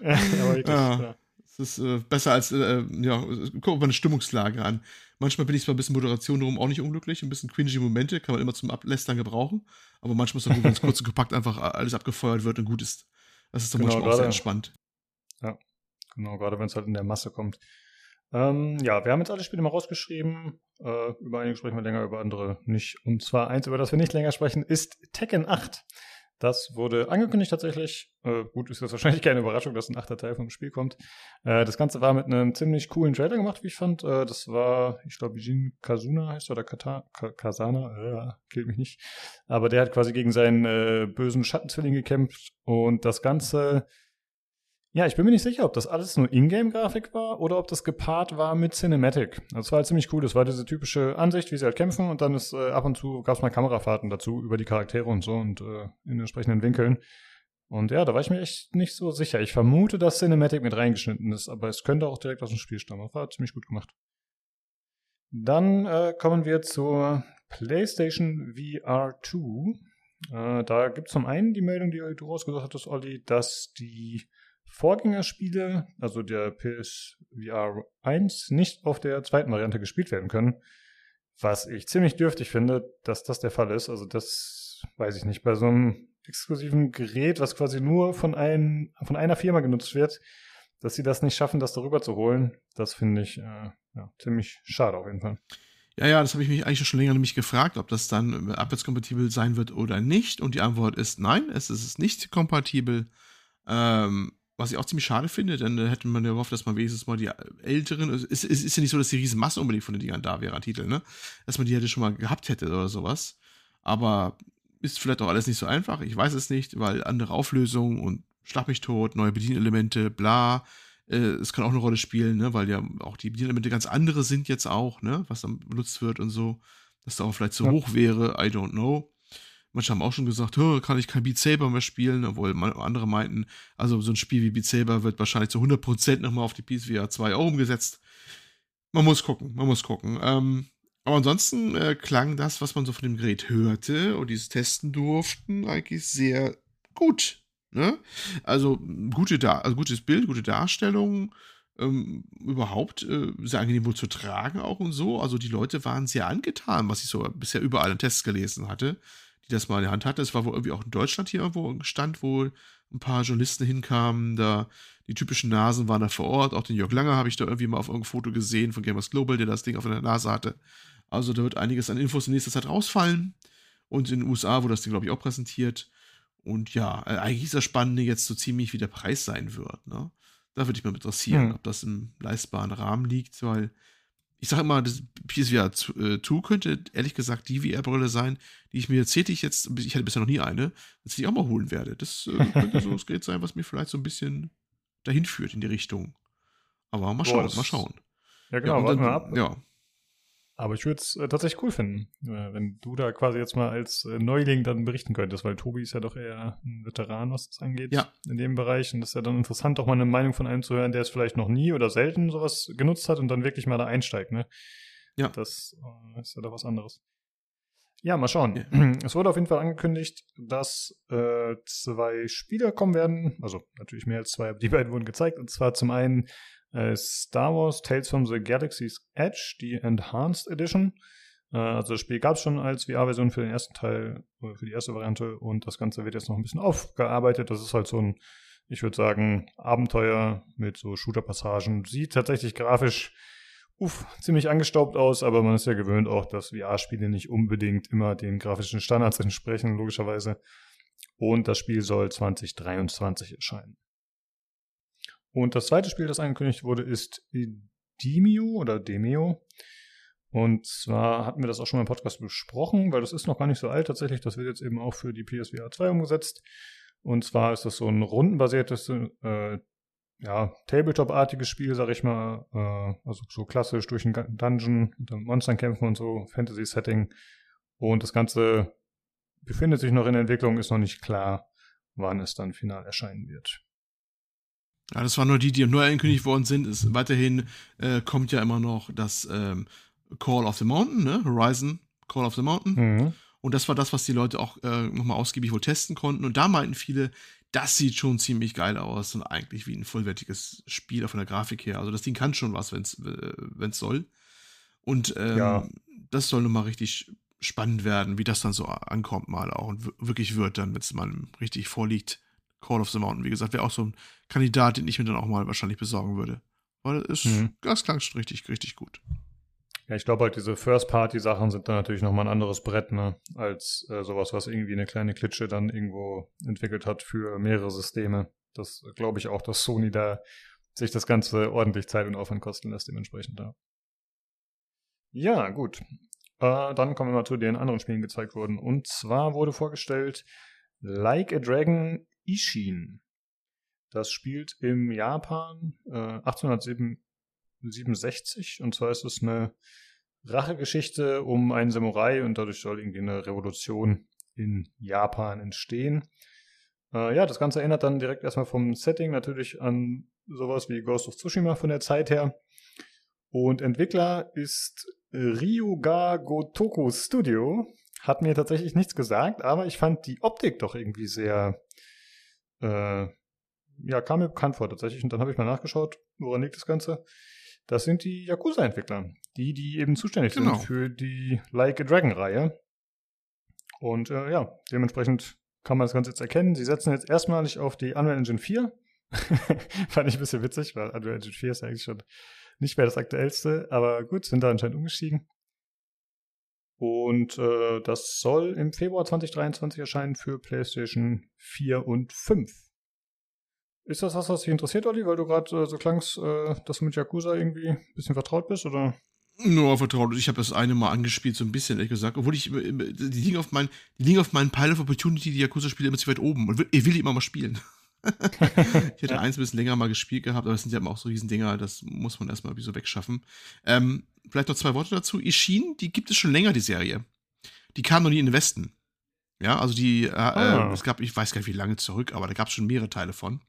ja, aber wirklich, ja. ja. Es ist äh, besser als, äh, ja, guck mal eine Stimmungslage an. Manchmal bin ich zwar ein bisschen Moderation drum auch nicht unglücklich, ein bisschen cringy Momente kann man immer zum Ablästern gebrauchen, aber manchmal ist es gut, wenn es kurz und kompakt einfach alles abgefeuert wird und gut ist. Das ist dann genau, manchmal auch sehr entspannt. Ja, genau, gerade wenn es halt in der Masse kommt. Ähm, ja, wir haben jetzt alle Spiele mal rausgeschrieben. Äh, über einige sprechen wir länger, über andere nicht. Und zwar eins, über das wir nicht länger sprechen, ist Tekken 8. Das wurde angekündigt tatsächlich. Äh, gut, ist jetzt wahrscheinlich keine Überraschung, dass ein achter Teil vom Spiel kommt. Äh, das Ganze war mit einem ziemlich coolen Trailer gemacht, wie ich fand. Äh, das war, ich glaube, Jin Kazuna heißt er, oder Kata, Ka Kasana, äh, killt mich nicht. Aber der hat quasi gegen seinen äh, bösen Schattenzwilling gekämpft und das Ganze ja, ich bin mir nicht sicher, ob das alles nur Ingame-Grafik war oder ob das gepaart war mit Cinematic. Das war halt ziemlich cool. Das war diese typische Ansicht, wie sie halt kämpfen und dann ist äh, ab und zu gab es mal Kamerafahrten dazu über die Charaktere und so und äh, in entsprechenden Winkeln. Und ja, da war ich mir echt nicht so sicher. Ich vermute, dass Cinematic mit reingeschnitten ist, aber es könnte auch direkt aus dem Spiel stammen. Das war ziemlich gut gemacht. Dann äh, kommen wir zur PlayStation VR 2. Äh, da gibt es zum einen die Meldung, die du rausgesucht hattest, Olli, dass die Vorgängerspiele, also der PSVR 1, nicht auf der zweiten Variante gespielt werden können. Was ich ziemlich dürftig finde, dass das der Fall ist. Also das weiß ich nicht. Bei so einem exklusiven Gerät, was quasi nur von, ein, von einer Firma genutzt wird, dass sie das nicht schaffen, das darüber zu holen, das finde ich äh, ja, ziemlich schade auf jeden Fall. Ja, ja, das habe ich mich eigentlich schon länger nämlich gefragt, ob das dann abwärtskompatibel sein wird oder nicht. Und die Antwort ist nein, es ist nicht kompatibel. Ähm, was ich auch ziemlich schade finde, denn da hätte man ja gehofft, dass man wenigstens mal die älteren, es ist, es ist ja nicht so, dass die Riesenmasse unbedingt von den Dingern da wäre an Titeln, ne? Dass man die hätte schon mal gehabt hätte oder sowas. Aber ist vielleicht auch alles nicht so einfach, ich weiß es nicht, weil andere Auflösungen und Schlag mich tot, neue Bedienelemente, bla. Äh, es kann auch eine Rolle spielen, ne? weil ja auch die Bedienelemente ganz andere sind jetzt auch, ne? was dann benutzt wird und so. Dass da auch vielleicht zu ja. hoch wäre, I don't know. Manche haben auch schon gesagt, kann ich kein Beat Saber mehr spielen, obwohl andere meinten, also so ein Spiel wie Beat Saber wird wahrscheinlich zu 100% nochmal auf die PSVR 2 auch umgesetzt. Man muss gucken, man muss gucken. Ähm, aber ansonsten äh, klang das, was man so von dem Gerät hörte und dieses testen durften, eigentlich sehr gut. Ne? Also, gute also gutes Bild, gute Darstellung, ähm, überhaupt äh, sehr angenehm wohl zu tragen auch und so. Also die Leute waren sehr angetan, was ich so bisher überall in Tests gelesen hatte die das mal in der Hand hatte. Es war wohl irgendwie auch in Deutschland hier irgendwo ein Stand, wo ein paar Journalisten hinkamen. Da die typischen Nasen waren da vor Ort. Auch den Jörg Langer habe ich da irgendwie mal auf irgendeinem Foto gesehen von Gamers Global, der das Ding auf der Nase hatte. Also da wird einiges an Infos in nächster Zeit rausfallen. Und in den USA wurde das Ding, glaube ich, auch präsentiert. Und ja, äh, eigentlich ist das Spannende jetzt so ziemlich, wie der Preis sein wird. Ne? Da würde ich mal interessieren, hm. ob das im leistbaren Rahmen liegt, weil ich sage immer, das PSVR 2 äh, könnte ehrlich gesagt die VR-Brille sein, die ich mir tätig jetzt, ich hatte bisher noch nie eine, dass ich auch mal holen werde. Das äh, könnte so das Gerät sein, was mir vielleicht so ein bisschen dahin führt in die Richtung. Aber mal schauen, Boah, mal schauen. Ja, genau, ja, wir ab. Ja. Aber ich würde es äh, tatsächlich cool finden, äh, wenn du da quasi jetzt mal als äh, Neuling dann berichten könntest, weil Tobi ist ja doch eher ein Veteran, was das angeht, ja. in dem Bereich. Und das ist ja dann interessant, auch mal eine Meinung von einem zu hören, der es vielleicht noch nie oder selten sowas genutzt hat und dann wirklich mal da einsteigt. Ne? Ja. Das äh, ist ja doch was anderes. Ja, mal schauen. Ja. Es wurde auf jeden Fall angekündigt, dass äh, zwei Spieler kommen werden. Also natürlich mehr als zwei, aber die beiden wurden gezeigt. Und zwar zum einen äh, Star Wars Tales from the Galaxy's Edge, die Enhanced Edition. Äh, also das Spiel gab es schon als VR-Version für den ersten Teil, für die erste Variante und das Ganze wird jetzt noch ein bisschen aufgearbeitet. Das ist halt so ein Ich würde sagen, Abenteuer mit so Shooter-Passagen. Sieht tatsächlich grafisch uff, ziemlich angestaubt aus, aber man ist ja gewöhnt auch, dass VR-Spiele nicht unbedingt immer den grafischen Standards entsprechen, logischerweise. Und das Spiel soll 2023 erscheinen. Und das zweite Spiel, das angekündigt wurde, ist Demio oder Demio. Und zwar hatten wir das auch schon mal im Podcast besprochen, weil das ist noch gar nicht so alt tatsächlich. Das wird jetzt eben auch für die PSVR 2 umgesetzt. Und zwar ist das so ein rundenbasiertes, äh, ja, Tabletop-artiges Spiel, sag ich mal. Äh, also so klassisch durch einen Dungeon, mit Monstern kämpfen und so, Fantasy-Setting. Und das Ganze befindet sich noch in der Entwicklung, ist noch nicht klar, wann es dann final erscheinen wird. Ja, das waren nur die, die neu angekündigt worden sind. Ist, weiterhin äh, kommt ja immer noch das ähm, Call of the Mountain, ne? Horizon Call of the Mountain. Mhm. Und das war das, was die Leute auch äh, nochmal ausgiebig wohl testen konnten. Und da meinten viele, das sieht schon ziemlich geil aus und eigentlich wie ein vollwertiges Spiel von der Grafik her. Also das Ding kann schon was, wenn es äh, soll. Und ähm, ja. das soll nun mal richtig spannend werden, wie das dann so ankommt mal auch und wirklich wird dann, wenn es mal richtig vorliegt. Call of the Mountain, wie gesagt, wäre auch so ein Kandidat, den ich mir dann auch mal wahrscheinlich besorgen würde. Weil es ist, mhm. das klang schon richtig, richtig gut. Ja, ich glaube halt, diese First-Party-Sachen sind dann natürlich nochmal ein anderes Brett, ne? Als äh, sowas, was irgendwie eine kleine Klitsche dann irgendwo entwickelt hat für mehrere Systeme. Das glaube ich auch, dass Sony da sich das Ganze ordentlich Zeit und Aufwand kosten lässt, dementsprechend da. Ja, gut. Äh, dann kommen wir mal zu den anderen Spielen gezeigt wurden. Und zwar wurde vorgestellt Like a Dragon Ishin. Das spielt im Japan äh, 1867 und zwar ist es eine Rachegeschichte um einen Samurai und dadurch soll irgendwie eine Revolution in Japan entstehen. Äh, ja, das Ganze erinnert dann direkt erstmal vom Setting natürlich an sowas wie Ghost of Tsushima von der Zeit her. Und Entwickler ist Ryuga Gotoku Studio. Hat mir tatsächlich nichts gesagt, aber ich fand die Optik doch irgendwie sehr äh, ja, kam mir bekannt vor tatsächlich. Und dann habe ich mal nachgeschaut, woran liegt das Ganze. Das sind die Yakuza-Entwickler, die, die eben zuständig genau. sind für die Like a Dragon-Reihe. Und äh, ja, dementsprechend kann man das Ganze jetzt erkennen. Sie setzen jetzt erstmalig auf die Unreal Engine 4. Fand ich ein bisschen witzig, weil Unreal Engine 4 ist ja eigentlich schon nicht mehr das aktuellste, aber gut, sind da anscheinend umgestiegen. Und äh, das soll im Februar 2023 erscheinen für PlayStation 4 und 5. Ist das was, was dich interessiert, Olli, weil du gerade äh, so klangst, äh, dass du mit Yakuza irgendwie ein bisschen vertraut bist, oder? Nur vertraut. Ich habe das eine Mal angespielt, so ein bisschen, ehrlich gesagt. Obwohl ich, äh, die liegen auf, mein, die liegen auf meinen Pile of Opportunity, die Yakuza-Spiele immer zu weit oben. Und ich will die immer mal spielen. Ich hätte eins ein bisschen länger mal gespielt gehabt, aber es sind ja immer auch so Riesendinger, das muss man erstmal so wegschaffen. Ähm, vielleicht noch zwei Worte dazu. Ishin, die gibt es schon länger, die Serie. Die kam noch nie in den Westen. Ja, also die, äh, ah. äh, es gab, ich weiß gar nicht wie lange zurück, aber da gab es schon mehrere Teile von.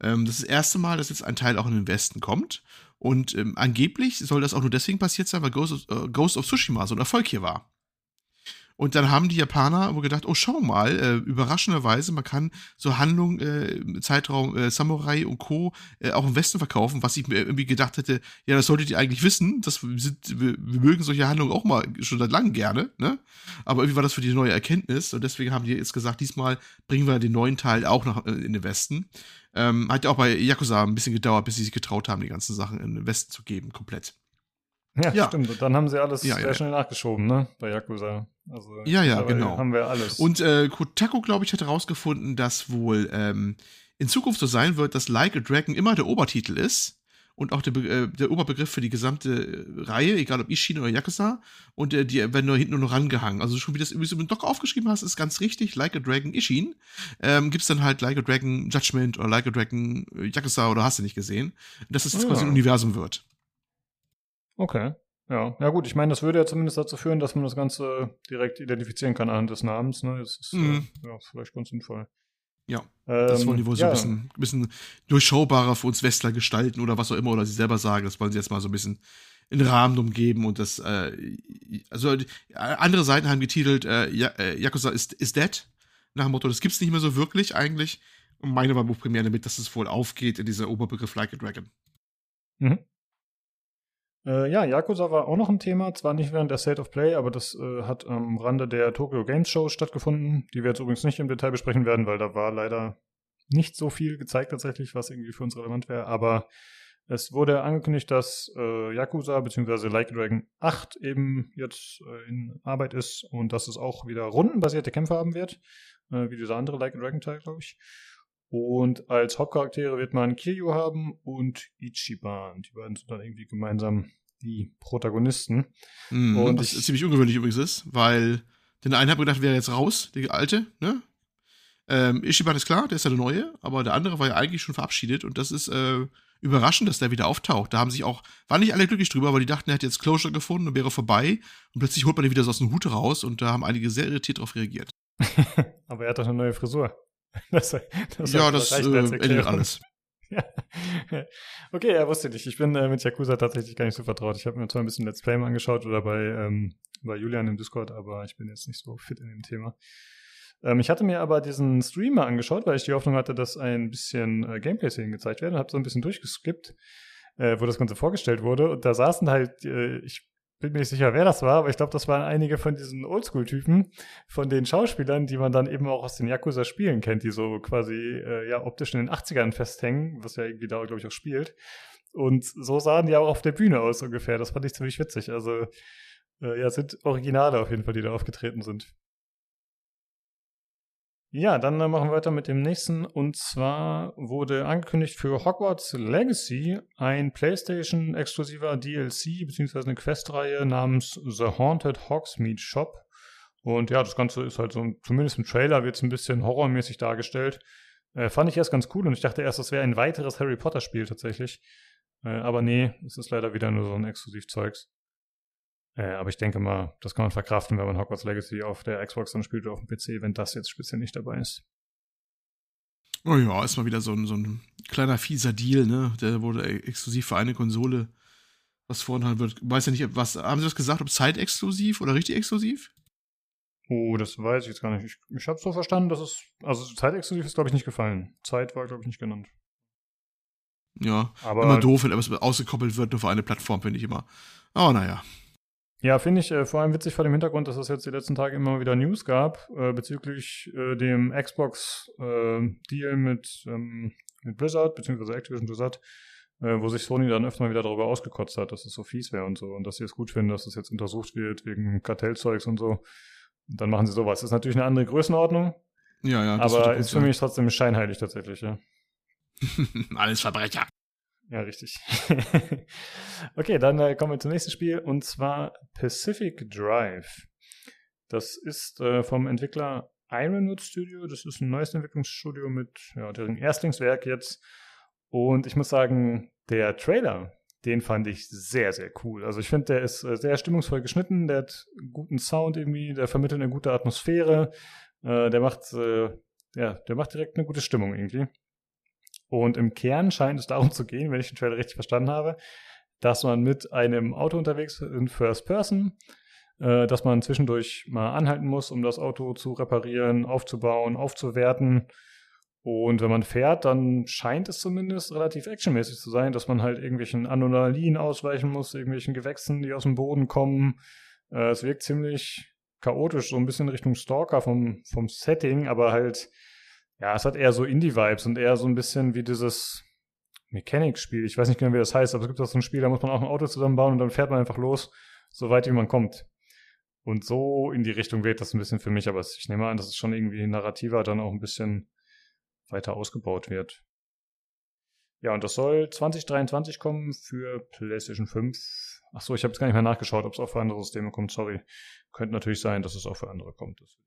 Ähm, das ist das erste Mal, dass jetzt ein Teil auch in den Westen kommt. Und ähm, angeblich soll das auch nur deswegen passiert sein, weil Ghost of, äh, Ghost of Tsushima so ein Erfolg hier war. Und dann haben die Japaner wohl gedacht, oh, schau mal, äh, überraschenderweise, man kann so Handlungen, äh, Zeitraum äh, Samurai und Co. Äh, auch im Westen verkaufen, was ich mir irgendwie gedacht hätte, ja, das solltet ihr eigentlich wissen, das sind, wir, wir mögen solche Handlungen auch mal schon seit langem gerne, ne? Aber irgendwie war das für die neue Erkenntnis und deswegen haben die jetzt gesagt, diesmal bringen wir den neuen Teil auch nach, äh, in den Westen. Ähm, hat ja auch bei Yakuza ein bisschen gedauert, bis sie sich getraut haben, die ganzen Sachen in den Westen zu geben, komplett. Ja, ja. stimmt. Und dann haben sie alles ja, sehr ja, schnell nachgeschoben, ne? Bei Yakuza. Also, ja, ja, genau. Haben wir alles. Und äh, Kotaku, glaube ich, hat herausgefunden, dass wohl ähm, in Zukunft so sein wird, dass Like a Dragon immer der Obertitel ist und auch der, äh, der Oberbegriff für die gesamte äh, Reihe, egal ob Ishin oder Yakuza. Und äh, die werden nur hinten nur noch rangehangen. Also schon wie das wie du im Doc aufgeschrieben hast, ist ganz richtig. Like a Dragon Ishin. Ähm, gibt's dann halt Like a Dragon Judgment oder Like a Dragon äh, Yakuza oder hast du nicht gesehen. Dass es das quasi ein Universum wird. Okay. Ja, ja gut, ich meine, das würde ja zumindest dazu führen, dass man das Ganze direkt identifizieren kann anhand des Namens. Ne? Das ist mhm. äh, ja, vielleicht ganz sinnvoll. Ja, ähm, das wollen die wohl so ja. ein bisschen, bisschen durchschaubarer für uns Westler gestalten oder was auch immer, oder sie selber sagen, das wollen sie jetzt mal so ein bisschen in Rahmen umgeben und das, äh, also andere Seiten haben getitelt, äh, äh Yakuza ist, ist dead, nach dem Motto, das gibt's nicht mehr so wirklich eigentlich. Und meine war Buchpremiere damit, dass es wohl aufgeht in dieser Oberbegriff Like a Dragon. Mhm. Äh, ja, Yakuza war auch noch ein Thema, zwar nicht während der State of Play, aber das äh, hat am Rande der Tokyo Games Show stattgefunden, die wir jetzt übrigens nicht im Detail besprechen werden, weil da war leider nicht so viel gezeigt tatsächlich, was irgendwie für uns relevant wäre, aber es wurde angekündigt, dass äh, Yakuza bzw. Like Dragon 8 eben jetzt äh, in Arbeit ist und dass es auch wieder rundenbasierte Kämpfe haben wird, äh, wie dieser andere Like Dragon Teil, glaube ich. Und als Hauptcharaktere wird man Kiryu haben und Ichiban. Die beiden sind dann irgendwie gemeinsam die Protagonisten. Mhm, und was ich, ziemlich ungewöhnlich übrigens ist, weil den einen habe ich gedacht, wäre jetzt raus, der alte, ne? Ähm, Ichiban ist klar, der ist ja der neue, aber der andere war ja eigentlich schon verabschiedet und das ist äh, überraschend, dass der wieder auftaucht. Da haben sich auch, waren nicht alle glücklich drüber, weil die dachten, er hätte jetzt Closure gefunden und wäre vorbei und plötzlich holt man ihn wieder so aus dem Hut raus und da haben einige sehr irritiert darauf reagiert. aber er hat doch eine neue Frisur. Das, das ja, das äh, ändert alles. Ja. Okay, er wusste nicht. Ich bin äh, mit Yakuza tatsächlich gar nicht so vertraut. Ich habe mir zwar ein bisschen Let's Play mal angeschaut oder bei, ähm, bei Julian im Discord, aber ich bin jetzt nicht so fit in dem Thema. Ähm, ich hatte mir aber diesen Streamer angeschaut, weil ich die Hoffnung hatte, dass ein bisschen äh, Gameplay-Szenen gezeigt werden. Habe so ein bisschen durchgeskippt, äh, wo das Ganze vorgestellt wurde. Und da saßen halt, äh, ich bin mir nicht sicher, wer das war, aber ich glaube, das waren einige von diesen Oldschool-Typen, von den Schauspielern, die man dann eben auch aus den Yakuza-Spielen kennt, die so quasi äh, ja optisch in den 80ern festhängen, was ja irgendwie da, glaube ich, auch spielt. Und so sahen die auch auf der Bühne aus ungefähr. Das fand ich ziemlich witzig. Also äh, ja, sind Originale auf jeden Fall, die da aufgetreten sind. Ja, dann äh, machen wir weiter mit dem nächsten. Und zwar wurde angekündigt für Hogwarts Legacy ein PlayStation-exklusiver DLC bzw. eine Questreihe namens The Haunted Hogsmeade Shop. Und ja, das Ganze ist halt so, zumindest im Trailer wird es ein bisschen horrormäßig dargestellt. Äh, fand ich erst ganz cool und ich dachte erst, das wäre ein weiteres Harry Potter-Spiel tatsächlich. Äh, aber nee, es ist leider wieder nur so ein Exklusivzeugs. Äh, aber ich denke mal, das kann man verkraften, wenn man Hogwarts Legacy auf der Xbox dann spielt oder auf dem PC, wenn das jetzt speziell nicht dabei ist. Oh ja, ist mal wieder so ein, so ein kleiner fieser Deal, ne? Der wurde exklusiv für eine Konsole was vorenthalten wird. Weiß ja nicht, was, haben Sie das gesagt, ob zeitexklusiv oder richtig exklusiv? Oh, das weiß ich jetzt gar nicht. Ich, ich habe so verstanden, dass es, also zeitexklusiv ist, glaube ich, nicht gefallen. Zeit war, glaube ich, nicht genannt. Ja, aber immer doof, wenn etwas ausgekoppelt wird, nur für eine Plattform, finde ich immer. Aber naja. Ja, finde ich äh, vor allem witzig vor dem Hintergrund, dass es jetzt die letzten Tage immer wieder News gab äh, bezüglich äh, dem Xbox-Deal äh, mit, ähm, mit Blizzard, beziehungsweise Activision Blizzard, äh, wo sich Sony dann öfter mal wieder darüber ausgekotzt hat, dass es so fies wäre und so und dass sie es gut finden, dass es jetzt untersucht wird wegen Kartellzeugs und so. Und dann machen sie sowas. Das ist natürlich eine andere Größenordnung. Ja, ja. aber ist für mich trotzdem scheinheilig tatsächlich, ja. Alles Verbrecher. Ja, richtig. okay, dann äh, kommen wir zum nächsten Spiel und zwar Pacific Drive. Das ist äh, vom Entwickler Ironwood Studio. Das ist ein neues Entwicklungsstudio mit ja, deren Erstlingswerk jetzt. Und ich muss sagen, der Trailer, den fand ich sehr, sehr cool. Also ich finde, der ist äh, sehr stimmungsvoll geschnitten, der hat guten Sound irgendwie, der vermittelt eine gute Atmosphäre, äh, der macht, äh, ja, der macht direkt eine gute Stimmung irgendwie. Und im Kern scheint es darum zu gehen, wenn ich den Trailer richtig verstanden habe, dass man mit einem Auto unterwegs ist in First Person, äh, dass man zwischendurch mal anhalten muss, um das Auto zu reparieren, aufzubauen, aufzuwerten. Und wenn man fährt, dann scheint es zumindest relativ actionmäßig zu sein, dass man halt irgendwelchen Anomalien ausweichen muss, irgendwelchen Gewächsen, die aus dem Boden kommen. Äh, es wirkt ziemlich chaotisch, so ein bisschen Richtung Stalker vom, vom Setting, aber halt ja, es hat eher so Indie-Vibes und eher so ein bisschen wie dieses Mechanics-Spiel. Ich weiß nicht genau, wie das heißt, aber es gibt auch so ein Spiel, da muss man auch ein Auto zusammenbauen und dann fährt man einfach los, so weit wie man kommt. Und so in die Richtung weht das ein bisschen für mich, aber ich nehme an, dass es schon irgendwie narrativer dann auch ein bisschen weiter ausgebaut wird. Ja, und das soll 2023 kommen für PlayStation 5. Ach so, ich habe jetzt gar nicht mehr nachgeschaut, ob es auch für andere Systeme kommt. Sorry. Könnte natürlich sein, dass es auch für andere kommt. Das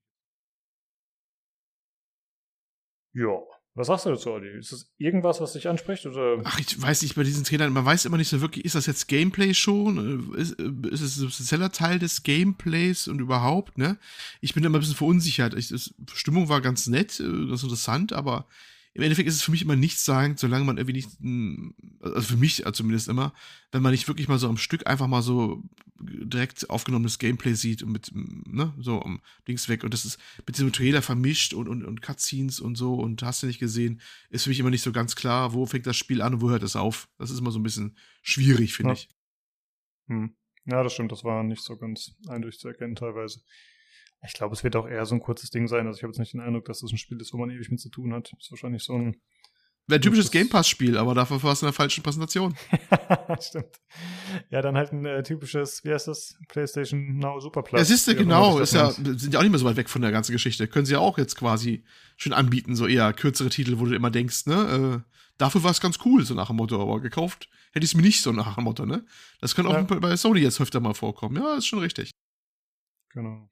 Ja. Was sagst du dazu, Olli? Ist das irgendwas, was dich anspricht? Oder? Ach, ich weiß nicht, bei diesen Trailern, man weiß immer nicht so wirklich, ist das jetzt Gameplay schon? Ist, ist es ein substanzieller Teil des Gameplays und überhaupt, ne? Ich bin immer ein bisschen verunsichert. Ich, das, Stimmung war ganz nett, äh, ganz interessant, aber im Endeffekt ist es für mich immer nichts sagen, solange man irgendwie nicht, hm, also für mich zumindest immer, wenn man nicht wirklich mal so am Stück einfach mal so direkt aufgenommenes Gameplay sieht und mit, ne, so um links weg und das ist mit diesem Trailer vermischt und, und, und Cutscenes und so und hast du nicht gesehen, ist für mich immer nicht so ganz klar, wo fängt das Spiel an und wo hört es auf. Das ist immer so ein bisschen schwierig, finde ja. ich. Hm. Ja, das stimmt, das war nicht so ganz eindeutig zu erkennen teilweise. Ich glaube, es wird auch eher so ein kurzes Ding sein. Also ich habe jetzt nicht den Eindruck, dass das ein Spiel ist, wo man ewig mit zu tun hat. Ist wahrscheinlich so ein. Wäre ein typisches Game Pass-Spiel, aber dafür war es in der falschen Präsentation. Stimmt. Ja, dann halt ein äh, typisches, wie heißt das? PlayStation Now Super Plus. Ja, siehst du, genau. Ist ja, sind ja auch nicht mehr so weit weg von der ganzen Geschichte. Können sie ja auch jetzt quasi schön anbieten, so eher kürzere Titel, wo du immer denkst, ne? Äh, dafür war es ganz cool, so nach dem Motto, aber gekauft hätte ich es mir nicht so nach dem Motto, ne? Das könnte auch ja. bei Sony jetzt öfter mal vorkommen. Ja, ist schon richtig. Genau.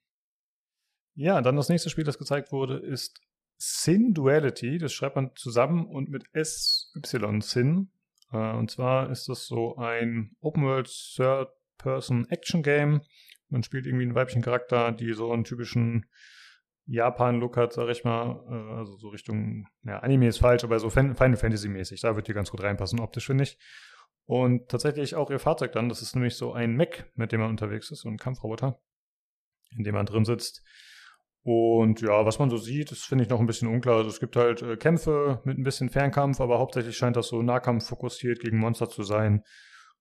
Ja, dann das nächste Spiel, das gezeigt wurde, ist Sin Duality. Das schreibt man zusammen und mit SY Sin. Äh, und zwar ist das so ein Open World Third-Person Action Game. Man spielt irgendwie einen weiblichen Charakter, die so einen typischen Japan-Look hat, sag ich mal. Äh, also so Richtung, ja, Anime ist falsch, aber so Final Fantasy-mäßig. Da wird die ganz gut reinpassen, optisch, finde ich. Und tatsächlich auch ihr Fahrzeug dann. Das ist nämlich so ein Mech, mit dem man unterwegs ist, so ein Kampfroboter, in dem man drin sitzt. Und ja, was man so sieht, das finde ich noch ein bisschen unklar. Also es gibt halt äh, Kämpfe mit ein bisschen Fernkampf, aber hauptsächlich scheint das so Nahkampf fokussiert gegen Monster zu sein.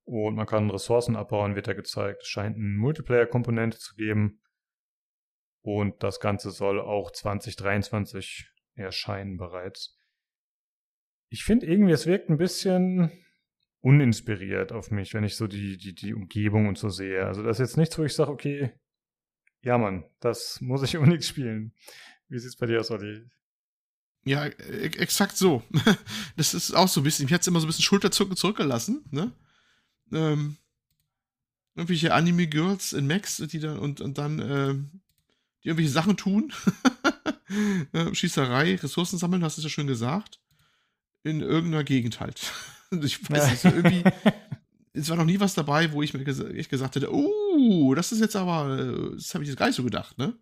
Und man kann Ressourcen abbauen, wird da gezeigt. Es scheint eine Multiplayer-Komponente zu geben. Und das Ganze soll auch 2023 erscheinen bereits. Ich finde irgendwie, es wirkt ein bisschen uninspiriert auf mich, wenn ich so die, die, die Umgebung und so sehe. Also das ist jetzt nichts, wo ich sage, okay, ja, Mann, das muss ich unbedingt spielen. Wie sieht's bei dir aus, Olli? Ja, e exakt so. Das ist auch so ein bisschen, ich hatte immer so ein bisschen Schulterzucken zurückgelassen, ne? Ähm, irgendwelche Anime-Girls in Max, die dann und, und dann ähm, die irgendwelche Sachen tun. Äh, Schießerei, Ressourcen sammeln, hast du es ja schon gesagt. In irgendeiner Gegend halt. ich weiß nicht, irgendwie es war noch nie was dabei, wo ich mir ges ich gesagt hätte, oh, das ist jetzt aber, äh, das habe ich jetzt gar nicht so gedacht, ne?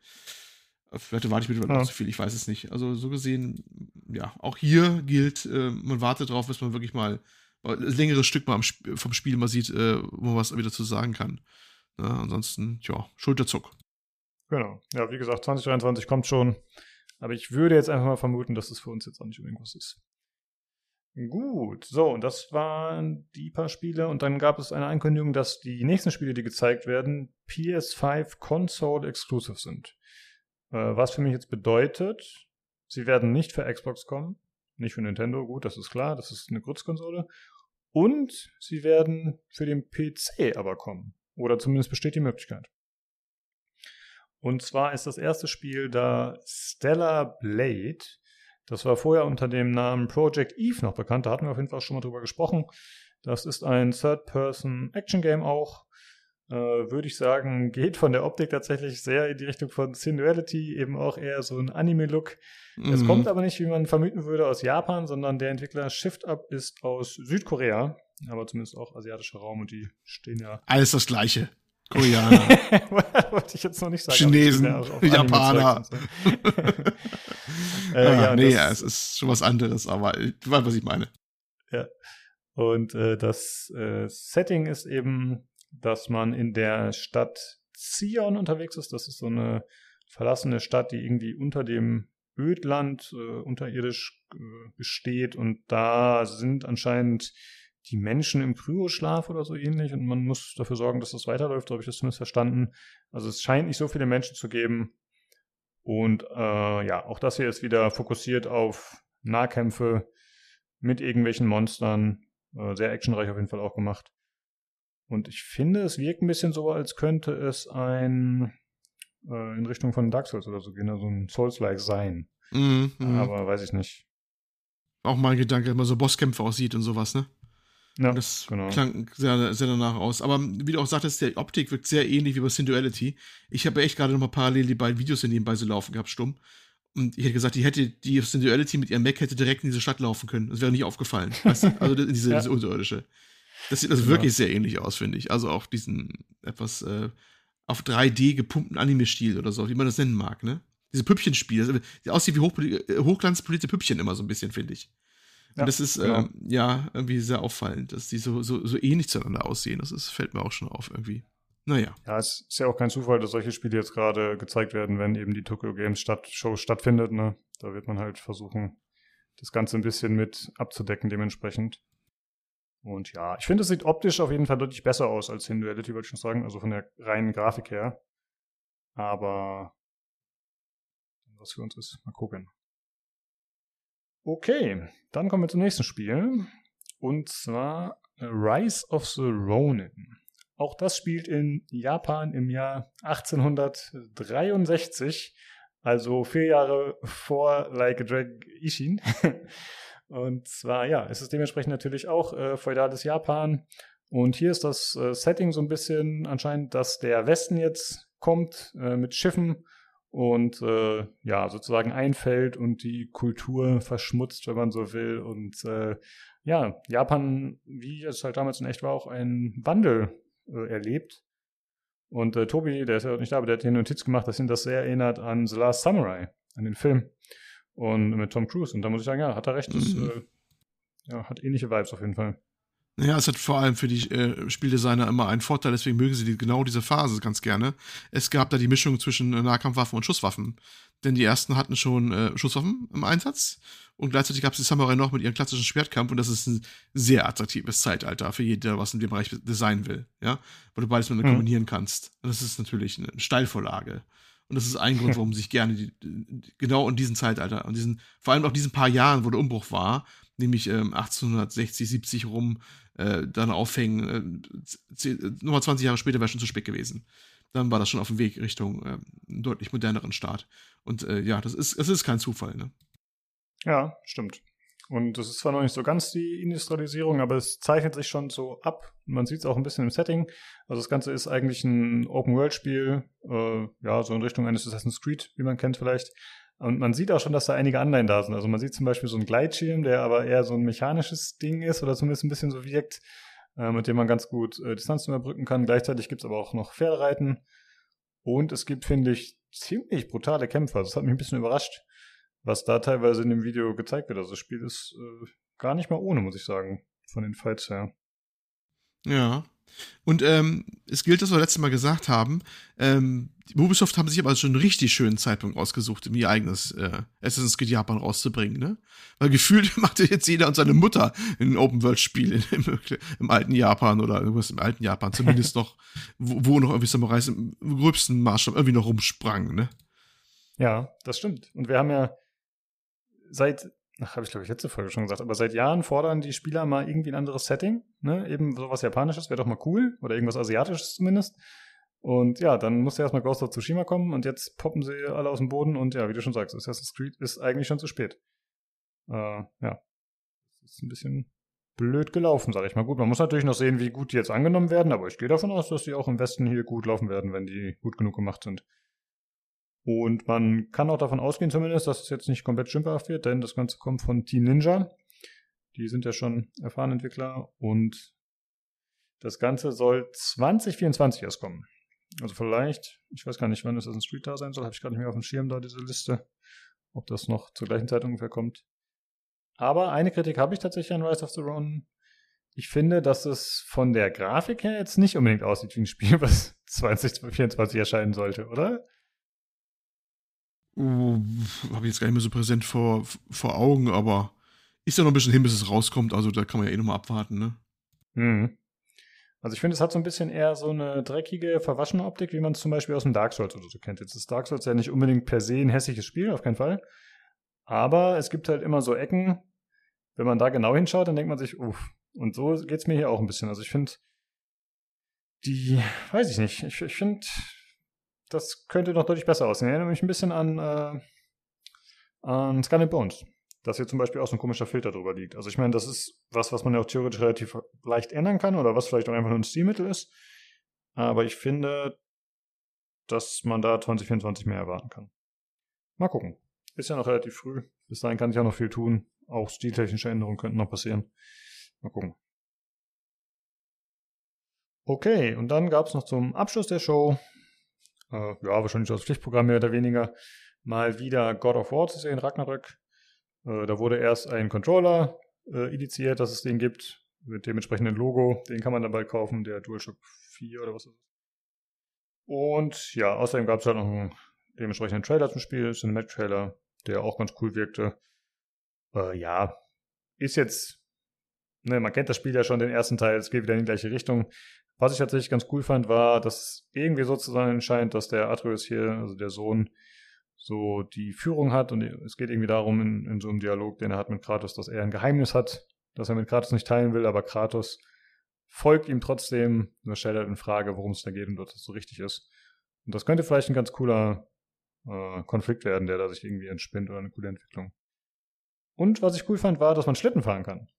Vielleicht warte ich mit ja. zu viel, ich weiß es nicht. Also so gesehen, ja, auch hier gilt, äh, man wartet drauf, bis man wirklich mal ein längeres Stück mal Sp vom Spiel mal sieht, äh, wo man was wieder zu sagen kann. Ja, ne? ansonsten, ja, Schulterzuck. Genau. Ja, wie gesagt, 2023 kommt schon. Aber ich würde jetzt einfach mal vermuten, dass es für uns jetzt auch nicht unbedingt was ist. Gut, so, und das waren die paar Spiele. Und dann gab es eine Ankündigung, dass die nächsten Spiele, die gezeigt werden, PS5 Console Exclusive sind. Äh, was für mich jetzt bedeutet, sie werden nicht für Xbox kommen, nicht für Nintendo, gut, das ist klar, das ist eine Kurzkonsole. Und sie werden für den PC aber kommen. Oder zumindest besteht die Möglichkeit. Und zwar ist das erste Spiel da Stellar Blade. Das war vorher unter dem Namen Project Eve noch bekannt. Da hatten wir auf jeden Fall schon mal drüber gesprochen. Das ist ein Third-Person-Action-Game auch. Äh, Würde ich sagen, geht von der Optik tatsächlich sehr in die Richtung von Sin-Duality, eben auch eher so ein Anime-Look. Mhm. Es kommt aber nicht, wie man vermuten würde, aus Japan, sondern der Entwickler Shift Up ist aus Südkorea, aber zumindest auch asiatischer Raum und die stehen ja. Alles das Gleiche. Koreaner. Wollte ich jetzt noch nicht sagen. Chinesen, Japaner. äh, ah, ja, nee, das, es ist schon was anderes, aber du weißt, was ich meine. Ja. Und äh, das äh, Setting ist eben, dass man in der Stadt Zion unterwegs ist. Das ist so eine verlassene Stadt, die irgendwie unter dem Ödland äh, unterirdisch äh, besteht. Und da sind anscheinend die Menschen im Kryoschlaf oder so ähnlich und man muss dafür sorgen, dass das weiterläuft, so habe ich das zumindest verstanden. Also es scheint nicht so viele Menschen zu geben. Und äh, ja, auch das hier ist wieder fokussiert auf Nahkämpfe mit irgendwelchen Monstern. Äh, sehr actionreich auf jeden Fall auch gemacht. Und ich finde, es wirkt ein bisschen so, als könnte es ein äh, in Richtung von Dark Souls oder so gehen, also ein Souls-like sein. Mm, mm. Aber weiß ich nicht. Auch mal ein Gedanke, wenn man so Bosskämpfe aussieht und sowas, ne? Ja, das genau. klang sehr, sehr danach aus. Aber wie du auch sagtest, die Optik wirkt sehr ähnlich wie bei Sin Duality. Ich habe echt gerade noch mal parallel die beiden Videos in nebenbei so laufen gehabt, stumm. Und ich hätte gesagt, die hätte die Sin Duality mit ihrem Mac hätte direkt in diese Stadt laufen können. Das wäre nicht aufgefallen. weißt du? Also diese, ja. diese unterirdische. Das sieht also genau. wirklich sehr ähnlich aus, finde ich. Also auch diesen etwas äh, auf 3D gepumpten Anime-Stil oder so, wie man das nennen mag, ne? Diese Püppchenspiele. Das aussieht wie hoch, äh, hochglanzpolierte Püppchen immer so ein bisschen, finde ich. Und das ist genau. ähm, ja irgendwie sehr auffallend, dass die so, so, so ähnlich zueinander aussehen. Das ist, fällt mir auch schon auf irgendwie. Naja. Ja, es ist ja auch kein Zufall, dass solche Spiele jetzt gerade gezeigt werden, wenn eben die Tokyo Games Stadt Show stattfindet. Ne? Da wird man halt versuchen, das Ganze ein bisschen mit abzudecken dementsprechend. Und ja, ich finde, es sieht optisch auf jeden Fall deutlich besser aus als Hinduality, würde ich schon sagen, also von der reinen Grafik her. Aber was für uns ist. Mal gucken. Okay, dann kommen wir zum nächsten Spiel. Und zwar Rise of the Ronin. Auch das spielt in Japan im Jahr 1863, also vier Jahre vor Like a Dragon Ishin. Und zwar, ja, es ist dementsprechend natürlich auch äh, feudales Japan. Und hier ist das äh, Setting so ein bisschen anscheinend, dass der Westen jetzt kommt äh, mit Schiffen und äh, ja, sozusagen einfällt und die Kultur verschmutzt, wenn man so will. Und äh, ja, Japan, wie es halt damals in echt war, auch einen Wandel äh, erlebt. Und äh, Tobi, der ist ja nicht da, aber der hat hier eine Notiz gemacht, dass ihn das sehr erinnert an The Last Samurai, an den Film. Und mit Tom Cruise. Und da muss ich sagen, ja, hat er recht. Das, mhm. äh, ja, hat ähnliche Vibes auf jeden Fall. Ja, es hat vor allem für die äh, Spieldesigner immer einen Vorteil, deswegen mögen sie die, genau diese Phase ganz gerne. Es gab da die Mischung zwischen äh, Nahkampfwaffen und Schusswaffen. Denn die ersten hatten schon äh, Schusswaffen im Einsatz und gleichzeitig gab es die Samurai noch mit ihrem klassischen Schwertkampf und das ist ein sehr attraktives Zeitalter für jeden, der was in dem Bereich designen will, ja, weil du beides miteinander mhm. kombinieren kannst. Und das ist natürlich eine Steilvorlage. Und das ist ein Grund, warum sich gerne die, genau in diesem Zeitalter, und diesen, vor allem auch diesen paar Jahren, wo der Umbruch war, nämlich ähm, 1860, 70 rum, äh, dann aufhängen. Äh, nochmal 20 Jahre später wäre schon zu spät gewesen. Dann war das schon auf dem Weg Richtung äh, einen deutlich moderneren Staat. Und äh, ja, das ist, das ist kein Zufall, ne? Ja, stimmt. Und das ist zwar noch nicht so ganz die Industrialisierung, aber es zeichnet sich schon so ab. Man sieht es auch ein bisschen im Setting. Also das Ganze ist eigentlich ein Open-World-Spiel, äh, ja, so in Richtung eines Assassin's Creed, wie man kennt vielleicht. Und man sieht auch schon, dass da einige Anleihen da sind. Also man sieht zum Beispiel so einen Gleitschirm, der aber eher so ein mechanisches Ding ist oder zumindest ein bisschen so wirkt, äh, mit dem man ganz gut äh, Distanzen überbrücken kann. Gleichzeitig gibt es aber auch noch Pferdereiten. Und es gibt, finde ich, ziemlich brutale Kämpfer. Das hat mich ein bisschen überrascht, was da teilweise in dem Video gezeigt wird. Also das Spiel ist äh, gar nicht mal ohne, muss ich sagen, von den Fights her. Ja, und ähm, es gilt, was wir letztes Mal gesagt haben, ähm, Ubisoft haben sich aber schon einen richtig schönen Zeitpunkt ausgesucht, um ihr eigenes äh, Assassin's Creed Japan rauszubringen, ne? Weil gefühlt machte jetzt jeder und seine Mutter ein Open-World-Spiel im, im, alten Japan oder irgendwas im alten Japan, zumindest noch, wo, wo noch irgendwie Samurais im gröbsten Maßstab irgendwie noch rumsprangen, ne? Ja, das stimmt. Und wir haben ja seit ach, habe ich glaube ich letzte Folge schon gesagt, aber seit Jahren fordern die Spieler mal irgendwie ein anderes Setting, ne? Eben sowas Japanisches wäre doch mal cool oder irgendwas Asiatisches zumindest. Und ja, dann musste erstmal Ghost of Tsushima kommen und jetzt poppen sie alle aus dem Boden und ja, wie du schon sagst, Assassin's Creed ist eigentlich schon zu spät. Äh, ja. Das ist ein bisschen blöd gelaufen, sage ich mal. Gut, man muss natürlich noch sehen, wie gut die jetzt angenommen werden, aber ich gehe davon aus, dass die auch im Westen hier gut laufen werden, wenn die gut genug gemacht sind. Und man kann auch davon ausgehen zumindest, dass es jetzt nicht komplett stümperhaft wird, denn das Ganze kommt von Team Ninja. Die sind ja schon erfahrene Entwickler und das Ganze soll 2024 erst kommen. Also vielleicht, ich weiß gar nicht, wann es ein Street da sein soll, habe ich gar nicht mehr auf dem Schirm da, diese Liste. Ob das noch zur gleichen Zeit ungefähr kommt. Aber eine Kritik habe ich tatsächlich an Rise of the Ronin. Ich finde, dass es von der Grafik her jetzt nicht unbedingt aussieht wie ein Spiel, was 2024 erscheinen sollte, oder? Uh, habe ich jetzt gar nicht mehr so präsent vor, vor Augen, aber ist ja noch ein bisschen hin, bis es rauskommt, also da kann man ja eh nochmal abwarten, ne? Mhm. Also ich finde, es hat so ein bisschen eher so eine dreckige, verwaschene Optik, wie man es zum Beispiel aus dem Dark Souls oder so kennt. Jetzt ist Dark Souls ja nicht unbedingt per se ein hässliches Spiel, auf keinen Fall. Aber es gibt halt immer so Ecken, wenn man da genau hinschaut, dann denkt man sich, uff. Und so geht's mir hier auch ein bisschen. Also ich finde, die, weiß ich nicht, ich, ich finde, das könnte noch deutlich besser aussehen. Ich erinnere mich ein bisschen an, äh, an Sky Bones. Dass hier zum Beispiel auch so ein komischer Filter drüber liegt. Also ich meine, das ist was, was man ja auch theoretisch relativ leicht ändern kann oder was vielleicht auch einfach nur ein Stilmittel ist. Aber ich finde, dass man da 2024 mehr erwarten kann. Mal gucken. Ist ja noch relativ früh. Bis dahin kann ich auch noch viel tun. Auch stiltechnische Änderungen könnten noch passieren. Mal gucken. Okay, und dann gab es noch zum Abschluss der Show äh, ja, wahrscheinlich als Pflichtprogramm mehr oder weniger, mal wieder God of War zu sehen, Ragnarök. Äh, da wurde erst ein Controller äh, indiziert, dass es den gibt, mit dem entsprechenden Logo. Den kann man dann bald kaufen, der DualShock 4 oder was ist das? Und ja, außerdem gab es halt noch einen dementsprechenden Trailer zum Spiel, Cinematic Trailer, der auch ganz cool wirkte. Äh, ja, ist jetzt, ne, man kennt das Spiel ja schon, den ersten Teil, es geht wieder in die gleiche Richtung. Was ich tatsächlich ganz cool fand, war, dass irgendwie so zu sein scheint, dass der Atreus hier, also der Sohn, so die Führung hat und es geht irgendwie darum, in, in so einem Dialog, den er hat mit Kratos, dass er ein Geheimnis hat, das er mit Kratos nicht teilen will, aber Kratos folgt ihm trotzdem, nur stellt er in Frage, worum es da geht und ob das so richtig ist. Und das könnte vielleicht ein ganz cooler äh, Konflikt werden, der da sich irgendwie entspinnt oder eine coole Entwicklung. Und was ich cool fand, war, dass man Schlitten fahren kann.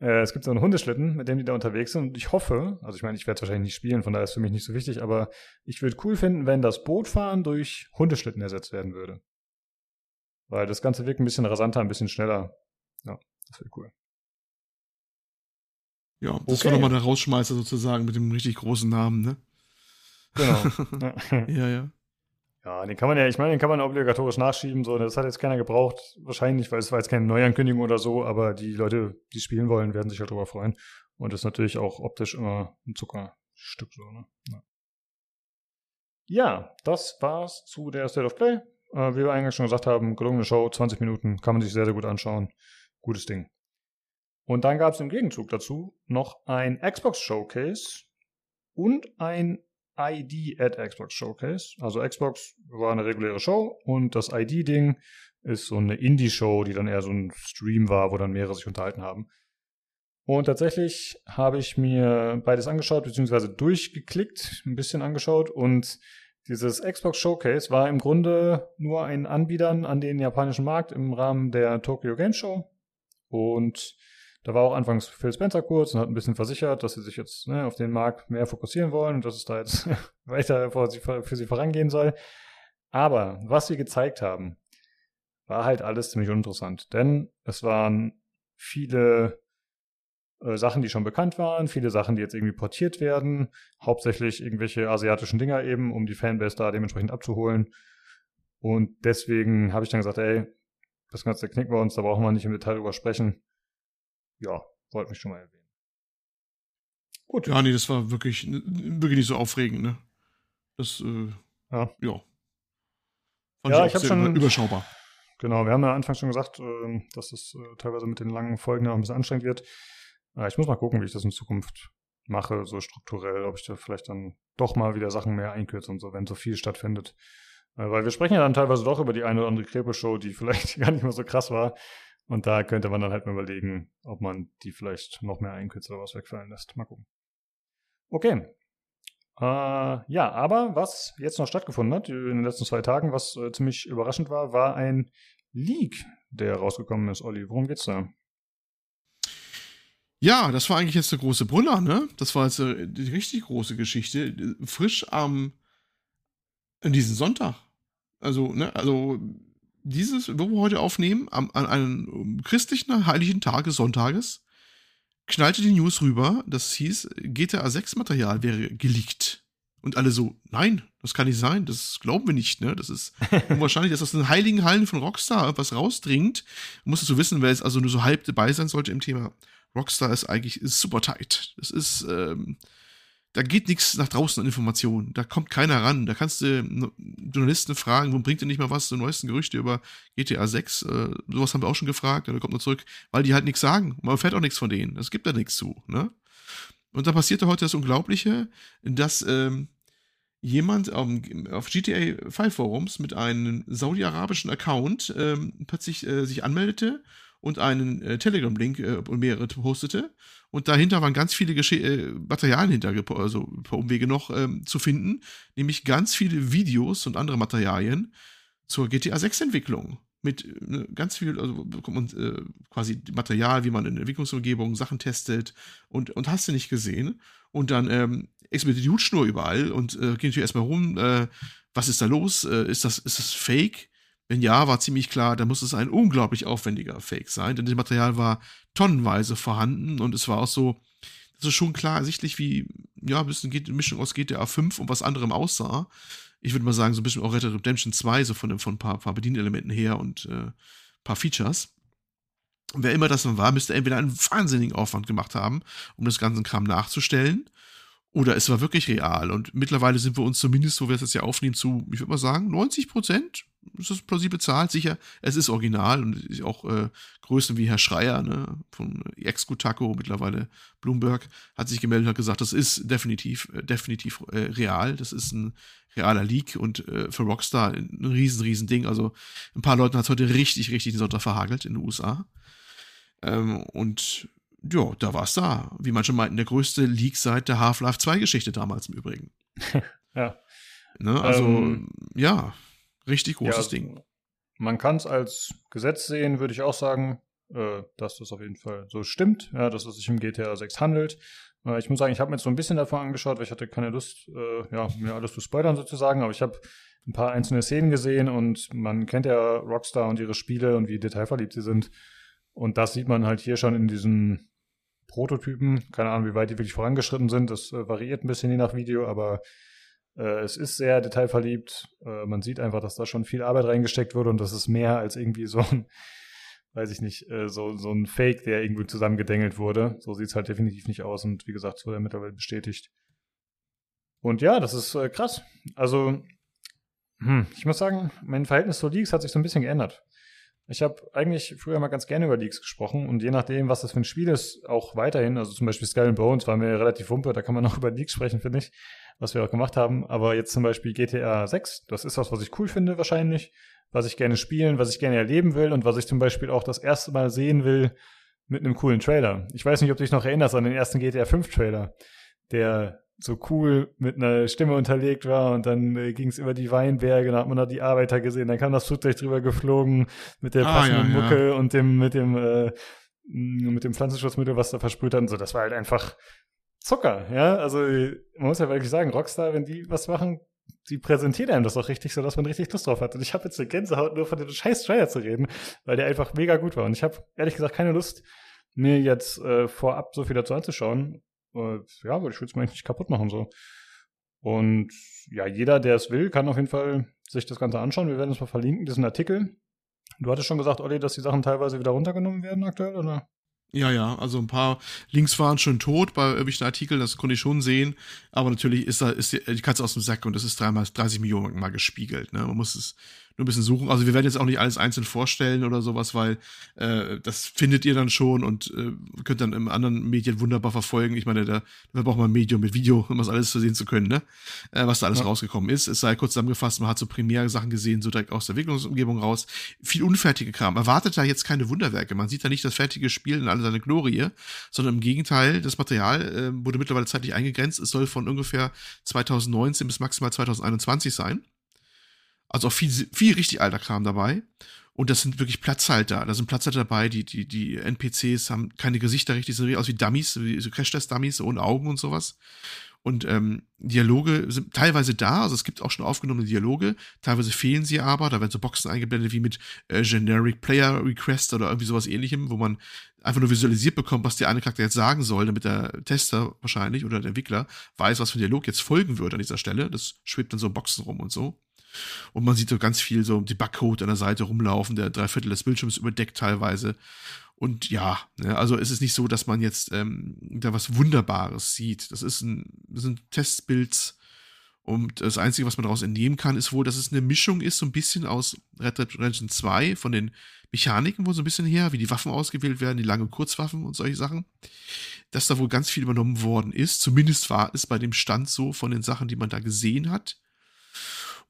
Äh, es gibt so einen Hundeschlitten, mit dem die da unterwegs sind. Und ich hoffe, also ich meine, ich werde es wahrscheinlich nicht spielen, von daher ist es für mich nicht so wichtig, aber ich würde cool finden, wenn das Bootfahren durch Hundeschlitten ersetzt werden würde. Weil das Ganze wirkt ein bisschen rasanter, ein bisschen schneller. Ja, das wäre cool. Ja, das okay. war nochmal der Rausschmeißer sozusagen mit dem richtig großen Namen, ne? Genau. ja, ja. Ja, den kann man ja, ich meine, den kann man obligatorisch nachschieben, so, das hat jetzt keiner gebraucht, wahrscheinlich, weil es war jetzt keine Neuankündigung oder so, aber die Leute, die spielen wollen, werden sich ja halt darüber freuen. Und das ist natürlich auch optisch immer ein Zuckerstück, so, ne? Ja. ja, das war's zu der State of Play. Äh, wie wir eigentlich schon gesagt haben, gelungene Show, 20 Minuten, kann man sich sehr, sehr gut anschauen. Gutes Ding. Und dann gab es im Gegenzug dazu noch ein Xbox Showcase und ein ID at Xbox Showcase. Also Xbox war eine reguläre Show und das ID-Ding ist so eine Indie-Show, die dann eher so ein Stream war, wo dann mehrere sich unterhalten haben. Und tatsächlich habe ich mir beides angeschaut, beziehungsweise durchgeklickt, ein bisschen angeschaut und dieses Xbox Showcase war im Grunde nur ein Anbietern an den japanischen Markt im Rahmen der Tokyo Game Show. Und da war auch anfangs Phil Spencer kurz und hat ein bisschen versichert, dass sie sich jetzt ne, auf den Markt mehr fokussieren wollen und dass es da jetzt weiter für sie, vorangehen soll. Aber was sie gezeigt haben, war halt alles ziemlich uninteressant. Denn es waren viele äh, Sachen, die schon bekannt waren, viele Sachen, die jetzt irgendwie portiert werden, hauptsächlich irgendwelche asiatischen Dinger eben, um die Fanbase da dementsprechend abzuholen. Und deswegen habe ich dann gesagt, ey, das Ganze knicken wir uns, da brauchen wir nicht im Detail drüber sprechen ja, wollte mich schon mal erwähnen. Gut. Ja, nee, das war wirklich, wirklich nicht so aufregend, ne? Das, äh, ja. ja. Fand ja, ich, ich habe schon überschaubar. Genau, wir haben ja anfangs schon gesagt, äh, dass es äh, teilweise mit den langen Folgen noch ein bisschen anstrengend wird. Ich muss mal gucken, wie ich das in Zukunft mache, so strukturell, ob ich da vielleicht dann doch mal wieder Sachen mehr einkürze und so, wenn so viel stattfindet. Äh, weil wir sprechen ja dann teilweise doch über die eine oder andere Krepel-Show, die vielleicht gar nicht mehr so krass war. Und da könnte man dann halt mal überlegen, ob man die vielleicht noch mehr einkürzt oder was wegfallen lässt. Mal gucken. Okay. Äh, ja, aber was jetzt noch stattgefunden hat in den letzten zwei Tagen, was äh, ziemlich überraschend war, war ein Leak, der rausgekommen ist. Olli, worum geht's da? Ja, das war eigentlich jetzt der große Brüller, ne? Das war jetzt äh, die richtig große Geschichte. Frisch am ähm, diesen Sonntag. Also, ne, also dieses, wo wir heute aufnehmen, am, an einem christlichen heiligen Tage, Sonntages, knallte die News rüber, das hieß, GTA 6 Material wäre geleakt. Und alle so, nein, das kann nicht sein, das glauben wir nicht, ne? Das ist unwahrscheinlich, dass aus den heiligen Hallen von Rockstar was rausdringt. Musst du wissen, wer jetzt also nur so halb dabei sein sollte im Thema. Rockstar ist eigentlich ist super tight. Das ist, ähm, da geht nichts nach draußen an Informationen. Da kommt keiner ran. Da kannst du Journalisten fragen, wo bringt ihr nicht mal was, die neuesten Gerüchte über GTA 6. Äh, sowas haben wir auch schon gefragt. Dann kommt nur zurück, weil die halt nichts sagen. Man erfährt auch nichts von denen. Es gibt da nichts zu. Ne? Und da passierte heute das Unglaubliche, dass ähm, jemand um, auf GTA 5 Forums mit einem saudi-arabischen Account ähm, plötzlich äh, sich anmeldete und einen äh, Telegram-Link äh, und mehrere postete. Und dahinter waren ganz viele Gesche äh, Materialien hinter, also per Umwege noch ähm, zu finden, nämlich ganz viele Videos und andere Materialien zur GTA 6 Entwicklung. Mit äh, ganz viel, also bekommt man äh, quasi Material, wie man in Entwicklungsumgebungen Sachen testet und, und hast du nicht gesehen. Und dann ähm, explodiert die Hutschnur überall und äh, geht natürlich erstmal rum, äh, was ist da los? Äh, ist, das, ist das fake? Wenn ja, war ziemlich klar, da muss es ein unglaublich aufwendiger Fake sein, denn das Material war tonnenweise vorhanden und es war auch so, das ist schon klar ersichtlich, wie, ja, ein bisschen eine Mischung aus GTA 5 und was anderem aussah. Ich würde mal sagen, so ein bisschen auch Red Dead Redemption 2, so von, von ein paar, paar Bedienelementen her und äh, paar Features. Und wer immer das dann war, müsste entweder einen wahnsinnigen Aufwand gemacht haben, um das ganze Kram nachzustellen, oder es war wirklich real. Und mittlerweile sind wir uns zumindest, wo wir es jetzt ja aufnehmen, zu, ich würde mal sagen, 90 Prozent. Das ist plausibel Zahl, sicher. Es ist original und auch äh, Größen wie Herr Schreier ne, von Ex-Gutaco, mittlerweile Bloomberg, hat sich gemeldet und hat gesagt, das ist definitiv, äh, definitiv äh, real. Das ist ein realer Leak und äh, für Rockstar ein riesen, riesen Ding. Also ein paar Leuten hat es heute richtig, richtig den Sonntag verhagelt in den USA. Ähm, und ja, da war es da. Wie manche meinten, der größte Leak seit der Half-Life 2-Geschichte damals im Übrigen. ja. Ne, also, ähm, ja, richtig großes ja, Ding. Man kann es als Gesetz sehen, würde ich auch sagen, äh, dass das auf jeden Fall so stimmt, ja, dass es sich um GTA 6 handelt. Äh, ich muss sagen, ich habe mir jetzt so ein bisschen davon angeschaut, weil ich hatte keine Lust, äh, ja, mir alles zu spoilern sozusagen, aber ich habe ein paar einzelne Szenen gesehen und man kennt ja Rockstar und ihre Spiele und wie detailverliebt sie sind. Und das sieht man halt hier schon in diesen Prototypen. Keine Ahnung, wie weit die wirklich vorangeschritten sind. Das äh, variiert ein bisschen je nach Video, aber äh, es ist sehr detailverliebt. Äh, man sieht einfach, dass da schon viel Arbeit reingesteckt wurde und das ist mehr als irgendwie so ein, weiß ich nicht, äh, so, so ein Fake, der irgendwie zusammengedengelt wurde. So sieht es halt definitiv nicht aus und wie gesagt, es wurde mittlerweile bestätigt. Und ja, das ist äh, krass. Also, hm, ich muss sagen, mein Verhältnis zu Leaks hat sich so ein bisschen geändert. Ich habe eigentlich früher mal ganz gerne über Leaks gesprochen und je nachdem, was das für ein Spiel ist, auch weiterhin, also zum Beispiel Skull Bones war mir relativ wumpe, da kann man noch über Leaks sprechen, finde ich, was wir auch gemacht haben. Aber jetzt zum Beispiel GTA 6, das ist was, was ich cool finde wahrscheinlich, was ich gerne spielen, was ich gerne erleben will und was ich zum Beispiel auch das erste Mal sehen will mit einem coolen Trailer. Ich weiß nicht, ob du dich noch erinnerst an den ersten GTA 5 Trailer, der so cool mit einer Stimme unterlegt war und dann äh, ging es über die Weinberge, dann hat man da die Arbeiter gesehen, dann kam das Flugzeug drüber geflogen mit der ah, passenden ja, Mucke ja. und dem mit dem äh, mit dem Pflanzenschutzmittel, was da versprüht hat und so. Das war halt einfach Zucker, ja. Also man muss ja wirklich sagen, Rockstar, wenn die was machen, die präsentieren einem das auch richtig, so dass man richtig Lust drauf hat. Und ich habe jetzt eine Gänsehaut nur von dem scheiß Trailer zu reden, weil der einfach mega gut war. Und ich habe ehrlich gesagt keine Lust, mir jetzt äh, vorab so viel dazu anzuschauen, äh, ja, weil ich will es mir nicht kaputt machen so. Und ja, jeder, der es will, kann auf jeden Fall sich das Ganze anschauen. Wir werden es mal verlinken, diesen Artikel. Du hattest schon gesagt, Olli, dass die Sachen teilweise wieder runtergenommen werden aktuell, oder? Ja, ja, also ein paar Links waren schon tot bei irgendwelchen Artikeln, das konnte ich schon sehen. Aber natürlich ist da ist die, die Katze aus dem Sack und es ist dreimal 30 Millionen mal gespiegelt. Ne? Man muss es nur ein bisschen suchen. Also wir werden jetzt auch nicht alles einzeln vorstellen oder sowas, weil äh, das findet ihr dann schon und äh, könnt dann im anderen Medien wunderbar verfolgen. Ich meine, da, da braucht man ein Medium mit Video, um das alles zu sehen zu können, ne? Äh, was da alles ja. rausgekommen ist. Es sei kurz zusammengefasst, man hat so Primärsachen gesehen, so direkt aus der Entwicklungsumgebung raus. Viel unfertige Kram. Erwartet da jetzt keine Wunderwerke. Man sieht da nicht das fertige Spiel in all seine Glorie, sondern im Gegenteil, das Material äh, wurde mittlerweile zeitlich eingegrenzt. Es soll von ungefähr 2019 bis maximal 2021 sein. Also auch viel, viel richtig alter Kram dabei. Und das sind wirklich Platzhalter. Da sind Platzhalter dabei, die, die, die NPCs haben keine Gesichter richtig, sehen aus wie Dummies, wie so Crash-Test-Dummies ohne Augen und sowas. Und ähm, Dialoge sind teilweise da, also es gibt auch schon aufgenommene Dialoge, teilweise fehlen sie aber, da werden so Boxen eingeblendet wie mit äh, Generic Player Request oder irgendwie sowas ähnlichem, wo man einfach nur visualisiert bekommt, was der eine Charakter jetzt sagen soll, damit der Tester wahrscheinlich oder der Entwickler weiß, was für ein Dialog jetzt folgen wird an dieser Stelle. Das schwebt dann so Boxen rum und so. Und man sieht so ganz viel so die Backcode an der Seite rumlaufen, der drei Viertel des Bildschirms überdeckt teilweise. Und ja, ne, also es ist nicht so, dass man jetzt ähm, da was Wunderbares sieht. Das ist ein, das sind Testbuilds. Und das Einzige, was man daraus entnehmen kann, ist wohl, dass es eine Mischung ist, so ein bisschen aus Red Dead Redemption 2, von den Mechaniken wohl so ein bisschen her, wie die Waffen ausgewählt werden, die langen und Kurzwaffen und solche Sachen. Dass da wohl ganz viel übernommen worden ist. Zumindest war es bei dem Stand so von den Sachen, die man da gesehen hat.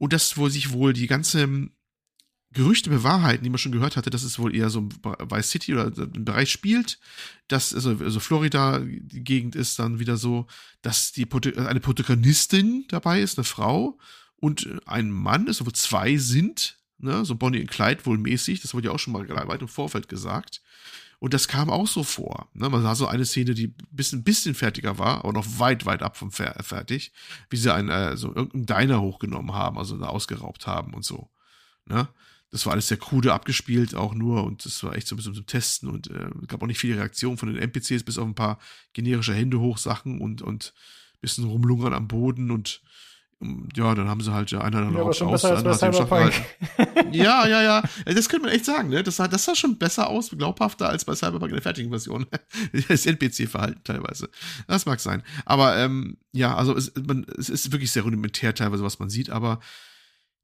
Und dass wohl sich wohl die ganze ähm, Gerüchte bewahrheiten, die man schon gehört hatte, dass es wohl eher so Vice City oder im Bereich spielt, dass also, also Florida die Gegend ist dann wieder so, dass die eine Protagonistin dabei ist, eine Frau und ein Mann ist, wo zwei sind, ne, so Bonnie und Clyde wohl mäßig, das wurde ja auch schon mal weit im Vorfeld gesagt. Und das kam auch so vor. Ne? Man sah so eine Szene, die ein bisschen, bisschen fertiger war, aber noch weit, weit ab vom Fer fertig, wie sie einen, äh, so irgendeinen Diner hochgenommen haben, also da ausgeraubt haben und so. Ne? Das war alles sehr krude abgespielt, auch nur, und das war echt so ein bisschen zum Testen und äh, gab auch nicht viele Reaktionen von den NPCs, bis auf ein paar generische Hände hoch Sachen und, und bisschen rumlungern am Boden und ja, dann haben sie halt ja einer dann Ja, auch schon aus, besser als bei. Ja, ja, ja. Das könnte man echt sagen, ne? Das sah, das sah schon besser aus, glaubhafter als bei Cyberpunk in der fertigen Version. Das NPC-Verhalten teilweise. Das mag sein. Aber ähm, ja, also es, man, es ist wirklich sehr rudimentär teilweise, was man sieht, aber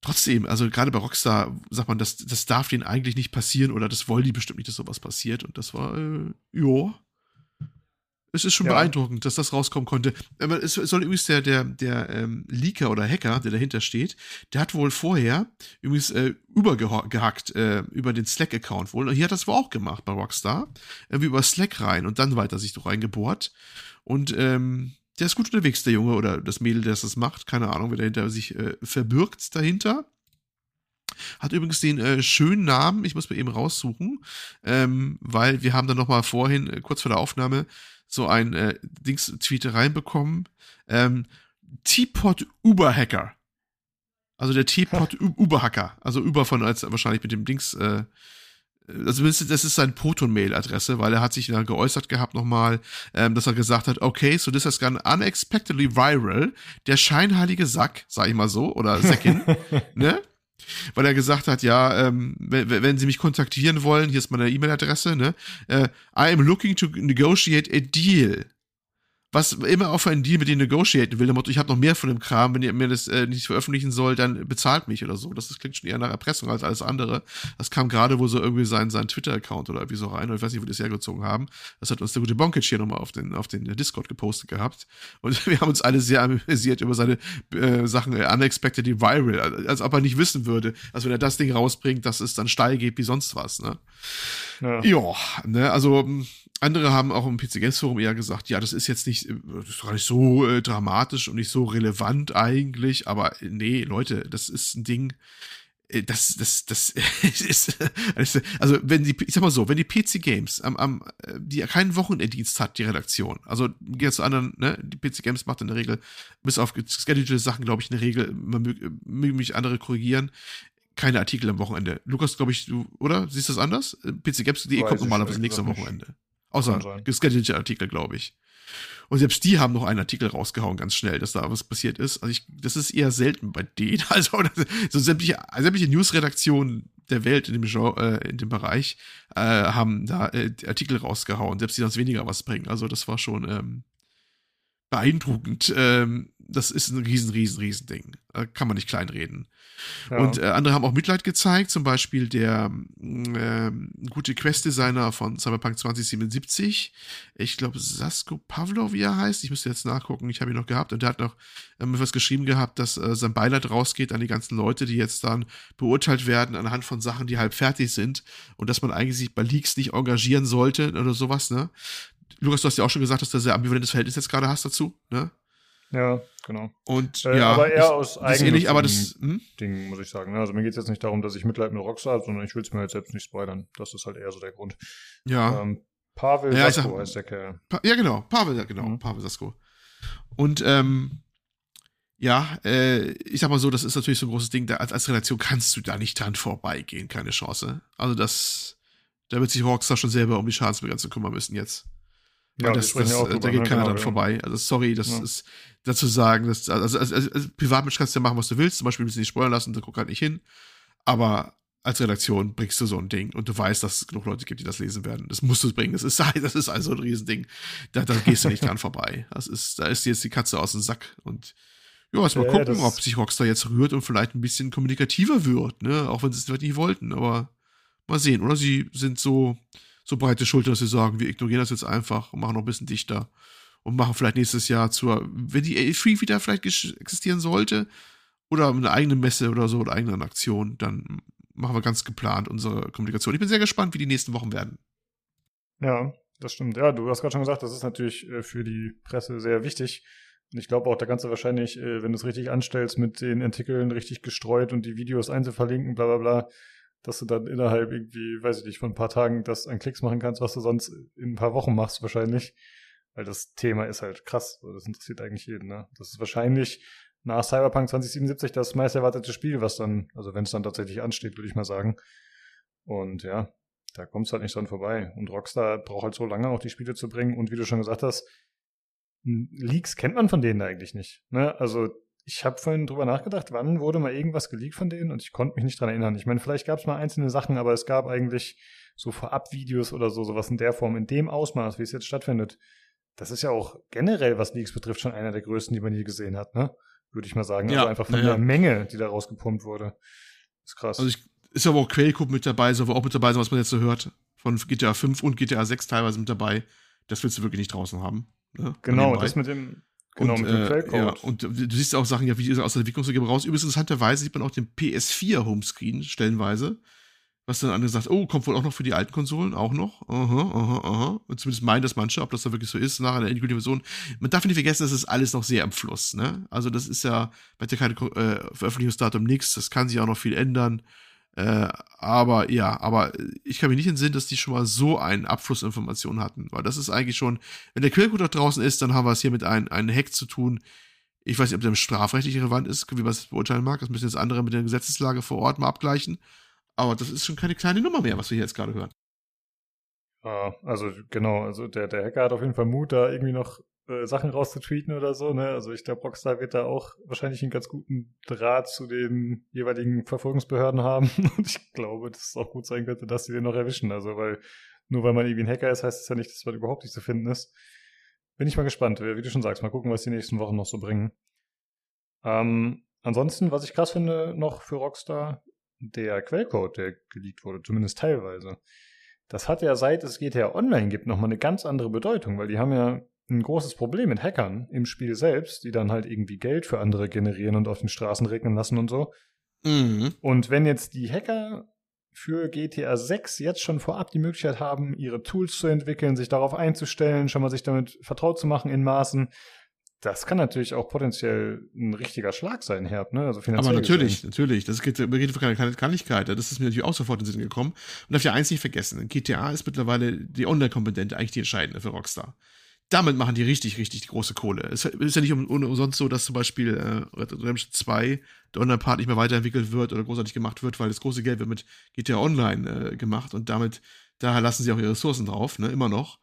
trotzdem, also gerade bei Rockstar sagt man, das, das darf denen eigentlich nicht passieren oder das wollen die bestimmt nicht, dass sowas passiert. Und das war, äh, ja. Es ist schon Ja. beeindruckend, dass das rauskommen konnte. Aber es soll übrigens der, der, der ähm, Leaker oder Hacker, der dahinter steht, der hat wohl vorher übrigens äh, übergehackt äh, über den Slack-Account wohl. Und hier hat das wohl auch gemacht bei Rockstar. Irgendwie über Slack rein und dann weiter sich doch reingebohrt. Und ähm, der ist gut unterwegs, der Junge oder das Mädel, der das macht. Keine Ahnung, wer dahinter sich äh, verbirgt dahinter. Hat übrigens den äh, schönen Namen, ich muss mir eben raussuchen, ähm, weil wir haben dann nochmal vorhin, äh, kurz vor der Aufnahme, so ein äh, Dings-Tweet reinbekommen. Ähm, Teapot Uber-Hacker. Also der Teapot Uber-Hacker. Also Uber von als wahrscheinlich mit dem Dings, äh, also das ist seine Proton-Mail-Adresse, weil er hat sich dann geäußert gehabt nochmal, ähm, dass er gesagt hat, okay, so this has gone unexpectedly viral. Der scheinheilige Sack, sag ich mal so, oder Säckin, ne? Weil er gesagt hat, ja, ähm, wenn, wenn Sie mich kontaktieren wollen, hier ist meine E-Mail-Adresse, ne? Äh, I am looking to negotiate a deal. Was immer auch für einen Deal mit denen negotiaten will, der Motto, ich habe noch mehr von dem Kram, wenn ihr mir das äh, nicht veröffentlichen soll, dann bezahlt mich oder so. Das ist, klingt schon eher nach Erpressung als alles andere. Das kam gerade wohl so irgendwie sein, sein Twitter-Account oder irgendwie so rein, oder ich weiß nicht, wo die das hergezogen haben. Das hat uns der gute Bonkic hier nochmal auf den, auf den Discord gepostet gehabt. Und wir haben uns alle sehr amüsiert über seine äh, Sachen äh, unexpectedly viral, als, ob er nicht wissen würde, dass wenn er das Ding rausbringt, dass es dann steil geht wie sonst was, ne? Ja. Ja, ne, also mh, andere haben auch im PC Games Forum eher gesagt, ja, das ist jetzt nicht, äh, das ist gar nicht so äh, dramatisch und nicht so relevant eigentlich, aber äh, nee, Leute, das ist ein Ding, äh, das, das, das ist, also wenn die, ich sag mal so, wenn die PC Games am, am, die keinen Wochenenddienst hat, die Redaktion, also zu anderen, ne, die PC Games macht in der Regel, bis auf geschedulte Sachen, glaube ich, in der Regel, man mög, mögen mich andere korrigieren, keine Artikel am Wochenende. Lukas, glaube ich, du, oder? Siehst du das anders? PC Games.de kommt normalerweise nächstes nicht. Wochenende. Außer geschedulte Artikel, glaube ich. Und selbst die haben noch einen Artikel rausgehauen, ganz schnell, dass da was passiert ist. Also ich, das ist eher selten bei denen. Also so sämtliche, sämtliche Newsredaktionen der Welt in dem, Genre, äh, in dem Bereich äh, haben da äh, Artikel rausgehauen, selbst die sonst weniger was bringen. Also das war schon ähm, beeindruckend. Ähm, das ist ein riesen, riesen, riesen Ding. Da kann man nicht kleinreden. Ja. Und äh, andere haben auch Mitleid gezeigt, zum Beispiel der ähm, gute Quest-Designer von Cyberpunk 2077. Ich glaube, Sasko Pavlov, wie er heißt. Ich müsste jetzt nachgucken, ich habe ihn noch gehabt. Und der hat noch ähm, was geschrieben gehabt, dass äh, sein Beileid rausgeht an die ganzen Leute, die jetzt dann beurteilt werden anhand von Sachen, die halb fertig sind. Und dass man eigentlich sich bei Leaks nicht engagieren sollte oder sowas, ne? Lukas, du hast ja auch schon gesagt, dass du ein sehr ambivalentes Verhältnis jetzt gerade hast dazu, ne? Ja, genau. Und Äh, ja, aber eher aus das ist ähnlich, aber das, hm? Ding, muss ich sagen. ne? Also mir geht es jetzt nicht darum, dass ich Mitleid mit Rockstar habe, sondern ich will es mir halt selbst nicht spoilern. Das ist halt eher so der Grund. ja. Ähm, Pavel Ja, Sasko heißt der Kerl. Pa ja, genau, Pavel, genau, Mhm. Pavel Sasko. Und ähm, ja, äh, ich sag mal so, das ist natürlich so ein großes Ding, da, als, als Redaktion kannst du da nicht dran vorbeigehen, keine Chance. Also das, da wird sich Rockstar schon selber um die Schadensbegrenzung kümmern müssen jetzt. Wir das, das, ja äh, da geht ne? keiner Genau, dran ja. vorbei. Also sorry, das Ja. ist dazu sagen, dass, also als, als, als Privatmensch kannst du ja machen, was du willst, zum Beispiel ein bisschen nicht spoilern lassen, da guck halt nicht hin. Aber als Redaktion bringst du so ein Ding und du weißt, dass es genug Leute gibt, die das lesen werden. Das musst du bringen. Das ist, das ist also ein Riesending. Da, da gehst du nicht dran vorbei. Das ist, da ist jetzt die Katze aus dem Sack. Und ja, erst mal Ja, gucken, ob sich Rockstar jetzt rührt und vielleicht ein bisschen kommunikativer wird, ne? Auch wenn sie es vielleicht nicht wollten, aber mal sehen. Oder sie sind so, so breite Schulter, dass sie sagen, wir ignorieren das jetzt einfach und machen noch ein bisschen dichter und machen vielleicht nächstes Jahr zur, wenn die A3 wieder vielleicht existieren sollte, oder eine eigene Messe oder so, oder eigene Aktion, dann machen wir ganz geplant unsere Kommunikation. Ich bin sehr gespannt, wie die nächsten Wochen werden. Ja, das stimmt. Ja, du hast gerade schon gesagt, das ist natürlich äh, für die Presse sehr wichtig. Und ich glaube auch, da kannst du wahrscheinlich, äh, wenn du es richtig anstellst, mit den Artikeln richtig gestreut und die Videos einzuverlinken, bla bla bla, dass du dann innerhalb irgendwie, weiß ich nicht, von ein paar Tagen das an Klicks machen kannst, was du sonst in ein paar Wochen machst wahrscheinlich. Weil das Thema ist halt krass. Das interessiert eigentlich jeden. Ne? Das ist wahrscheinlich nach Cyberpunk 2077 das meist erwartete Spiel, was dann, also wenn es dann tatsächlich ansteht, würde ich mal sagen. Und ja, da kommst du halt nicht dran vorbei. Und Rockstar braucht halt so lange, auch die Spiele zu bringen. Und wie du schon gesagt hast, Leaks kennt man von denen eigentlich nicht. Ne? Also ich habe vorhin drüber nachgedacht, wann wurde mal irgendwas geleakt von denen und ich konnte mich nicht dran erinnern. Ich meine, vielleicht gab es mal einzelne Sachen, aber es gab eigentlich so Vorab-Videos oder so, sowas in der Form, in dem Ausmaß, wie es jetzt stattfindet. Das ist ja auch generell, was Leaks betrifft, schon einer der größten, die man je gesehen hat, ne? Würde ich mal sagen. Ja, also einfach von ja. der Menge, die da rausgepumpt wurde. ist krass. Also ich, ist aber auch Quellcode mit dabei, ist aber auch mit dabei, so was man jetzt so hört. Von GTA 5 und GTA 6 teilweise mit dabei. Das willst du wirklich nicht draußen haben. Ne? genau, das mit dem, genau, und, mit dem äh, Quellcode. Ja, und du siehst auch Sachen, ja, wie aus der Entwicklungsumgebung raus. Übrigens interessanterweise sieht man auch den PS4 Homescreen stellenweise. Was dann andere sagt, oh, kommt wohl auch noch für die alten Konsolen, auch noch. Aha, aha, aha. Und zumindest meinen das manche, ob das da wirklich so ist, nach einer endgültigen Version. Man darf nicht vergessen, das ist alles noch sehr im Fluss, ne? Also das ist ja, man hat ja kein äh, Veröffentlichungsdatum, nix, das kann sich auch noch viel ändern. Äh, aber ja, aber ich kann mich nicht entsinnen, dass die schon mal so einen Abflussinformationen hatten, weil das ist eigentlich schon, wenn der Quellcode da draußen ist, dann haben wir es hier mit einem, einem Hack zu tun. Ich weiß nicht, ob der strafrechtlich relevant ist, wie man es beurteilen mag. Das müssen jetzt andere mit der Gesetzeslage vor Ort mal abgleichen. Aber das ist schon keine kleine Nummer mehr, was wir hier jetzt gerade hören. Ja, also genau, also der, der Hacker hat auf jeden Fall Mut, da irgendwie noch äh, Sachen rauszutweeten oder so, ne? Also ich glaube, Rockstar wird da auch wahrscheinlich einen ganz guten Draht zu den jeweiligen Verfolgungsbehörden haben. Und ich glaube, dass es auch gut sein könnte, dass sie den noch erwischen. Also, weil nur weil man irgendwie ein Hacker ist, heißt es ja nicht, dass man überhaupt nicht zu finden ist. Bin ich mal gespannt, wie du schon sagst. Mal gucken, was die nächsten Wochen noch so bringen. Ähm, ansonsten, was ich krass finde noch für Rockstar, der Quellcode, der geleakt wurde, zumindest teilweise. Das hat ja seit es GTA Online gibt nochmal eine ganz andere Bedeutung, weil die haben ja ein großes Problem mit Hackern im Spiel selbst, die dann halt irgendwie Geld für andere generieren und auf den Straßen regnen lassen und so. Mhm. Und wenn jetzt die Hacker für GTA 6 jetzt schon vorab die Möglichkeit haben, ihre Tools zu entwickeln, sich darauf einzustellen, schon mal sich damit vertraut zu machen in Maßen, das kann natürlich auch potenziell ein richtiger Schlag sein, Herb, ne? Also finanziell Aber natürlich, gesehen. natürlich. Das geht, geht für keine, keine Kleinigkeit. Das ist mir natürlich auch sofort in den Sinn gekommen. Und darf ja eins nicht vergessen. GTA ist mittlerweile die Online-Komponente eigentlich die entscheidende für Rockstar. Damit machen die richtig, richtig große Kohle. Es ist ja nicht um, umsonst so, dass zum Beispiel äh, Red Dead Redemption 2 der Online-Part nicht mehr weiterentwickelt wird oder großartig gemacht wird, weil das große Geld wird mit GTA Online äh, gemacht und damit, daher lassen sie auch ihre Ressourcen drauf, ne, immer noch.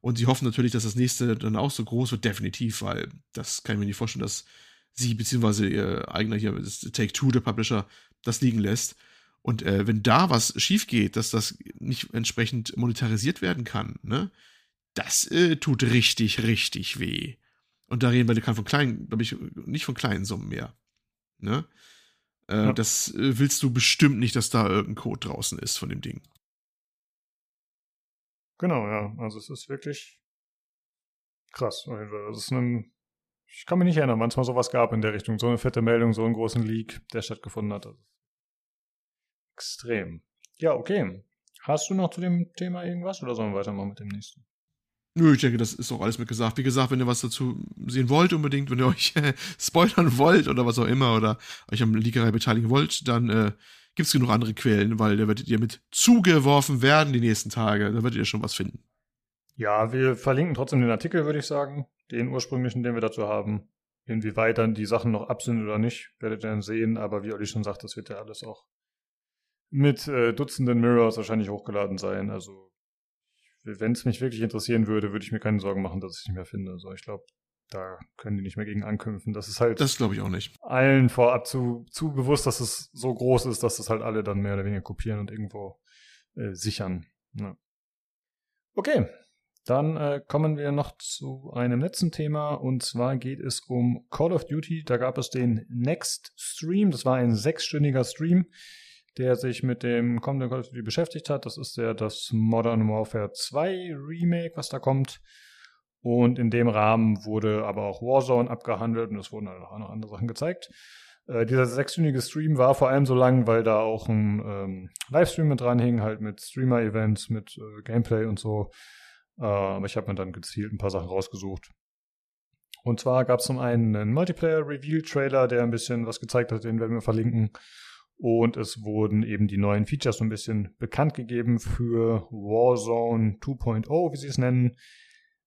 Und sie hoffen natürlich, dass das nächste dann auch so groß wird, definitiv, weil das kann ich mir nicht vorstellen, dass sie, beziehungsweise ihr eigener hier, Take-Two, der Publisher, das liegen lässt. Und äh, wenn da was schief geht, dass das nicht entsprechend monetarisiert werden kann, ne, das äh, tut richtig, richtig weh. Und da reden wir von kleinen, glaube ich, nicht von kleinen Summen mehr. Ne? Äh, Ja. Das äh, willst du bestimmt nicht, dass da irgendein Code draußen ist von dem Ding. Genau, ja. Also es ist wirklich krass. Das ist ein, ich kann mich nicht erinnern, wann es mal sowas gab in der Richtung. So eine fette Meldung, so einen großen Leak, der stattgefunden hat. Also extrem. Ja, okay. Hast du noch zu dem Thema irgendwas oder sollen wir weitermachen mit dem nächsten? Nö, ich denke, das ist auch alles mit gesagt. Wie gesagt, wenn ihr was dazu sehen wollt, unbedingt, wenn ihr euch äh, spoilern wollt oder was auch immer oder euch am Leakerei beteiligen wollt, dann äh, gibt es genug andere Quellen, weil da werdet ihr mit zugeworfen werden die nächsten Tage. Da werdet ihr schon was finden. Ja, wir verlinken trotzdem den Artikel, würde ich sagen. Den ursprünglichen, den wir dazu haben. Inwieweit dann die Sachen noch ab sind oder nicht, werdet ihr dann sehen. Aber wie Olli schon sagt, das wird ja alles auch mit äh, Dutzenden Mirrors wahrscheinlich hochgeladen sein. Also, wenn es mich wirklich interessieren würde, würde ich mir keine Sorgen machen, dass ich es nicht mehr finde. Also, ich glaube, da können die nicht mehr gegen ankümpfen. Das ist halt Das glaube ich auch nicht. allen vorab zu, zu bewusst, dass es so groß ist, dass das halt alle dann mehr oder weniger kopieren und irgendwo äh, sichern. Ja. Okay, dann äh, kommen wir noch zu einem letzten Thema und zwar geht es um Call of Duty. Da gab es den Next Stream, das war ein sechsstündiger Stream, der sich mit dem kommenden Call of Duty beschäftigt hat. Das ist ja das Modern Warfare 2 Remake, was da kommt. Und in dem Rahmen wurde aber auch Warzone abgehandelt und es wurden halt auch noch andere Sachen gezeigt. Äh, dieser sechsstündige Stream war vor allem so lang, weil da auch ein ähm, Livestream mit dran hing, halt mit Streamer-Events, mit äh, Gameplay und so. Äh, aber ich habe mir dann gezielt ein paar Sachen rausgesucht. Und zwar gab es zum einen einen Multiplayer-Reveal-Trailer, der ein bisschen was gezeigt hat, den werden wir verlinken. Und es wurden eben die neuen Features so ein bisschen bekannt gegeben für Warzone 2.0, wie sie es nennen.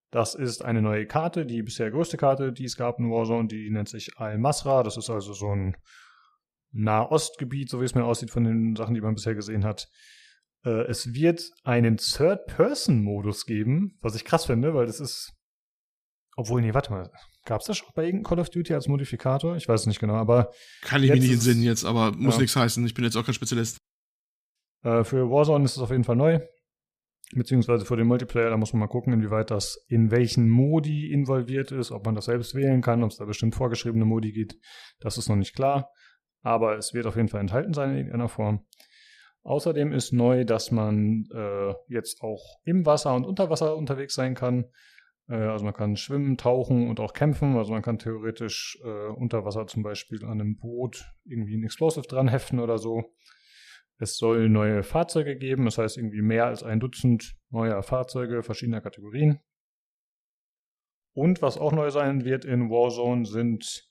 Das ist eine neue Karte, die bisher größte Karte, die es gab in Warzone, die nennt sich Al-Masra. Das ist also so ein Nahostgebiet, so wie es mir aussieht von den Sachen, die man bisher gesehen hat. Äh, es wird einen Third-Person-Modus geben, was ich krass finde, weil das ist. Obwohl, nee, warte mal. Gab es das schon bei irgendeinem Call of Duty als Modifikator? Ich weiß es nicht genau, aber. Kann ich mir nicht entsinnen jetzt, aber muss ja. nichts heißen. Ich bin jetzt auch kein Spezialist. Äh, für Warzone ist es auf jeden Fall neu. Beziehungsweise für den Multiplayer, da muss man mal gucken, inwieweit das in welchen Modi involviert ist, ob man das selbst wählen kann, ob es da bestimmt vorgeschriebene Modi gibt. Das ist noch nicht klar. Aber es wird auf jeden Fall enthalten sein in irgendeiner Form. Außerdem ist neu, dass man äh, jetzt auch im Wasser und unter Wasser unterwegs sein kann. Äh, also man kann schwimmen, tauchen und auch kämpfen. Also man kann theoretisch äh, unter Wasser zum Beispiel an einem Boot irgendwie ein Explosive dran heften oder so. Es soll neue Fahrzeuge geben, das heißt irgendwie mehr als ein Dutzend neuer Fahrzeuge verschiedener Kategorien. Und was auch neu sein wird in Warzone sind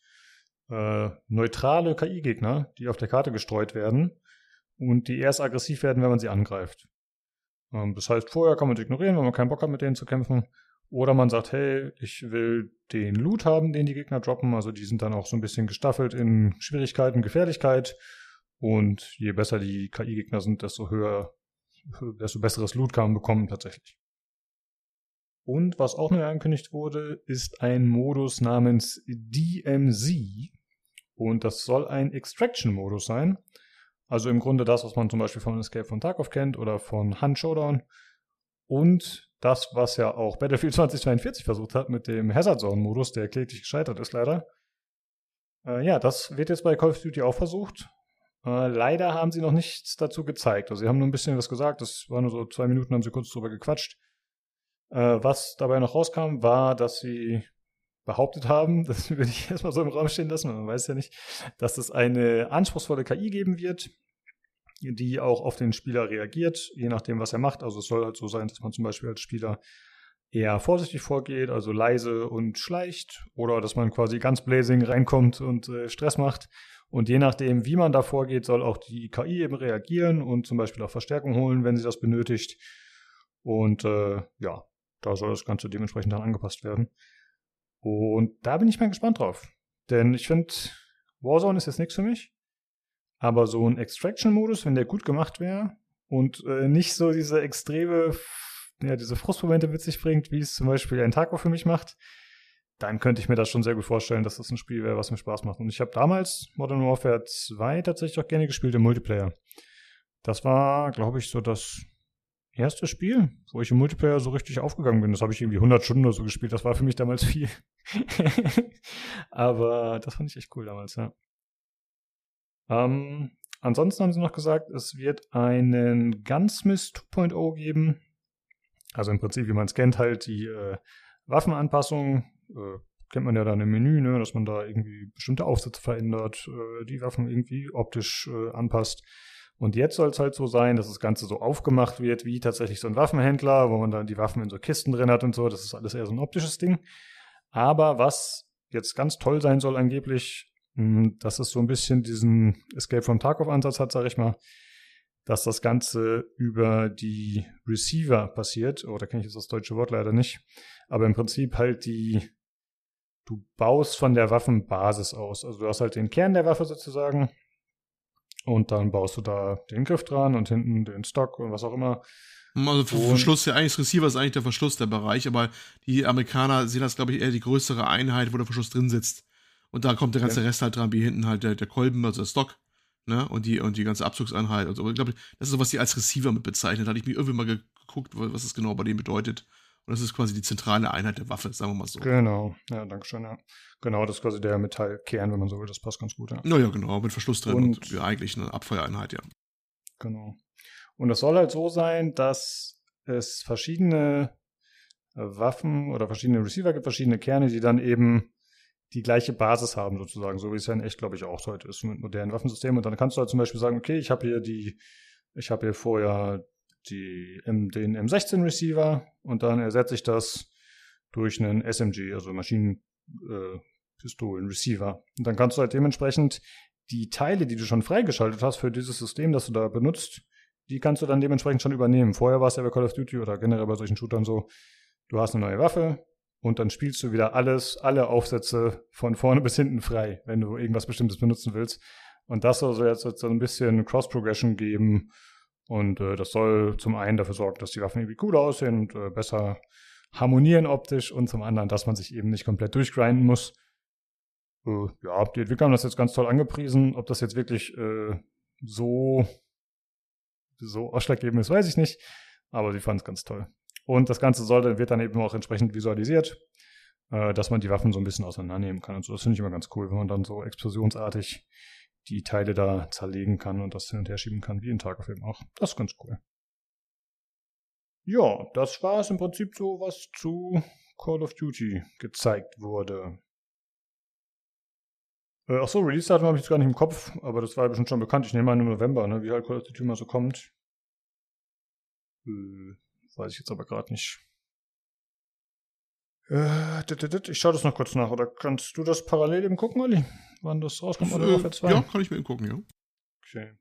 äh, neutrale KI-Gegner, die auf der Karte gestreut werden und die erst aggressiv werden, wenn man sie angreift. Ähm, das heißt, vorher kann man sie ignorieren, wenn man keinen Bock hat, mit denen zu kämpfen. Oder man sagt, hey, ich will den Loot haben, den die Gegner droppen. Also die sind dann auch so ein bisschen gestaffelt in Schwierigkeit und Gefährlichkeit. Und je besser die KI-Gegner sind, desto höher, desto besseres Loot kann man bekommen tatsächlich. Und was auch neu angekündigt wurde, ist ein Modus namens DMZ. Und das soll ein Extraction-Modus sein. Also im Grunde das, was man zum Beispiel von Escape von Tarkov kennt oder von Hunt Showdown. Und das, was ja auch Battlefield 2042 versucht hat mit dem Hazard Zone-Modus, der kläglich gescheitert ist leider. Äh, ja, das wird jetzt bei Call of Duty auch versucht. Äh, leider haben sie noch nichts dazu gezeigt. Also sie haben nur ein bisschen was gesagt, das war nur so zwei Minuten, haben sie kurz drüber gequatscht. Äh, was dabei noch rauskam, war, dass sie behauptet haben, das würde ich erstmal so im Raum stehen lassen, man weiß ja nicht, dass es eine anspruchsvolle KI geben wird, die auch auf den Spieler reagiert, je nachdem, was er macht. Also es soll halt so sein, dass man zum Beispiel als Spieler eher vorsichtig vorgeht, also leise und schleicht, oder dass man quasi ganz blazing reinkommt und äh, Stress macht. Und je nachdem, wie man da vorgeht, soll auch die KI eben reagieren und zum Beispiel auch Verstärkung holen, wenn sie das benötigt. Und äh, ja, da soll das Ganze dementsprechend dann angepasst werden. Und da bin ich mal gespannt drauf. Denn ich finde, Warzone ist jetzt nichts für mich. Aber so ein Extraction-Modus, wenn der gut gemacht wäre und äh, nicht so diese extreme, ja, diese Frustmomente mit sich bringt, wie es zum Beispiel ein Taco für mich macht, dann könnte ich mir das schon sehr gut vorstellen, dass das ein Spiel wäre, was mir Spaß macht. Und ich habe damals Modern Warfare 2 tatsächlich auch gerne gespielt im Multiplayer. Das war, glaube ich, so das erste Spiel, wo ich im Multiplayer so richtig aufgegangen bin. Das habe ich irgendwie 100 Stunden oder so gespielt. Das war für mich damals viel. Aber das fand ich echt cool damals, ja. Ähm, ansonsten haben sie noch gesagt, es wird einen Gunsmith 2.0 geben. Also im Prinzip, wie man es kennt, halt die äh, Waffenanpassung. Äh, kennt man ja dann im Menü, ne, dass man da irgendwie bestimmte Aufsätze verändert, äh, die Waffen irgendwie optisch äh, anpasst. Und jetzt soll es halt so sein, dass das Ganze so aufgemacht wird, wie tatsächlich so ein Waffenhändler, wo man dann die Waffen in so Kisten drin hat und so. Das ist alles eher so ein optisches Ding. Aber was jetzt ganz toll sein soll angeblich, dass es so ein bisschen diesen Escape from Tarkov-Ansatz hat, sag ich mal, dass das Ganze über die Receiver passiert. Oh, da kenne ich jetzt das deutsche Wort leider nicht. Aber im Prinzip halt die, du baust von der Waffenbasis aus. Also du hast halt den Kern der Waffe sozusagen und dann baust du da den Griff dran und hinten den Stock und was auch immer. Also Verschluss, ja eigentlich das Receiver ist eigentlich der Verschluss der Bereich, aber die Amerikaner sehen das, glaube ich, eher die größere Einheit, wo der Verschluss drin sitzt. Und da kommt der ganze ja. Rest halt dran, wie hinten halt der, der Kolben, also der Stock, ne? Und die, und die ganze Abzugseinheit und so. Ich glaube, das ist so, was die als Receiver mit bezeichnet. Da hatte ich mir irgendwie mal geguckt, was das genau bei denen bedeutet. Und das ist quasi die zentrale Einheit der Waffe, sagen wir mal so. Genau, ja, danke schön, ja. Genau, das ist quasi der Metallkern, wenn man so will, das passt ganz gut, ja. Naja, genau, mit Verschluss drin und, und eigentlich eine Abfeuereinheit, ja. Genau. Und das soll halt so sein, dass es verschiedene Waffen oder verschiedene Receiver gibt, verschiedene Kerne, die dann eben die gleiche Basis haben, sozusagen, so wie es ja in echt, glaube ich, auch heute ist mit modernen Waffensystemen. Und dann kannst du halt zum Beispiel sagen, okay, ich habe hier die, ich habe hier vorher die, den M16 Receiver und dann ersetze ich das durch einen SMG, also Maschinenpistolen äh, Receiver. Und dann kannst du halt dementsprechend die Teile, die du schon freigeschaltet hast für dieses System, das du da benutzt, die kannst du dann dementsprechend schon übernehmen. Vorher war es ja bei Call of Duty oder generell bei solchen Shootern so, du hast eine neue Waffe und dann spielst du wieder alles, alle Aufsätze von vorne bis hinten frei, wenn du irgendwas Bestimmtes benutzen willst. Und das soll so jetzt so ein bisschen Cross-Progression geben, und äh, das soll zum einen dafür sorgen, dass die Waffen irgendwie cooler aussehen und äh, besser harmonieren optisch und zum anderen, dass man sich eben nicht komplett durchgrinden muss. Äh, ja, die Entwickler haben das jetzt ganz toll angepriesen. Ob das jetzt wirklich äh, so, so ausschlaggebend ist, weiß ich nicht. Aber sie fanden es ganz toll. Und das Ganze soll, wird dann eben auch entsprechend visualisiert, äh, dass man die Waffen so ein bisschen auseinandernehmen kann und so. Das finde ich immer ganz cool, wenn man dann so explosionsartig die Teile da zerlegen kann und das hin und her schieben kann, wie in Tarkov auch. Das ist ganz cool. Ja, das war es im Prinzip so, was zu Call of Duty gezeigt wurde. Äh, ach so, Release-Datum habe ich jetzt gar nicht im Kopf, aber das war ja bestimmt schon bekannt. Ich nehme an im November, ne, wie halt Call of Duty mal so kommt. Äh, weiß ich jetzt aber gerade nicht. Äh, ich schaue das noch kurz nach. Oder kannst du das parallel eben gucken, Olli? Wann das rauskommt? Oder äh, ja, kann ich mir eben gucken, ja. Okay.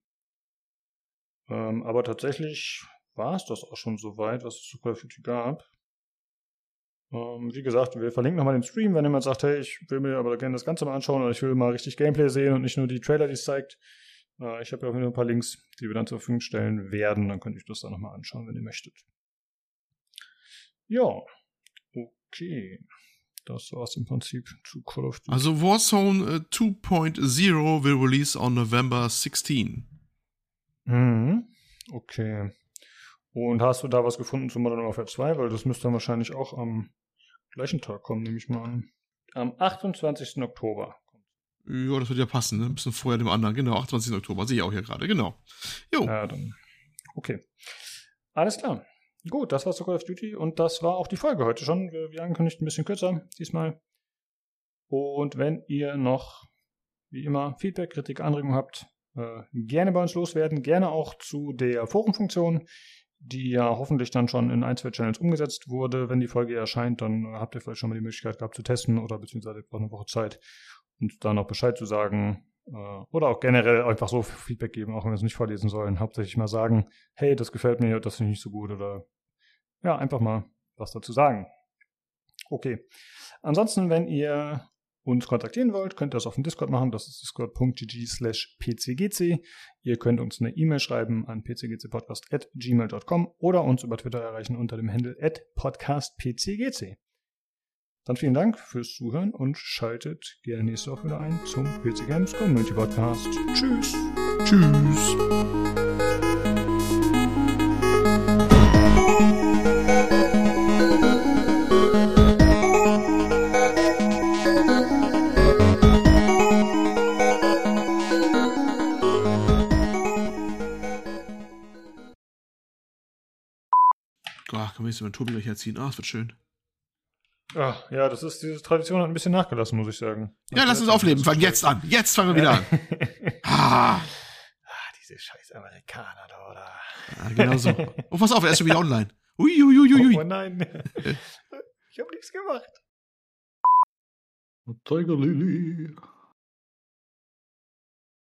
Ähm, aber tatsächlich war es das auch schon soweit, was es zu Call of Duty gab. Ähm, wie gesagt, wir verlinken nochmal den Stream, wenn jemand sagt, hey, ich will mir aber gerne das Ganze mal anschauen oder ich will mal richtig Gameplay sehen und nicht nur die Trailer, die es zeigt. Äh, ich habe ja auch wieder ein paar Links, die wir dann zur Verfügung stellen werden. Dann könnt ihr euch das dann nochmal anschauen, wenn ihr möchtet. Ja, okay. Das war es im Prinzip zu Call of Duty. Also Warzone uh, 2.0 will release on November 16. Mhm. Okay. Und hast du da was gefunden zu Modern Warfare 2? Weil das müsste dann wahrscheinlich auch am gleichen Tag kommen, nehme ich mal an. Am 28. Oktober. Ja, das wird ja passen, ne? Ein bisschen vorher dem anderen. Genau, 28. Oktober. Sehe ich auch hier gerade, genau. Jo. Ja, dann. Okay. Alles klar. Gut, das war zu Call of Duty und das war auch die Folge heute schon. Wir, wir angekündigt ein bisschen kürzer diesmal. Und wenn ihr noch, wie immer, Feedback, Kritik, Anregungen habt, äh, gerne bei uns loswerden. Gerne auch zu der Forenfunktion die ja hoffentlich dann schon in ein, zwei Channels umgesetzt wurde. Wenn die Folge erscheint, dann habt ihr vielleicht schon mal die Möglichkeit gehabt zu testen oder beziehungsweise braucht eine Woche Zeit, uns da noch Bescheid zu sagen. Äh, oder auch generell einfach so Feedback geben, auch wenn wir es nicht vorlesen sollen. Hauptsächlich mal sagen, hey, das gefällt mir, das finde ich nicht so gut oder ja, einfach mal was dazu sagen. Okay. Ansonsten, wenn ihr uns kontaktieren wollt, könnt ihr das auf dem Discord machen. Das ist discord.gg slash pcgc. Ihr könnt uns eine E-Mail schreiben an pcgcpodcast.gmail.com oder uns über Twitter erreichen unter dem Handle at podcastpcgc. Dann vielen Dank fürs Zuhören und schaltet gerne nächste Woche wieder ein zum PC Games Community Podcast. Tschüss. Tschüss. nächstes Mal Tobi gleich erziehen. Ah, es wird schön. Ach, ja, das ist, diese Tradition hat ein bisschen nachgelassen, muss ich sagen. Ja, lass uns aufleben. Fang jetzt an. Jetzt fangen wir wieder an. ah. ah. diese scheiß Amerikaner da, oder? Ja, genau so. Oh, pass auf, er ist schon wieder online. Uiuiuiui. Ui, ui, ui. Oh nein. ich hab nichts gemacht. Tiger Lily.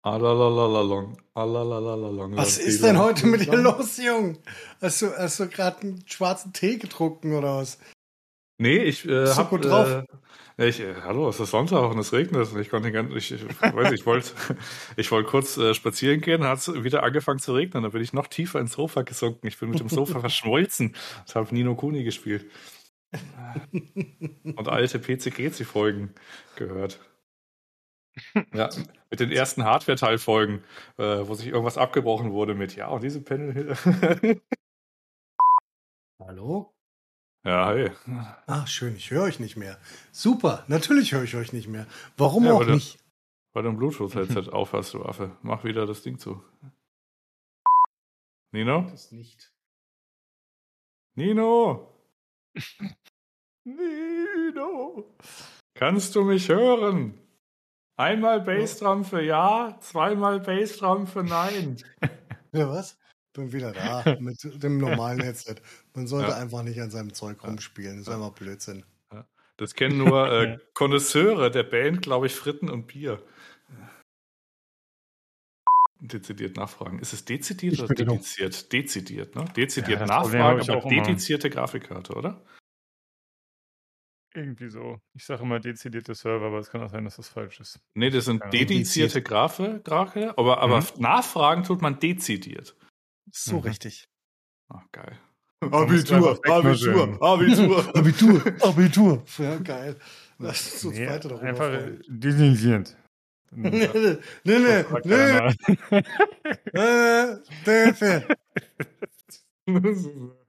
Alalalalong. Alalalalong. Was ist denn heute mit dir los, Jung? Hast du, hast du gerade einen schwarzen Tee getrunken oder was? Nee, ich äh, hab, gut drauf. Äh, ich, äh, hallo, es ist Sonntag und es regnet und ich konnte ganz, ich, ich weiß, ich wollte, ich wollte kurz äh, spazieren gehen, hat es wieder angefangen zu regnen, dann bin ich noch tiefer ins Sofa gesunken. Ich bin mit dem Sofa verschmolzen. Ich habe Nino Kuni gespielt und alte PCGC-Folgen gehört. Ja, mit den ersten Hardware-Teilfolgen, äh, wo sich irgendwas abgebrochen wurde mit, ja, und diese Panel. Hallo? Ja, hi. Ach, schön, ich höre euch nicht mehr. Super, natürlich höre ich euch nicht mehr. Warum ja, auch weil nicht? Du, weil du ein Bluetooth-Headset aufhast, du Affe. Mach wieder das Ding zu. Nino? Das nicht. Nino! Nino! Kannst du mich hören? Einmal Bassdrum für ja, zweimal Bassdrum für nein. Ja, was? Bin wieder da mit dem normalen Headset. Man sollte ja. einfach nicht an seinem Zeug rumspielen. Das ist einfach Blödsinn. Das kennen nur äh, Konnoisseure der Band, glaube ich, Fritten und Bier. Dezidiert nachfragen. Ist es dezidiert ich oder dediziert? Dezidiert, ne? Dezidiert ja, nachfragen, aber dedizierte Grafikkarte, oder? Irgendwie so. Ich sage immer dezidierte Server, aber es kann auch sein, dass das falsch ist. Nee, das sind dedizierte Grafe, Grafe aber, aber mhm. nachfragen tut man dezidiert. So mhm. richtig. Ach, geil. Abitur, Abitur, Abitur. Abitur, Abitur. Ja, geil. Lass uns uns Nee, weiter darüber einfach freuen. desinfizierend. Nee, nee, nee, nee, nee, nee,